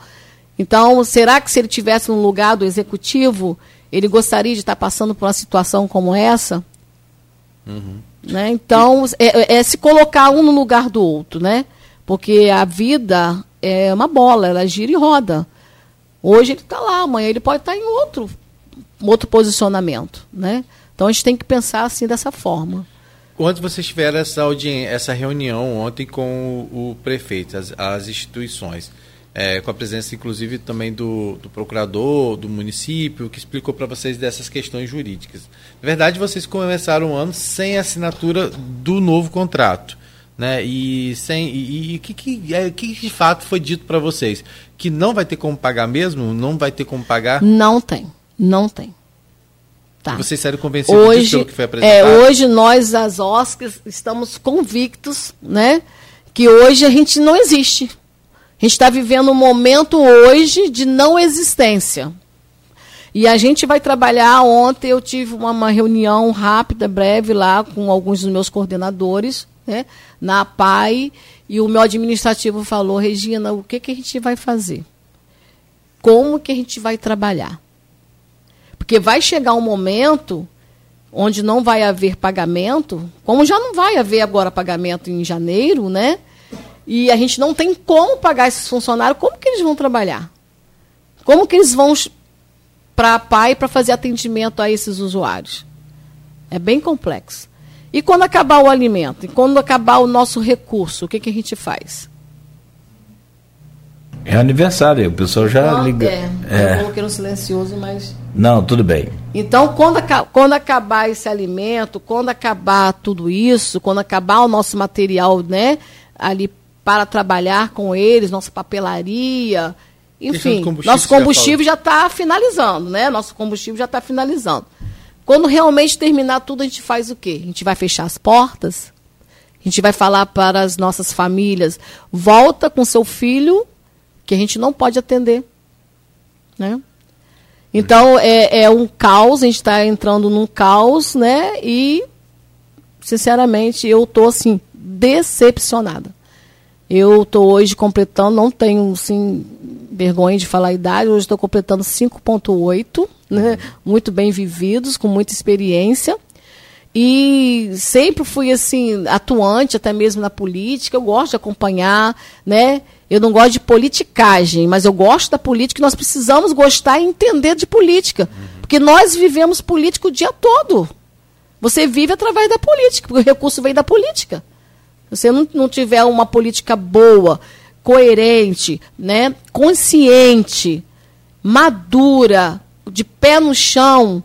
Então, será que se ele tivesse no lugar do executivo, ele gostaria de estar passando por uma situação como essa? Uhum. Né? Então, é, é, é, se colocar um no lugar do outro, né? Porque a vida é uma bola, ela gira e roda. Hoje ele está lá, amanhã ele pode estar tá em outro, outro posicionamento, né? Então a gente tem que pensar assim dessa forma. Quando vocês tiveram essa, essa reunião ontem com o, o prefeito, as, as instituições, é, com a presença inclusive também do, do procurador do município, que explicou para vocês dessas questões jurídicas. Na verdade, vocês começaram o ano sem assinatura do novo contrato. Né? E sem e o que, que, é, que de fato foi dito para vocês? Que não vai ter como pagar mesmo? Não vai ter como pagar? Não tem, não tem. Tá. E vocês saíram convencidos hoje, que foi apresentado? É, hoje nós, as Oscars, estamos convictos né, que hoje a gente não existe. Gente está vivendo um momento hoje de não existência. E a gente vai trabalhar. Ontem eu tive uma, uma reunião rápida, breve, lá com alguns dos meus coordenadores, né, na PAI, e o meu administrativo falou, Regina, o que, que a gente vai fazer? Como que a gente vai trabalhar? Porque vai chegar um momento onde não vai haver pagamento, como já não vai haver agora pagamento em janeiro, né? E a gente não tem como pagar esses funcionários, como que eles vão trabalhar? Como que eles vão para a PAI para fazer atendimento a esses usuários? É bem complexo. E quando acabar o alimento? E quando acabar o nosso recurso, o que, que a gente faz? É aniversário, o pessoal já liga. É, é. eu coloquei no silencioso, mas. Não, tudo bem. Então, quando, quando acabar esse alimento, quando acabar tudo isso, quando acabar o nosso material, né, ali para trabalhar com eles, nossa papelaria, enfim, combustível nosso combustível já está finalizando, né? Nosso combustível já está finalizando. Quando realmente terminar tudo, a gente faz o quê? A gente vai fechar as portas, a gente vai falar para as nossas famílias, volta com seu filho, que a gente não pode atender. Né? Então, é, é um caos, a gente está entrando num caos, né? E, sinceramente, eu estou, assim, decepcionada. Eu estou hoje completando, não tenho, assim, vergonha de falar a idade, hoje estou completando 5.8, né? Muito bem vividos, com muita experiência. E sempre fui assim atuante até mesmo na política. Eu gosto de acompanhar, né? Eu não gosto de politicagem, mas eu gosto da política. Nós precisamos gostar e entender de política, porque nós vivemos política o dia todo. Você vive através da política, porque o recurso vem da política. Se você não, não tiver uma política boa, coerente, né, consciente, madura, de pé no chão,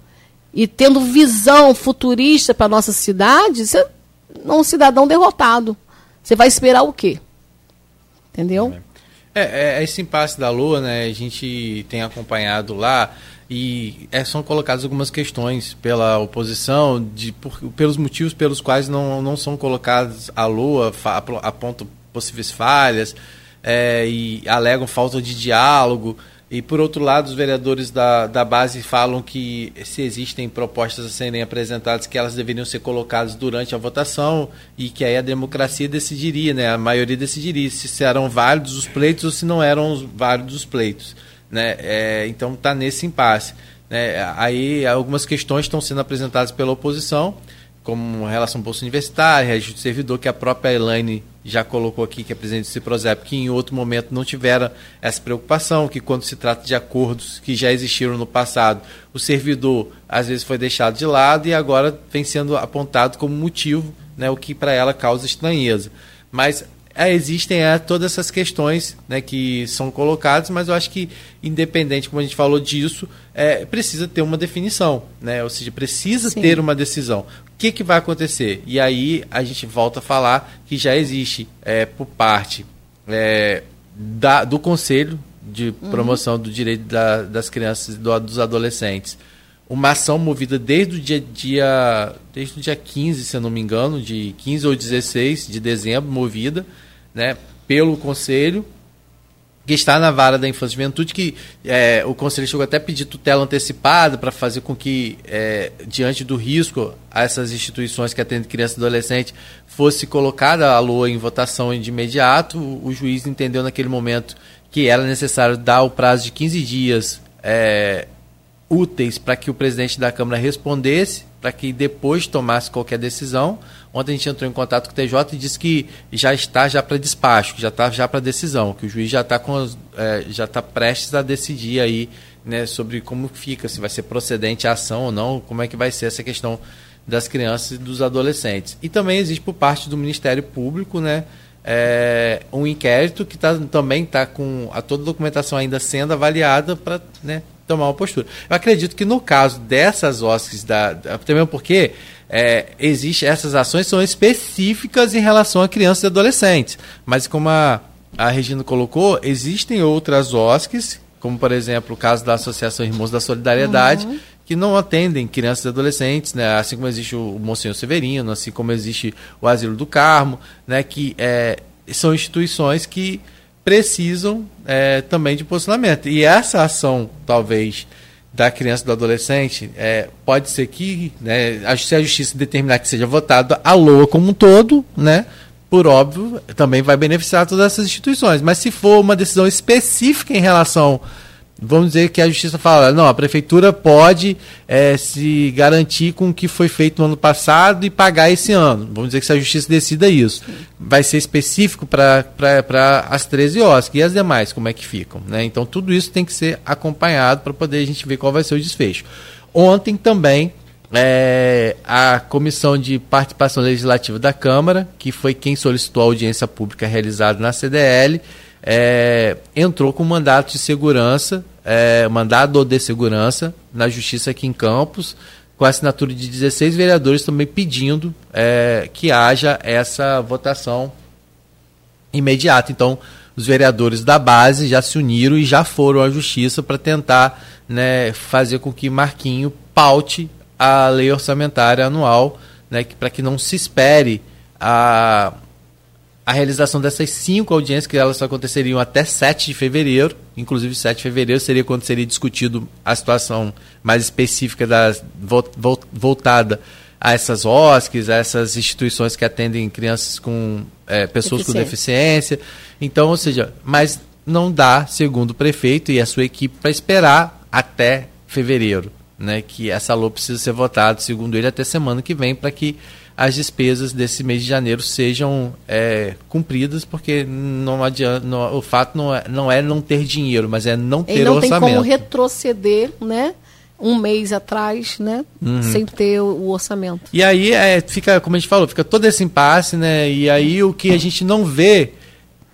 e tendo visão futurista para nossa cidade, você é um cidadão derrotado. Você vai esperar o quê? Entendeu? É, é, é, esse impasse da Lua, né? A gente tem acompanhado lá e é, são colocadas algumas questões pela oposição de, por, pelos motivos pelos quais não, não são colocadas a Lua, apontam possíveis falhas é, e alegam falta de diálogo. E, por outro lado, os vereadores da, da base falam que se existem propostas a serem apresentadas, que elas deveriam ser colocadas durante a votação e que aí a democracia decidiria, né? a maioria decidiria se eram válidos os pleitos ou se não eram válidos os pleitos. Né? É, então, está nesse impasse. Né? Aí, algumas questões estão sendo apresentadas pela oposição, como relação ao bolsa universitária, registro de servidor, que a própria Elaine já colocou aqui, que é presidente do Ciprozep, que em outro momento não tiveram essa preocupação, que quando se trata de acordos que já existiram no passado, o servidor às vezes foi deixado de lado e agora vem sendo apontado como motivo, né, o que para ela causa estranheza. Mas é, existem é, todas essas questões né, que são colocadas, mas eu acho que, independente, como a gente falou disso, é, precisa ter uma definição, né? ou seja, precisa Sim. ter uma decisão. O que, que vai acontecer? E aí a gente volta a falar que já existe, é, por parte é, da, do Conselho de uhum. Promoção uhum. do Direito da, das Crianças e do, dos Adolescentes, uma ação movida desde o dia, dia, desde o dia 15, se eu não me engano, de 15 ou 16 de dezembro, movida, né, pelo Conselho, que está na vara da infância e juventude, que é, o Conselho chegou até a pedir tutela antecipada para fazer com que, é, diante do risco essas instituições que atendem criança e adolescente, fosse colocada a LOA em votação de imediato. O, o juiz entendeu naquele momento que era necessário dar o prazo de 15 dias é, úteis para que o presidente da Câmara respondesse, para que depois tomasse qualquer decisão. Ontem a gente entrou em contato com o TJ e disse que já está já para despacho, que já está já para decisão, que o juiz já está é, já está prestes a decidir aí né, sobre como fica, se vai ser procedente a ação ou não, como é que vai ser essa questão das crianças e dos adolescentes. E também existe por parte do Ministério Público, né, é, um inquérito que tá, também está com a toda a documentação ainda sendo avaliada para né, tomar uma postura. Eu acredito que no caso dessas OSCs, da, até mesmo porque é, existe, essas ações são específicas em relação a crianças e adolescentes. Mas como a, a Regina colocou, existem outras OSCs, como por exemplo o caso da Associação Irmãos da Solidariedade, uhum. que não atendem crianças e adolescentes, né? assim como existe o Monsenhor Severino, assim como existe o Asilo do Carmo, né? que é, são instituições que precisam é, também de posicionamento. E essa ação, talvez, da criança e do adolescente, é, pode ser que, né, se a justiça determinar que seja votado a LOA como um todo, né, por óbvio, também vai beneficiar todas essas instituições. Mas se for uma decisão específica em relação vamos dizer que a justiça fala, não, a prefeitura pode é, se garantir com o que foi feito no ano passado e pagar esse ano. Vamos dizer que se a justiça decida isso, vai ser específico para as 13 OSC e as demais, como é que ficam. Né? Então tudo isso tem que ser acompanhado para poder a gente ver qual vai ser o desfecho. Ontem também é, a Comissão de Participação Legislativa da Câmara, que foi quem solicitou a audiência pública realizada na CDL, é, entrou com mandato de segurança, é, mandado de segurança na justiça aqui em Campos, com a assinatura de 16 vereadores também pedindo é, que haja essa votação imediata. Então, os vereadores da base já se uniram e já foram à justiça para tentar né, fazer com que Marquinho paute a lei orçamentária anual, né, para que não se espere a, a realização dessas cinco audiências, que elas aconteceriam até 7 de fevereiro, inclusive 7 de fevereiro seria quando seria discutido a situação mais específica das, voltada a essas OSCs, a essas instituições que atendem crianças com é, pessoas com deficiência. Então, ou seja, mas não dá, segundo o prefeito e a sua equipe, para esperar até fevereiro, né? Que essa LOA precisa ser votada, segundo ele, até semana que vem, para que as despesas desse mês de janeiro sejam é, cumpridas, porque não adianta, não, o fato não é, não é não ter dinheiro, mas é não ter não orçamento. Não tem como retroceder, né? um mês atrás, né? Uhum. Sem ter o, orçamento. E aí é, fica, como a gente falou, fica todo esse impasse, né? E aí o que a gente não vê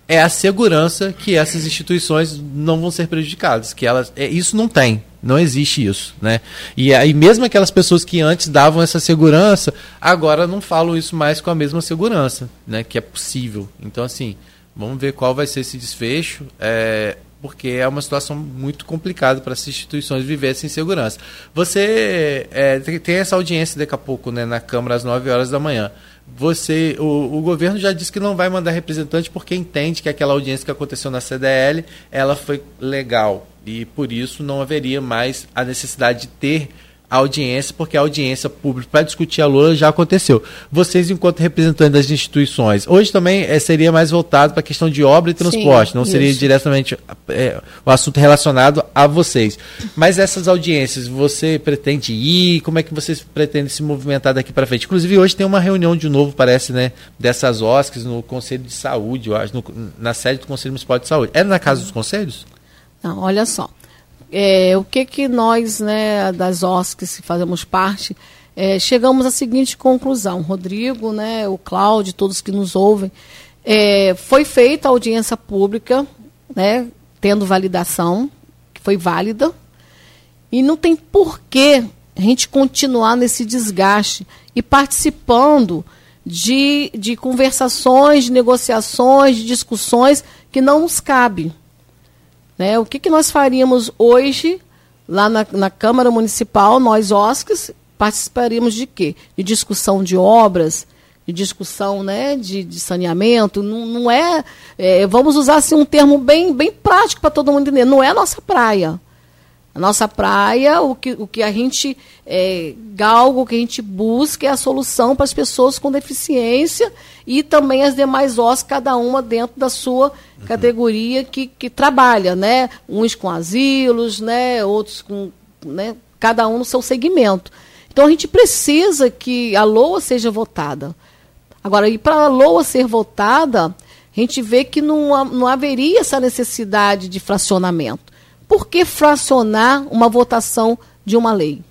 é a segurança que essas instituições não vão ser prejudicadas, que elas, é, isso não tem, não existe isso, né? E aí mesmo aquelas pessoas que antes davam essa segurança, agora não falam isso mais com a mesma segurança, né? Que é possível. Então assim, vamos ver qual vai ser esse desfecho. É, porque é uma situação muito complicada para as instituições viverem sem segurança. Você é, tem essa audiência daqui a pouco né, na Câmara às 9 horas da manhã. Você, o, o, governo já disse que não vai mandar representante porque entende que aquela audiência que aconteceu na CDL ela foi legal e por isso não haveria mais a necessidade de ter a audiência, porque a audiência pública para discutir a Lula já aconteceu. Vocês, enquanto representantes das instituições, hoje também é, seria mais voltado para a questão de obra e transporte, Sim, não seria isso. diretamente é, o assunto relacionado a vocês. Mas essas audiências, você pretende ir? Como é que vocês pretendem se movimentar daqui para frente? Inclusive, hoje tem uma reunião de novo, parece, né, dessas OSCs no Conselho de Saúde, eu acho, no, na sede do Conselho Municipal de Saúde. Era na Casa dos Conselhos? Não, olha só é, o que que nós, né, das OSCs que fazemos parte, é, chegamos à seguinte conclusão. Rodrigo, né, o Cláudio, todos que nos ouvem, é, foi feita a audiência pública, né, tendo validação, que foi válida, e não tem porquê a gente continuar nesse desgaste e participando de, de conversações, de negociações, de discussões que não nos cabem. Né? O que, que nós faríamos hoje lá na, na Câmara Municipal, nós OSCs, participaríamos de quê? De discussão de obras, de discussão né, de, de saneamento. Não, não é, é, Vamos usar assim, um termo bem, bem prático para todo mundo entender. Não é a nossa praia. A nossa praia, o que, o que a gente é, galga, o que a gente busca é a solução para as pessoas com deficiência e também as demais OS, cada uma dentro da sua uhum. categoria que, que trabalha, né? Uns com asilos, né? outros com. Né? Cada um no seu segmento. Então a gente precisa que a LOA seja votada. Agora, e para a LOA ser votada, a gente vê que não, não haveria essa necessidade de fracionamento. Por que fracionar uma votação de uma lei?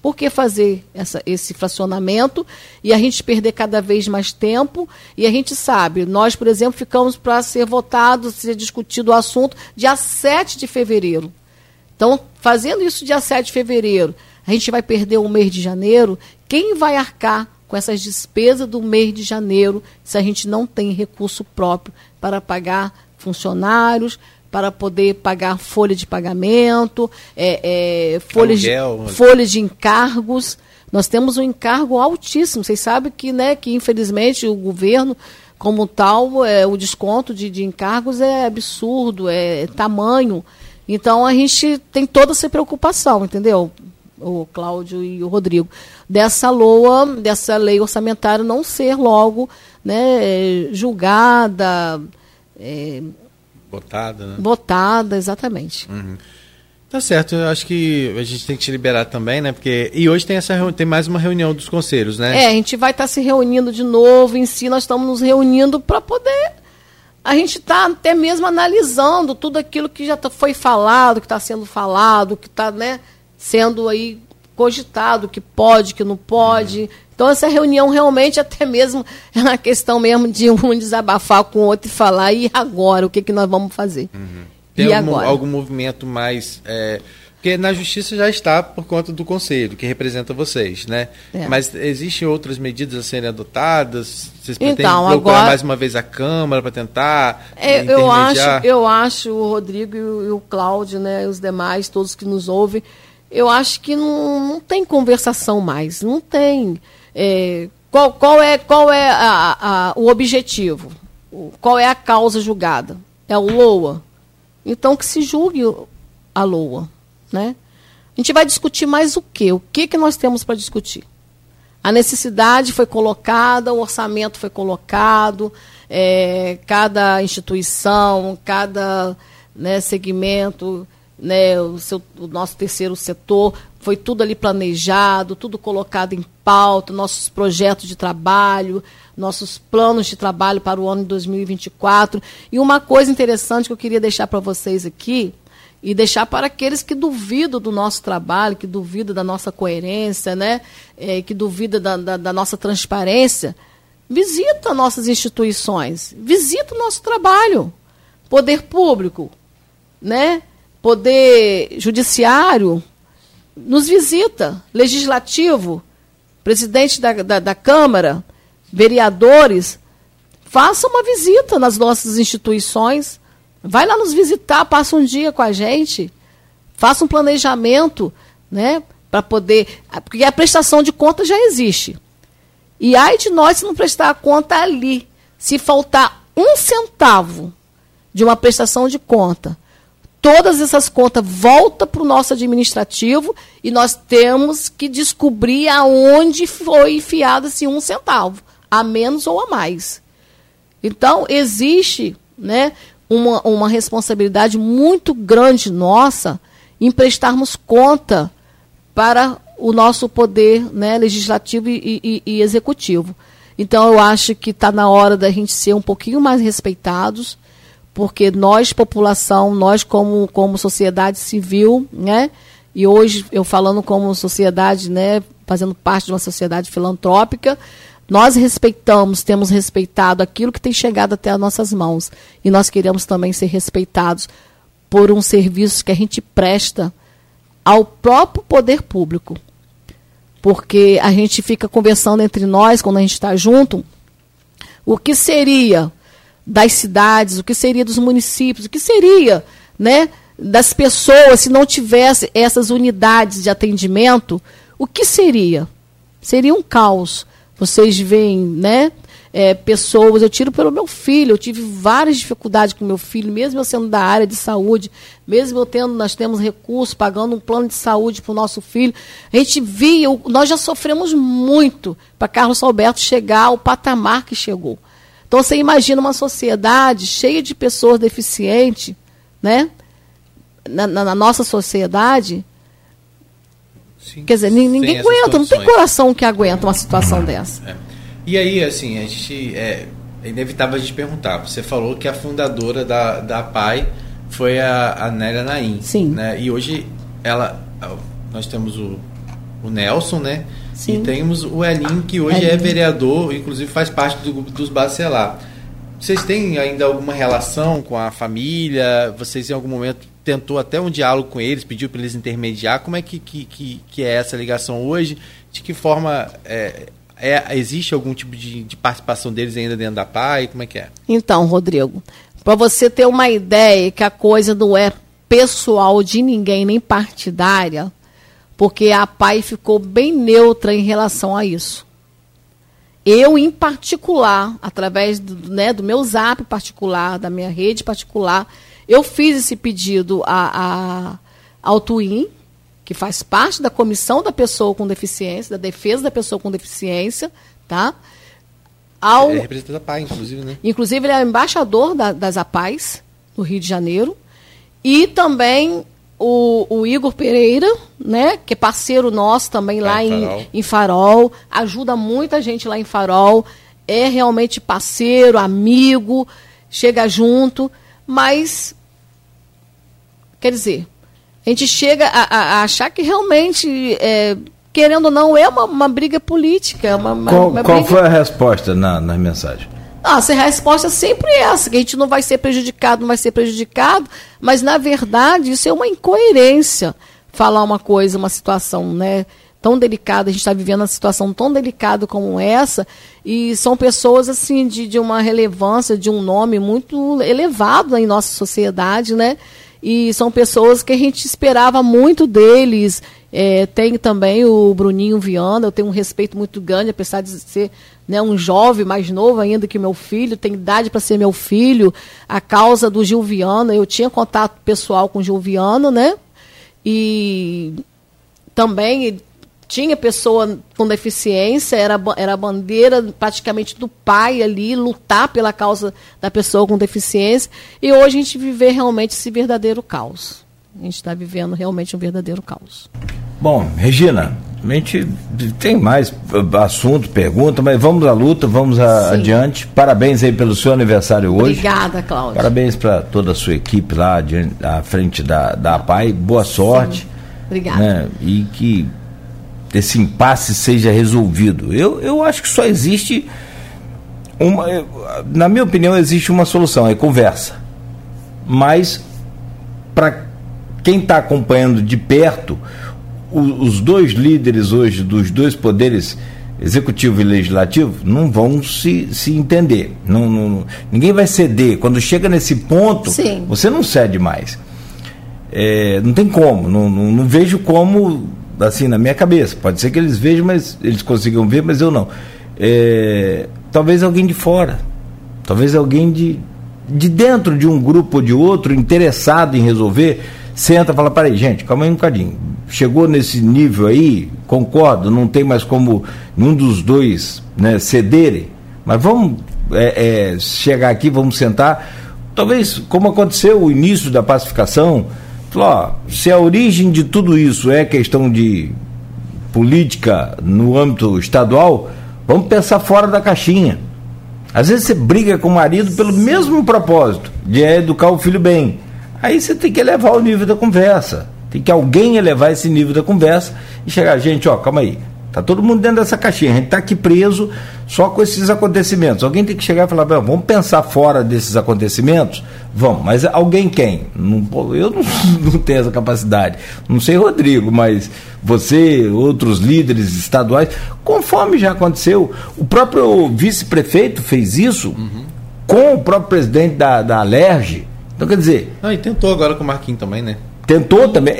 Por que fazer essa, esse fracionamento e a gente perder cada vez mais tempo? E a gente sabe, nós, por exemplo, ficamos para ser votado, ser discutido o assunto dia 7 de fevereiro. Então, fazendo isso dia 7 de fevereiro, a gente vai perder o mês de janeiro. Quem vai arcar com essas despesas do mês de janeiro se a gente não tem recurso próprio para pagar funcionários, para poder pagar folha de pagamento, é, é, folha, de, folha de encargos. Nós temos um encargo altíssimo. Vocês sabem que, né, que infelizmente o governo, como tal, é, o desconto de, de encargos é absurdo, é, é tamanho. Então a gente tem toda essa preocupação, entendeu? O Cláudio e o Rodrigo, dessa LOA, dessa lei orçamentária não ser logo né, julgada. É, Votada, né? Votada, exatamente. Uhum. Tá certo, eu acho que a gente tem que te liberar também, né? Porque e hoje tem essa tem mais uma reunião dos conselhos, né? É, a gente vai estar tá se reunindo de novo. Em si, nós estamos nos reunindo para poder. A gente está até mesmo analisando tudo aquilo que já tá, foi falado, que está sendo falado, que está né, sendo aí cogitado, que pode, que não pode. Uhum. Então, essa reunião realmente, até mesmo, é uma questão mesmo de um desabafar com o outro e falar, e agora? O que, que nós vamos fazer? Uhum. Tem e algum, agora? algum movimento mais. É, Porque na justiça já está por conta do conselho, que representa vocês, né? É. Mas existem outras medidas a serem adotadas? Vocês pretendem então, procurar agora... mais uma vez a Câmara para tentar é, eu acho Eu acho, o Rodrigo e o, Cláudio, né, os demais, todos que nos ouvem, eu acho que não, não tem conversação mais, não tem. É, qual, qual é, qual é a, a, o objetivo? Qual é a causa julgada? É o LOA? Então que se julgue a LOA. Né? A gente vai discutir mais o quê? O que, que nós temos para discutir? A necessidade foi colocada, o orçamento foi colocado, é, cada instituição, cada né, segmento né, o, seu, o nosso terceiro setor, foi tudo ali planejado, tudo colocado em pauta, nossos projetos de trabalho, nossos planos de trabalho para o ano de 2024. E uma coisa interessante que eu queria deixar para vocês aqui, e deixar para aqueles que duvidam do nosso trabalho, que duvidam da nossa coerência, né? É, que duvidam da, da, da nossa transparência, visita nossas instituições, visita o nosso trabalho. Poder público, né? Poder judiciário nos visita, legislativo, presidente da, da, da Câmara, vereadores, faça uma visita nas nossas instituições, vai lá nos visitar, passa um dia com a gente, faça um planejamento, né, para poder, porque a prestação de conta já existe. E ai de nós se não prestar a conta ali, se faltar um centavo de uma prestação de conta todas essas contas voltam para o nosso administrativo e nós temos que descobrir aonde foi enfiado esse um centavo, a menos ou a mais. Então, existe né, uma, uma responsabilidade muito grande nossa em prestarmos conta para o nosso poder né, legislativo e, e, e executivo. Então, eu acho que está na hora da gente ser um pouquinho mais respeitados porque nós, população, nós como, como sociedade civil, né? E hoje eu falando como sociedade, né, fazendo parte de uma sociedade filantrópica, nós respeitamos, temos respeitado aquilo que tem chegado até as nossas mãos. E nós queremos também ser respeitados por um serviço que a gente presta ao próprio poder público. Porque a gente fica conversando entre nós, quando a gente está junto, o que seria das cidades, o que seria dos municípios, o que seria, né, das pessoas se não tivesse essas unidades de atendimento, o que seria? Seria um caos. Vocês veem, né, é, pessoas, eu tiro pelo meu filho, eu tive várias dificuldades com meu filho, mesmo eu sendo da área de saúde, mesmo eu tendo, nós temos recursos, pagando um plano de saúde para o nosso filho, a gente via, nós já sofremos muito para Carlos Alberto chegar ao patamar que chegou. Então você imagina uma sociedade cheia de pessoas deficientes, né? Na, na, na nossa sociedade. Sim, Quer dizer, ninguém aguenta, não tem coração que aguenta uma situação dessa. É. E aí, assim, a gente. É, é, inevitável a gente perguntar. Você falou que a fundadora da, da PAI foi a, a Nélia Naim. Sim. Né? E hoje ela. Nós temos o, o Nelson, né? Sim. E temos o Elin, que hoje Elin. é vereador, inclusive faz parte do, dos Bacelar. Vocês têm ainda alguma relação com a família? Vocês em algum momento tentou até um diálogo com eles, pediu para eles intermediar? Como é que, que, que, é essa ligação hoje? De que forma é, é, existe algum tipo de, de, participação deles ainda dentro da PAI? Como é que é? Então, Rodrigo, para você ter uma ideia que a coisa não é pessoal de ninguém, nem partidária, porque a PAI ficou bem neutra em relação a isso. Eu, em particular, através do, né, do meu zap particular, da minha rede particular, eu fiz esse pedido a, a, ao Twin, que faz parte da comissão da pessoa com deficiência, da defesa da pessoa com deficiência, tá? Ao, é representante da PAI, inclusive, né? Inclusive, ele é embaixador da, das APAIs, no Rio de Janeiro. E também o, o, Igor Pereira, né, que é parceiro nosso também lá, em, Farol. em Farol, ajuda muita gente lá em Farol, é realmente parceiro, amigo, chega junto, mas quer dizer, a gente chega a, a achar que realmente, é, querendo ou não, é uma, uma briga política. É uma, qual, uma qual foi a resposta na, na mensagem? Nossa, a resposta é sempre essa, que a gente não vai ser prejudicado, não vai ser prejudicado, mas na verdade isso é uma incoerência. falar uma coisa, uma situação, né? Tão delicada, a gente está vivendo uma situação tão delicada como essa, e são pessoas assim de, de uma relevância, de um nome muito elevado em nossa sociedade, né? E são pessoas que a gente esperava muito deles. É, tem também o Bruninho Viana, eu tenho um respeito muito grande, apesar de ser né, um jovem mais novo ainda que meu filho, tem idade para ser meu filho. A causa do Gil Viana, eu tinha contato pessoal com o Gil Viana, né? E também tinha pessoa com deficiência, era, era a bandeira praticamente do pai ali, lutar pela causa da pessoa com deficiência. E hoje a gente viver realmente esse verdadeiro caos. A gente está vivendo realmente um verdadeiro caos. Bom, Regina, a gente tem mais assunto, pergunta, mas vamos à luta, vamos a, adiante. Parabéns aí pelo seu aniversário hoje. Obrigada, Cláudia. Parabéns para toda a sua equipe lá à frente da, da APAI. Boa sorte. Sim. Obrigada. Né? E que esse impasse seja resolvido. Eu, eu acho que só existe uma. Na minha opinião, existe uma solução, é conversa. Mas, para quem está acompanhando de perto, o, os dois líderes hoje dos dois poderes executivo e legislativo não vão se, se entender. Não, não, ninguém vai ceder. Quando chega nesse ponto, Sim. você não cede mais. É, não tem como. Não, não, não, vejo como, assim, na minha cabeça. Pode ser que eles vejam, mas eles consigam ver, mas eu não. É, talvez alguém de fora. Talvez alguém de, de dentro de um grupo ou de outro, interessado em resolver, senta e fala, peraí, gente, calma aí um bocadinho chegou nesse nível aí, concordo, não tem mais como nenhum dos dois né, cederem, mas vamos é, é, chegar aqui, vamos sentar. Talvez, como aconteceu o início da pacificação, ó, se a origem de tudo isso é questão de política no âmbito estadual, vamos pensar fora da caixinha. Às vezes você briga com o marido pelo mesmo propósito, de educar o filho bem. Aí você tem que elevar o nível da conversa. Tem que alguém elevar esse nível da conversa e chegar, gente, ó, calma aí. Tá todo mundo dentro dessa caixinha. A gente está aqui preso só com esses acontecimentos. Alguém tem que chegar e falar, vamos pensar fora desses acontecimentos? Vamos, mas alguém quem? Não, eu não, (laughs) não tenho essa capacidade. Não sei, Rodrigo, mas você, outros líderes estaduais, conforme já aconteceu, o próprio vice-prefeito fez isso uhum. com o próprio presidente da, da Alerj. Então, quer dizer. Ah, e tentou agora com o Marquinhos também, né? Tentou também.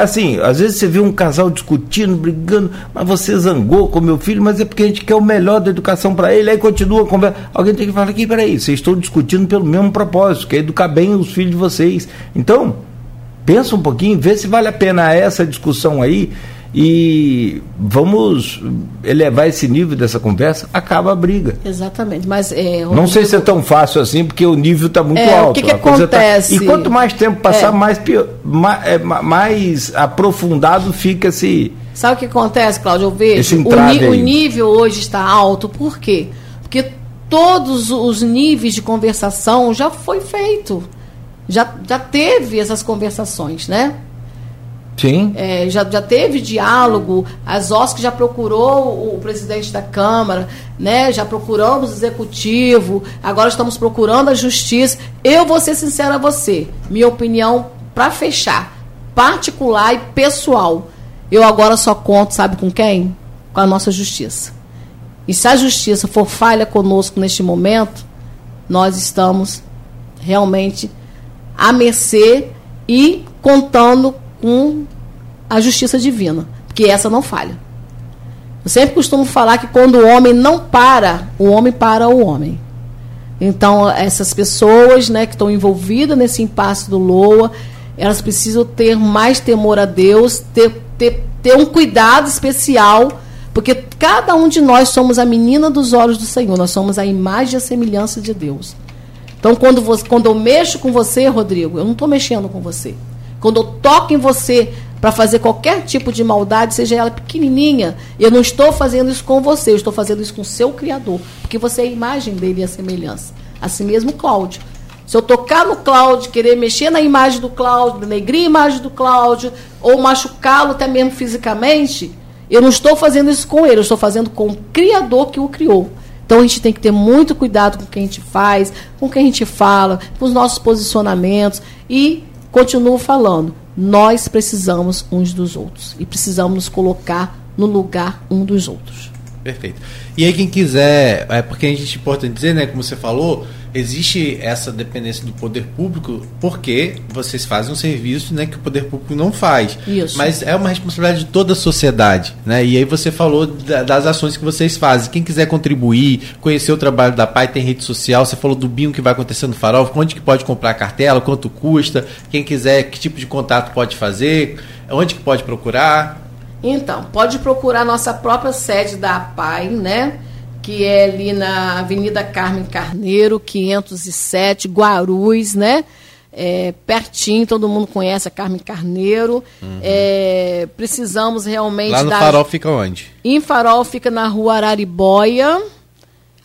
assim, às vezes você vê um casal discutindo, brigando, mas você zangou com meu filho, mas é porque a gente quer o melhor da educação para ele, aí continua a conversa. Alguém tem que falar aqui, peraí, vocês estão discutindo pelo mesmo propósito, que é educar bem os filhos de vocês. Então, pensa um pouquinho, vê se vale a pena essa discussão aí e vamos elevar esse nível dessa conversa, acaba a briga. Exatamente. Mas é, não sei se é tão fácil assim, porque o nível está muito é, alto. O que, que acontece? Tá... E quanto mais tempo passar, é. mais, mais, é, mais aprofundado fica se. Sabe o que acontece, Cláudio? Eu vejo o, o nível hoje está alto, por quê? Porque todos os níveis de conversação já foi feito. Já, já teve essas conversações, né? Sim. É, já, já teve diálogo, as OSC já procurou o presidente da Câmara, né? já procuramos o executivo, agora estamos procurando a justiça. Eu vou ser sincera a você, minha opinião, para fechar, particular e pessoal, eu agora só conto, sabe com quem? Com a nossa justiça. E se a justiça for falha conosco neste momento, nós estamos realmente a mercê e contando com a justiça divina, porque essa não falha. Eu sempre costumo falar que quando o homem não para, o homem para o homem. Então, essas pessoas né, que estão envolvidas nesse impasse do LOA, elas precisam ter mais temor a Deus, ter, ter, ter um cuidado especial, porque cada um de nós somos a menina dos olhos do Senhor, nós somos a imagem e a semelhança de Deus. Então, quando, você, quando eu mexo com você, Rodrigo, eu não estou mexendo com você. Quando eu toco em você para fazer qualquer tipo de maldade, seja ela pequenininha, eu não estou fazendo isso com você, eu estou fazendo isso com o seu Criador, porque você é a imagem dele e a semelhança. Assim mesmo Cláudio. Se eu tocar no Cláudio, querer mexer na imagem do Cláudio, denegrir a imagem do Cláudio, ou machucá-lo até mesmo fisicamente, eu não estou fazendo isso com ele, eu estou fazendo com o Criador que o criou. Então a gente tem que ter muito cuidado com o que a gente faz, com o que a gente fala, com os nossos posicionamentos e continuo falando, nós precisamos uns dos outros e precisamos nos colocar no lugar um dos outros. Perfeito. E aí quem quiser, é porque a gente é importante dizer, né, como você falou, existe essa dependência do poder público porque vocês fazem um serviço né, que o poder público não faz. Isso. Mas é uma responsabilidade de toda a sociedade. Né? E aí você falou da, das ações que vocês fazem. Quem quiser contribuir, conhecer o trabalho da PAI, tem rede social. Você falou do bingo que vai acontecer no farol, onde que pode comprar a cartela, quanto custa, quem quiser, que tipo de contato pode fazer, onde que pode procurar. Então, pode procurar nossa própria sede da PAI, né? que é ali na Avenida Carmen Carneiro, 507, Guarus, né? É, pertinho, todo mundo conhece a Carmen Carneiro. Uhum. É, precisamos realmente. Lá no dar... Farol fica onde? Em Farol fica na rua Araribóia.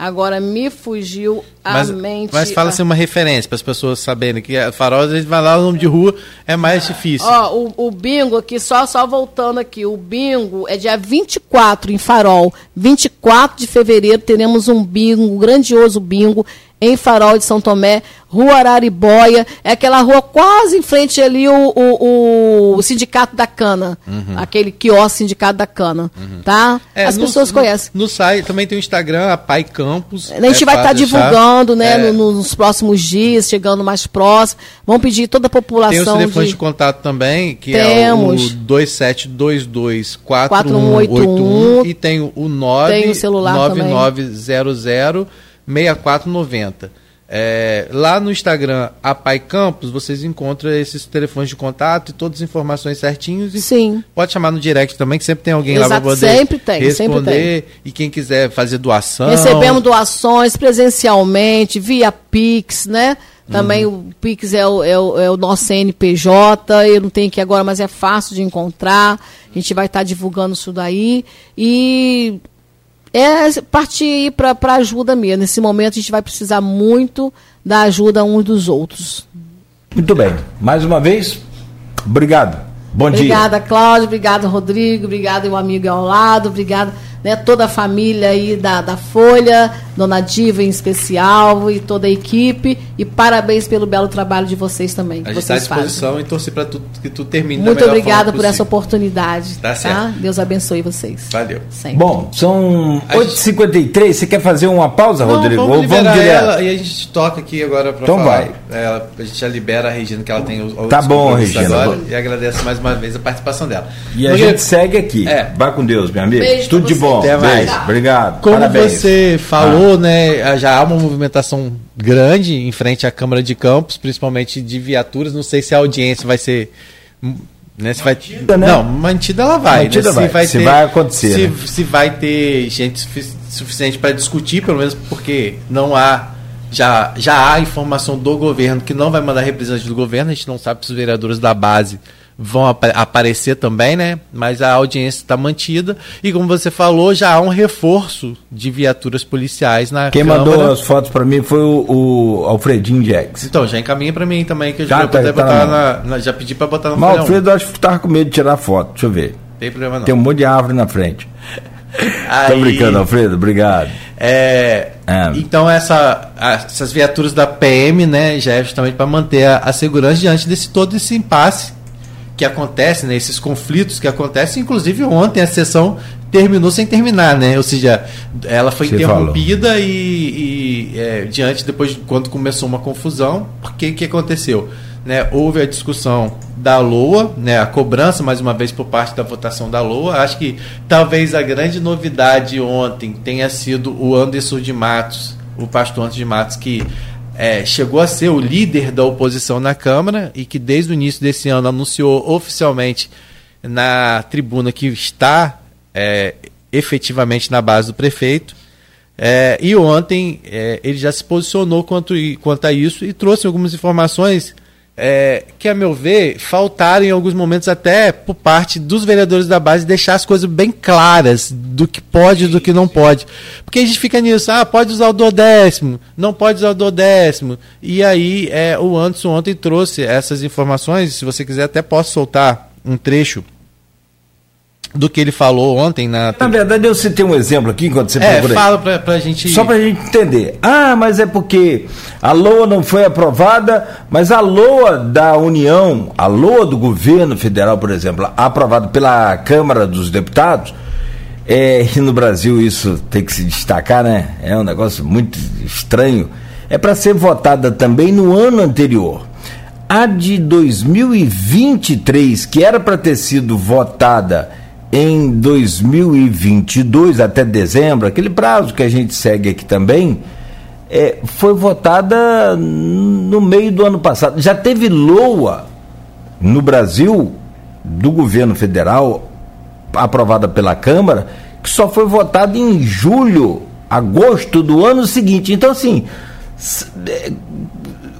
Agora me fugiu a mas, mente. Mas fala assim uma referência para as pessoas saberem que a farol, a gente vai lá, o nome de rua é mais difícil. Ó, o, o, bingo aqui, só, só voltando aqui, o bingo é dia 24 em Farol. 24 de fevereiro teremos um bingo, um grandioso bingo em Farol de São Tomé, Rua Araribóia, é aquela rua quase em frente ali o, o, o Sindicato da Cana, uhum. aquele quiosque Sindicato da Cana, uhum. tá? É, As no, pessoas conhecem. No, site também tem o Instagram, a Pai Campos. A gente é vai estar tá divulgando, né, é. no, nos próximos dias, chegando mais próximo. Vamos pedir toda a população. Tem os telefones de, de contato também, que Temos. é o 2722 4181 e tem o 9 tem o celular 9900 6490. É, lá no Instagram, a Pai Campos, vocês encontram esses telefones de contato e todas as informações certinhos. E Sim. Pode chamar no direct também, que sempre tem alguém Exato, lá para poder sempre tem, responder. Sempre tem. E quem quiser fazer doação. Recebemos doações presencialmente, via Pix, né? Também uhum. o Pix é o, é, o, é o, nosso CNPJ, eu não tenho aqui agora, mas é fácil de encontrar. A gente vai estar divulgando isso daí. E é partir para ajuda mesmo. Nesse momento a gente vai precisar muito da ajuda uns dos outros. Muito bem. Mais uma vez, obrigado. Bom obrigada, dia. Obrigada, Cláudio. Obrigado, Rodrigo. Obrigado, meu amigo ao lado. Obrigado né, toda a família aí da, da Folha, Dona Diva em especial e toda a equipe. E parabéns pelo belo trabalho de vocês também. A gente está à disposição fazem. e torcer para que tudo termine Muito obrigada por essa oportunidade. Tá, tá? Deus abençoe vocês. Valeu. Sempre. Bom, são 8h53. Gente... Você quer fazer uma pausa, Não, Rodrigo? Vamos, liberar vamos ela e a gente toca aqui agora para então falar. vai. Ela, a gente já libera a Regina, que ela tem os Tá bom, Regina. Agora, e agradece mais uma vez a participação dela. E a gente segue aqui. É. Vai com Deus, meu amigo. Beijo Tudo de bom. Até mais. Obrigado. Como Parabéns. você falou, ah. né, já há uma movimentação grande em frente à Câmara de Campos, principalmente de viaturas. Não sei se a audiência vai ser né, se mantida, vai, né? Não, mantida ela vai. Mantida né? vai. Se vai, se ter, vai acontecer. Se, né? se vai ter gente suficiente para discutir, pelo menos porque não há. Já, já há informação do governo que não vai mandar representante do governo, a gente não sabe se os vereadores da base vão ap aparecer também, né? Mas a audiência está mantida e como você falou, já há um reforço de viaturas policiais na Quem Câmara. mandou as fotos para mim foi o, o Alfredinho Jax. Então, já encaminha para mim também que eu já, já, tá, tá botar na, na, já pedi para botar no Mas o Alfredo acho que tava com medo de tirar foto. Deixa eu ver. Tem problema não. Tem um monte de árvore na frente. (laughs) Aí, Tô brincando, Alfredo, obrigado. É, é. Então essa, essas viaturas da PM, né, já é justamente para manter a, a segurança diante desse todo esse impasse que acontece, né, esses conflitos que acontecem, inclusive ontem a sessão terminou sem terminar, né? Ou seja, ela foi Você interrompida falou. e, e é, diante depois quando começou uma confusão, porque que aconteceu? Né, houve a discussão da LOA, né, a cobrança mais uma vez por parte da votação da LOA. Acho que talvez a grande novidade ontem tenha sido o Anderson de Matos, o pastor Anderson de Matos, que é, chegou a ser o líder da oposição na Câmara e que desde o início desse ano anunciou oficialmente na tribuna que está é, efetivamente na base do prefeito. É, e ontem é, ele já se posicionou quanto, quanto a isso e trouxe algumas informações é, que, a meu ver, faltaram em alguns momentos até por parte dos vereadores da base deixar as coisas bem claras do que pode e do que não pode. Porque a gente fica nisso, ah, pode usar o do décimo, não pode usar o do décimo. E aí é, o Anderson ontem trouxe essas informações, se você quiser até posso soltar um trecho do que ele falou ontem na. Na verdade, eu citei um exemplo aqui enquanto você é, procura. Fala pra, pra gente. Só pra gente entender. Ah, mas é porque a LOA não foi aprovada, mas a LOA da União, a LOA do governo federal, por exemplo, aprovada pela Câmara dos Deputados, é, e no Brasil isso tem que se destacar, né? É um negócio muito estranho. É para ser votada também no ano anterior. A de 2023, que era para ter sido votada em 2022 até dezembro, aquele prazo que a gente segue aqui também, é, foi votada no meio do ano passado. Já teve LOA no Brasil, do governo federal, aprovada pela Câmara, que só foi votada em julho, agosto do ano seguinte. Então, assim. É,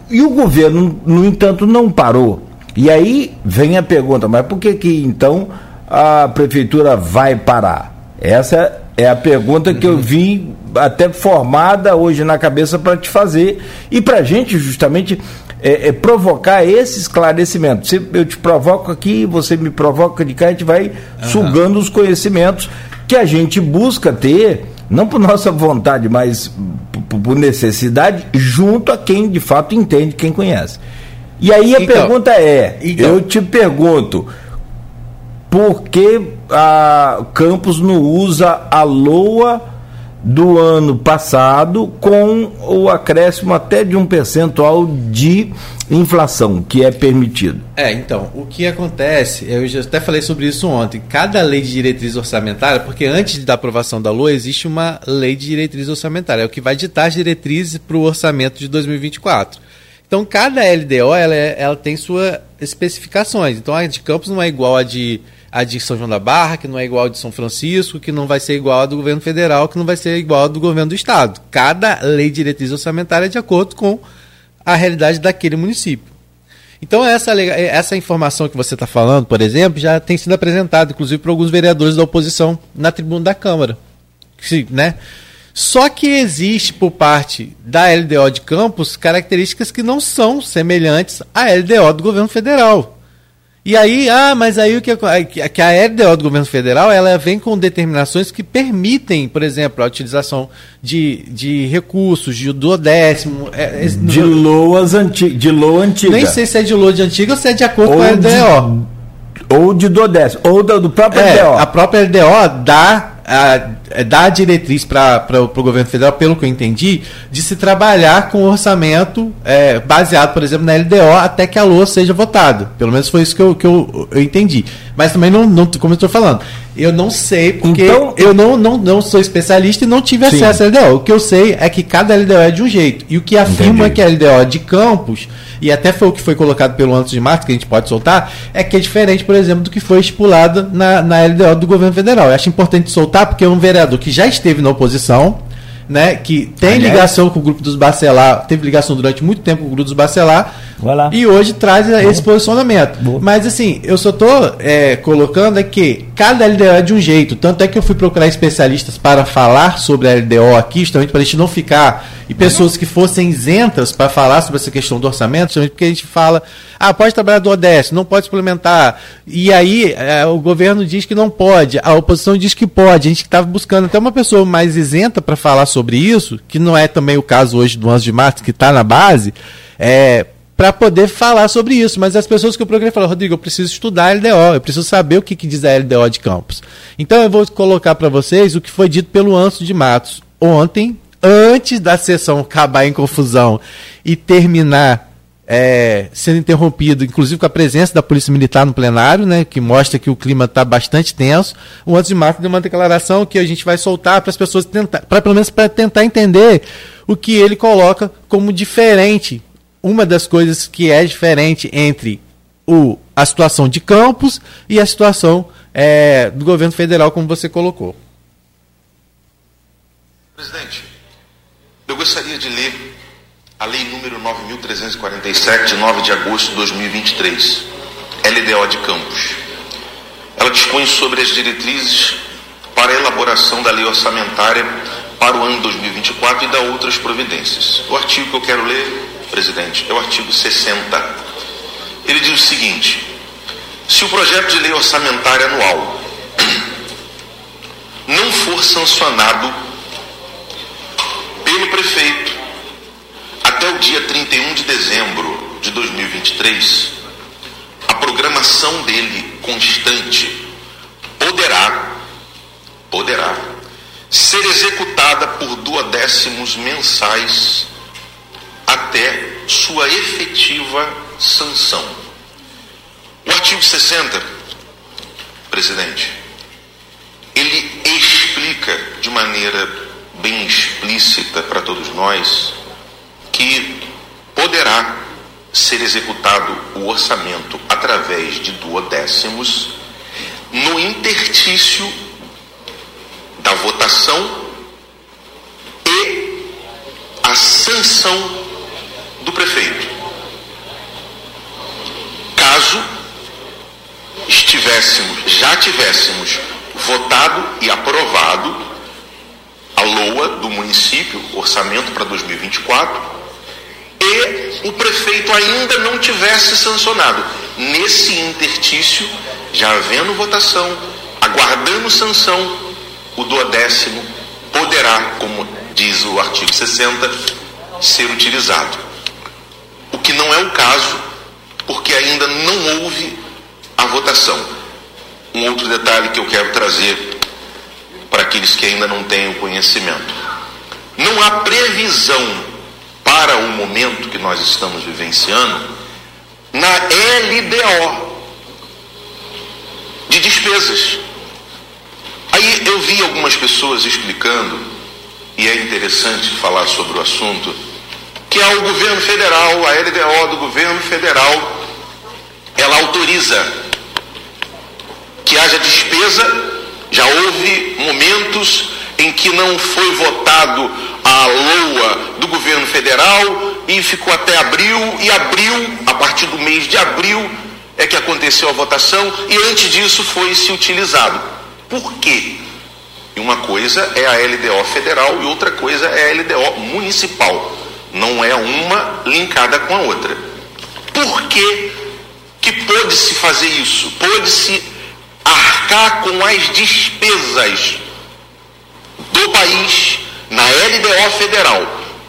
e o governo, no entanto, não parou. E aí vem a pergunta, mas por que que então a prefeitura vai parar? Essa é a pergunta que eu uhum. vim até formada hoje na cabeça para te fazer e para a gente justamente é, é, provocar esse esclarecimento. Se eu te provoco aqui, você me provoca de cá, a gente vai uhum. sugando os conhecimentos que a gente busca ter, não por nossa vontade, mas por necessidade, junto a quem de fato entende, quem conhece. E aí a então, pergunta é: então, eu te pergunto, por que a Campos não usa a LOA do ano passado com o acréscimo até de um percentual de inflação que é permitido. É, então, o que acontece, eu já até falei sobre isso ontem, cada lei de diretriz orçamentária, porque antes da aprovação da LOA existe uma lei de diretriz orçamentária, é o que vai ditar as diretrizes para o orçamento de 2024. Então, cada LDO ela, é, ela tem suas especificações. Então, a de Campos não é igual a de a de São João da Barra, que não é igual a de São Francisco, que não vai ser igual a do governo federal, que não vai ser igual a do governo do estado. Cada lei de diretriz orçamentária é de acordo com a realidade daquele município. Então, essa, essa informação que você está falando, por exemplo, já tem sido apresentada, inclusive, por alguns vereadores da oposição na tribuna da Câmara. Né? Só que existe, por parte da LDO de Campos, características que não são semelhantes à LDO do governo federal. E aí, ah, mas aí o que, que a LDO do governo federal, ela vem com determinações que permitem, por exemplo, a utilização de, de recursos, de duodécimo... É, de loas anti, de loa antiga. Nem sei se é de loa de antiga ou se é de acordo ou com a LDO. De, ou de duodécimo, ou do, do próprio é, LDO. A própria LDO dá a, é, dá a diretriz para o governo federal, pelo que eu entendi, de se trabalhar com orçamento é, baseado, por exemplo, na LDO até que a LOA seja votada. Pelo menos foi isso que eu, que eu, eu entendi. Mas também, não, não como eu estou falando, eu não sei, porque então, eu não, não, não sou especialista e não tive sim. acesso à LDO. O que eu sei é que cada LDO é de um jeito. E o que afirma entendi. que a LDO de campos e até foi o que foi colocado pelo Antes de Março, que a gente pode soltar, é que é diferente, por exemplo, do que foi estipulado na, na LDO do governo federal. Eu acho importante soltar, porque é um vereador que já esteve na oposição, né, que tem Aliás. ligação com o grupo dos Bacelar, teve ligação durante muito tempo com o grupo dos Bacelar, e hoje traz esse posicionamento. Boa. Mas assim, eu só estou é, colocando é que cada LDO é de um jeito, tanto é que eu fui procurar especialistas para falar sobre a LDO aqui, justamente para a gente não ficar e pessoas que fossem isentas para falar sobre essa questão do orçamento, justamente porque a gente fala, ah, pode trabalhar do ODS, não pode suplementar. E aí é, o governo diz que não pode, a oposição diz que pode. A gente estava buscando até uma pessoa mais isenta para falar sobre isso, que não é também o caso hoje do 11 de março, que está na base, é, para poder falar sobre isso. Mas as pessoas que eu procurei falaram, Rodrigo, eu preciso estudar a LDO, eu preciso saber o que, que diz a LDO de Campos. Então eu vou colocar para vocês o que foi dito pelo Anso de Matos ontem, antes da sessão acabar em confusão e terminar é, sendo interrompido, inclusive com a presença da Polícia Militar no plenário, né, que mostra que o clima está bastante tenso. O antes de março deu uma declaração que a gente vai soltar para as pessoas tentar, para pelo menos para tentar entender o que ele coloca como diferente. Uma das coisas que é diferente entre o, a situação de Campos e a situação é, do governo federal, como você colocou. Presidente, eu gostaria de ler a Lei número 9.347, de 9 de agosto de 2023, LDO de Campos. Ela dispõe sobre as diretrizes para a elaboração da lei orçamentária para o ano 2024 e da outras providências. O artigo que eu quero ler, presidente, é o artigo 60. Ele diz o seguinte: se o projeto de lei orçamentária anual não for sancionado pelo prefeito até o dia 31 de dezembro de 2023, a programação dele constante poderá, poderá ser executada por duodécimos mensais até sua efetiva sanção. O artigo 60, presidente, ele explica de maneira bem explícita para todos nós que poderá ser executado o orçamento através de duodécimos no interstício da votação e a sanção do prefeito. Caso estivéssemos, já tivéssemos votado e aprovado a LOA do município, orçamento para 2024, e o prefeito ainda não tivesse sancionado. Nesse interstício, já havendo votação, aguardando sanção, o duodécimo poderá, como diz o artigo 60, ser utilizado. O que não é o caso, porque ainda não houve a votação. Um outro detalhe que eu quero trazer para aqueles que ainda não têm o conhecimento. Não há previsão para o momento que nós estamos vivenciando na LDO de despesas. Aí eu vi algumas pessoas explicando, e é interessante falar sobre o assunto, que é o governo federal, a LDO do governo federal, ela autoriza que haja despesa. Já houve momentos em que não foi votado a LOA do governo federal e ficou até abril, e abril, a partir do mês de abril, é que aconteceu a votação, e antes disso foi se utilizado. Por quê? Uma coisa é a LDO federal e outra coisa é a LDO municipal. Não é uma linkada com a outra. Por que, que pôde-se fazer isso? Pôde-se arcar com as despesas do país na LDO federal.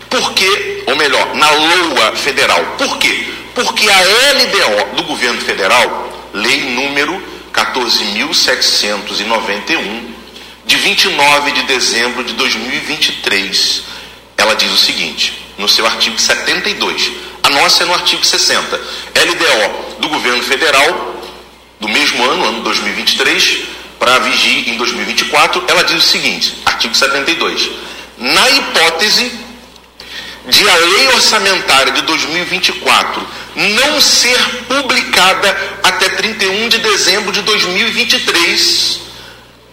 Por quê? Ou melhor, na LOA federal. Por quê? Porque a LDO do governo federal, lei número 14.791, de 29 de dezembro de 2023, ela diz o seguinte, no seu artigo 72, a nossa é no artigo 60, LDO do governo federal, do mesmo ano, ano 2023, para vigir em 2024, ela diz o seguinte, artigo 72, na hipótese de a lei orçamentária de 2024 não ser publicada até 31 de dezembro de 2023,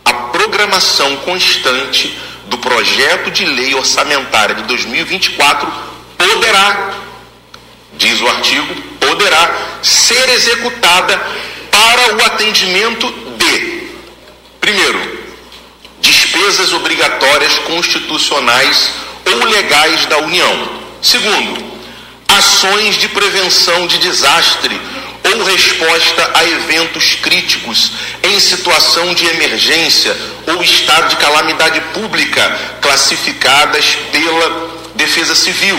a programação constante do projeto de lei orçamentária de 2024 poderá, diz o artigo, poderá ser executada para o atendimento de, primeiro, despesas obrigatórias constitucionais ou legais da União. Segundo, ações de prevenção de desastre ou resposta a eventos críticos em situação de emergência ou estado de calamidade pública classificadas pela Defesa Civil.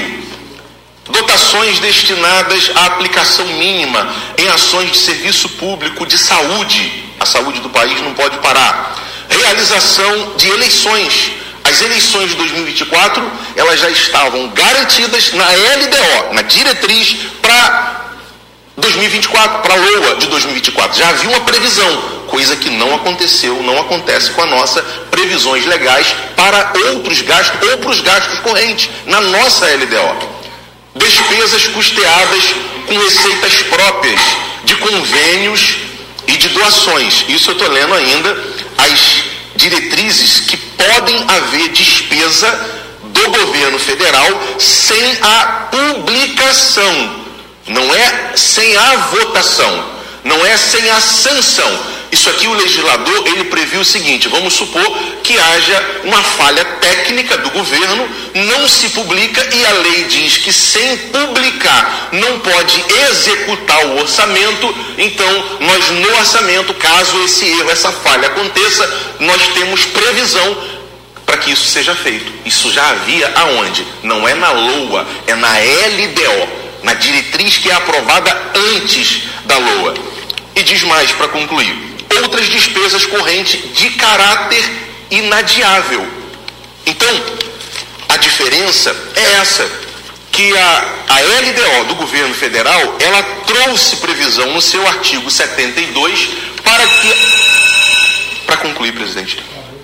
Dotações destinadas à aplicação mínima em ações de serviço público de saúde. A saúde do país não pode parar. Realização de eleições as eleições de 2024, elas já estavam garantidas na LDO, na diretriz para 2024, para a LOA de 2024. Já havia uma previsão, coisa que não aconteceu, não acontece com a nossa previsões legais para outros gastos ou para os gastos correntes na nossa LDO. Despesas custeadas com receitas próprias de convênios e de doações. Isso eu estou lendo ainda as diretrizes que podem haver despesa do governo federal sem a publicação, não é sem a votação, não é sem a sanção, Isso aqui o legislador ele previu o seguinte: vamos supor que haja uma falha técnica do governo, não se publica e a lei diz que sem publicar não pode executar o orçamento. Então, nós no orçamento, caso esse erro, essa falha aconteça, nós temos previsão para que isso seja feito. Isso já havia aonde? Não é na LOA, é na LDO, na diretriz que é aprovada antes da LOA. E diz mais para concluir outras despesas correntes de caráter inadiável. Então, a diferença é essa, que a, a LDO do governo federal, ela trouxe previsão no seu artigo 72 para que, para concluir, presidente,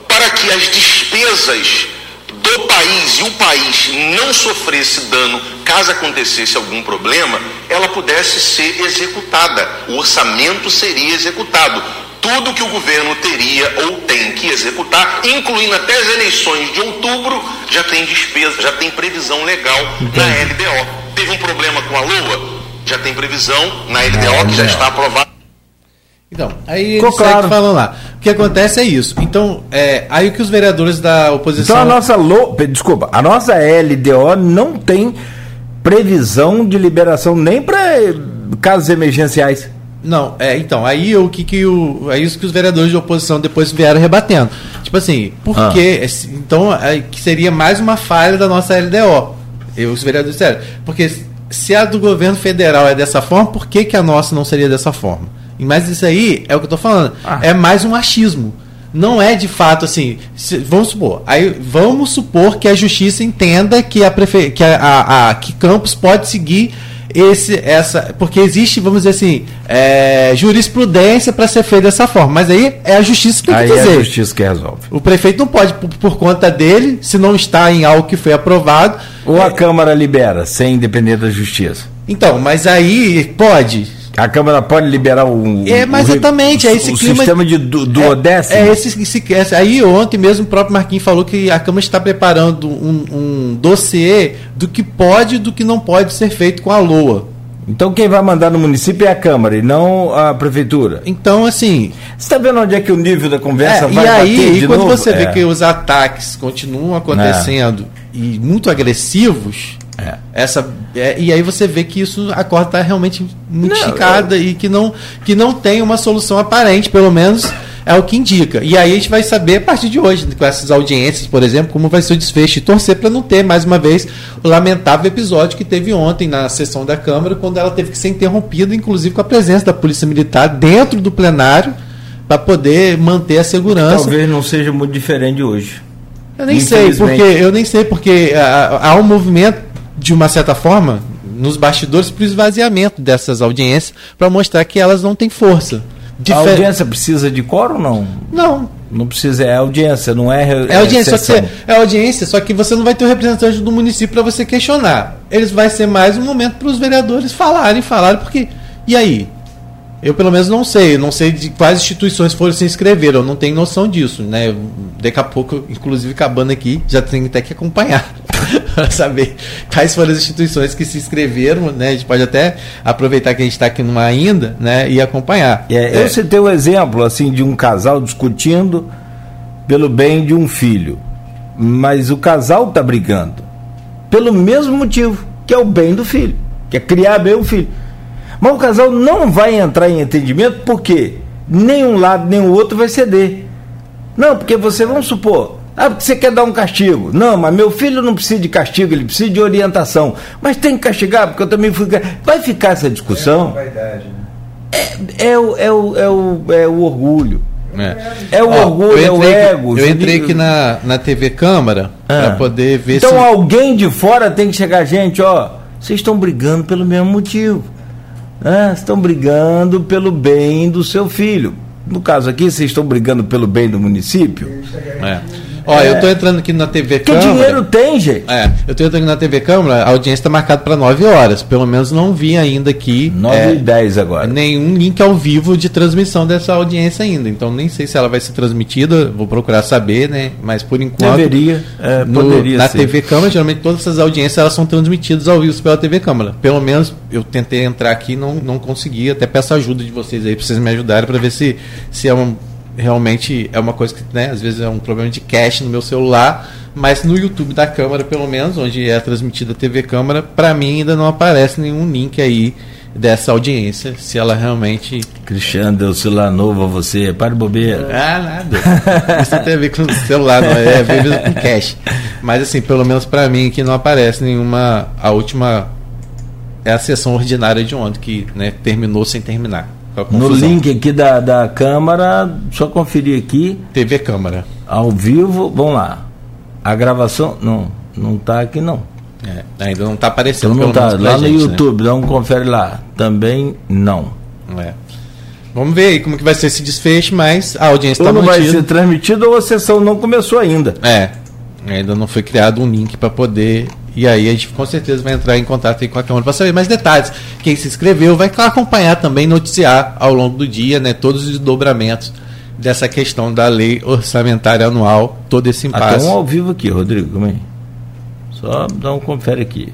para que as despesas do país e o país não sofresse dano caso acontecesse algum problema, ela pudesse ser executada. O orçamento seria executado tudo que o governo teria ou tem que executar, incluindo até as eleições de outubro, já tem despesa, já tem previsão legal Entendi. na LDO. Teve um problema com a Lua? Já tem previsão na LDO que já está aprovada. Então, aí Ficou claro. falando lá. O que acontece é isso. Então, é, aí o que os vereadores da oposição. Então a nossa Lo... desculpa, a nossa LDO não tem previsão de liberação nem para casos emergenciais. Não, é, então, aí o que, que o. É isso que os vereadores de oposição depois vieram rebatendo. Tipo assim, por ah. quê? Então, é, que seria mais uma falha da nossa LDO. E os vereadores disseram, porque se a do governo federal é dessa forma, por que, que a nossa não seria dessa forma? Mas isso aí é o que eu tô falando. Ah. É mais um achismo. Não é de fato assim. Se, vamos supor. Aí vamos supor que a justiça entenda que a, prefe, que a, a, a que Campos pode seguir esse, essa, porque existe, vamos dizer assim, é, jurisprudência para ser feito dessa forma. Mas aí é a justiça que tem aí que fazer. É a justiça que resolve. O prefeito não pode, por, por, conta dele, se não está em algo que foi aprovado. Ou a é, Câmara libera, sem depender da justiça. Então, mas aí pode. A Câmara pode liberar o. É, mas exatamente. O, é esse o clima, sistema de, do, do é, É esse, esse, esse, Aí ontem mesmo o próprio Marquinhos falou que a Câmara está preparando um, um dossiê do que pode e do que não pode ser feito com a LOA. Então quem vai mandar no município é a Câmara e não a Prefeitura. Então, assim. Você está vendo onde é que o nível da conversa é, vai E aí, e quando novo? você é. vê que os ataques continuam acontecendo é. e muito agressivos, é. Essa, é, e aí você vê que isso a corda está realmente muito não, esticada eu... e que não, que não tem uma solução aparente, pelo menos é o que indica. E aí a gente vai saber a partir de hoje, com essas audiências, por exemplo, como vai ser o desfecho e torcer para não ter, mais uma vez, o lamentável episódio que teve ontem na sessão da Câmara, quando ela teve que ser interrompida, inclusive com a presença da Polícia Militar dentro do plenário, para poder manter a segurança. Talvez não seja muito diferente de hoje. Eu nem sei, porque eu nem sei porque há um movimento de uma certa forma, nos bastidores para o esvaziamento dessas audiências, para mostrar que elas não têm força. Difer... A audiência precisa de coro ou não? Não. Não precisa, é audiência, não é. É audiência, só que é audiência, só que você não vai ter o um representante do município para você questionar. Eles vai ser mais um momento para os vereadores falarem, falarem, porque. E aí? Eu pelo menos não sei, não sei de quais instituições foram se inscrever, eu não tenho noção disso, né? Daqui a pouco, inclusive acabando aqui, já tenho até que acompanhar (laughs) para saber quais foram as instituições que se inscreveram, né? A gente pode até aproveitar que a gente está aqui numa ainda, né? E acompanhar. É, eu citei um exemplo assim de um casal discutindo pelo bem de um filho, mas o casal está brigando pelo mesmo motivo, que é o bem do filho, que é criar bem o filho. Mas o casal não vai entrar em entendimento porque nem um lado nem o outro vai ceder. Não, porque você, vamos supor, ah, porque você quer dar um castigo. Não, mas meu filho não precisa de castigo, ele precisa de orientação. Mas tem que castigar, porque eu também fui. Vai ficar essa discussão. É, vaidade, né? é, é, o, é, o, é, o, é o orgulho. É, é o Ó, orgulho, é o ego. Eu entrei aqui na, na TV Câmara ah. para poder ver então, se. Então alguém de fora tem que chegar, gente, ó. Vocês estão brigando pelo mesmo motivo né, estão brigando pelo bem do seu filho. No caso aqui, vocês estão brigando pelo bem do município? É. Ó, é. eu tô entrando aqui na TV que Câmara. Que dinheiro tem, gente? É, eu tô entrando aqui na TV Câmara, a audiência está marcada para 9 horas. Pelo menos não vi ainda aqui. 9 é, e 10 agora. Nenhum link ao vivo de transmissão dessa audiência ainda. Então nem sei se ela vai ser transmitida, vou procurar saber, né? Mas por enquanto. Deveria, é, no, poderia Na ser. TV Câmara, geralmente todas essas audiências elas são transmitidas ao vivo pela TV Câmara. Pelo menos eu tentei entrar aqui e não, não consegui. Até peço ajuda de vocês aí, para vocês me ajudarem para ver se, se é um realmente é uma coisa que, né, às vezes é um problema de cache no meu celular, mas no YouTube da câmera, pelo menos, onde é transmitida a TV câmera, para mim ainda não aparece nenhum link aí dessa audiência, se ela realmente. Cristiano, deu celular novo a você, para de bobeira. Ah, nada. Isso tem a ver com o celular, não é, é ver com cache. Mas assim, pelo menos para mim que não aparece nenhuma. A última é a sessão ordinária de ontem, que né, terminou sem terminar. No link aqui da, da Câmara, só conferir aqui. TV Câmara. Ao vivo, vamos lá. A gravação, não, não está aqui não. É, ainda não está aparecendo. Então não tá. Lá gente, no né? YouTube, né? um confere lá. Também não. É. Vamos ver aí como que vai ser esse desfecho, mas a audiência está mantida. Ou não vai ser transmitido ou a sessão não começou ainda. É, ainda não foi criado um link para poder e aí a gente com certeza vai entrar em contato com a Câmara para saber mais detalhes. Quem se inscreveu vai acompanhar também, noticiar ao longo do dia né, todos os desdobramentos dessa questão da lei orçamentária anual, todo esse impasse. Até um ao vivo aqui, Rodrigo, como é? Só dá um confere aqui.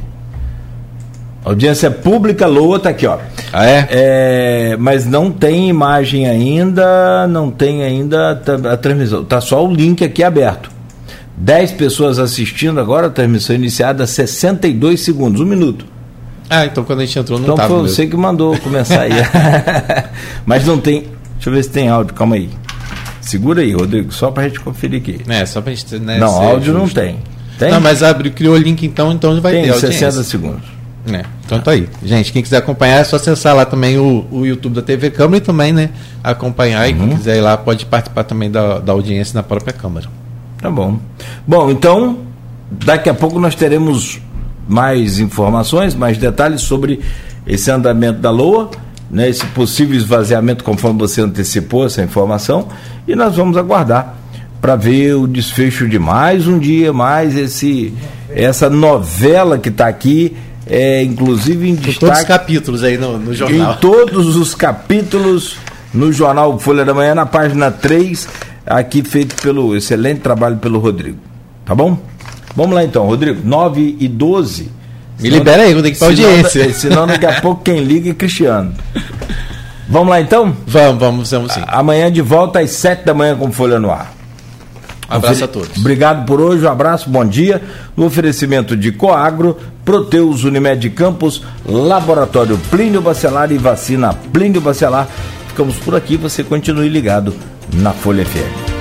Audiência pública, Loa tá aqui, ó. Ah, é? é? Mas não tem imagem ainda, não tem ainda a transmissão. Tá só o link aqui aberto. 10 pessoas assistindo agora, a transmissão iniciada 62 segundos, um minuto. Ah, então quando a gente entrou não então foi você que mandou começar aí. (laughs) Mas não tem. Deixa eu ver se tem áudio, calma aí. Segura aí, Rodrigo, só pra gente conferir aqui. É, só pra gente. Né, não, áudio justo. não tem. Tem? Não, mas abriu, criou o link então, então vai tem, ter. Tem 60 segundos. É, então tá aí. Gente, quem quiser acompanhar é só acessar lá também o, o YouTube da TV Câmara e também, né, acompanhar. Uhum. E quem uhum. quiser ir lá pode participar também da, da audiência na própria Câmara. Tá bom. Bom, então, daqui a pouco nós teremos mais informações, mais detalhes sobre esse andamento da LOA, né, esse possível esvaziamento, conforme você antecipou essa informação, e nós vamos aguardar para ver o desfecho de mais um dia, mais esse essa novela que está aqui, é, inclusive em destaque. Todos os capítulos aí no, no jornal. Em todos os capítulos no jornal Folha da Manhã, na página 3 aqui feito pelo excelente trabalho pelo Rodrigo. Tá bom? Vamos lá então, Rodrigo. 9 e 12. Me senão, libera aí, vou ter que ir pra audiência. Senão daqui a (laughs) pouco quem liga é Cristiano. Vamos lá então? Vamos, vamos, vamos sim. Amanhã de volta às 7 da manhã com Folha no Ar. Um abraço a todos. Obrigado por hoje, um abraço, bom dia. No oferecimento de Coagro, Proteus Unimed Campos, Laboratório Plínio Bacelar e Vacina Plínio Bacelar. Ficamos por aqui, você continue ligado na Folha FM.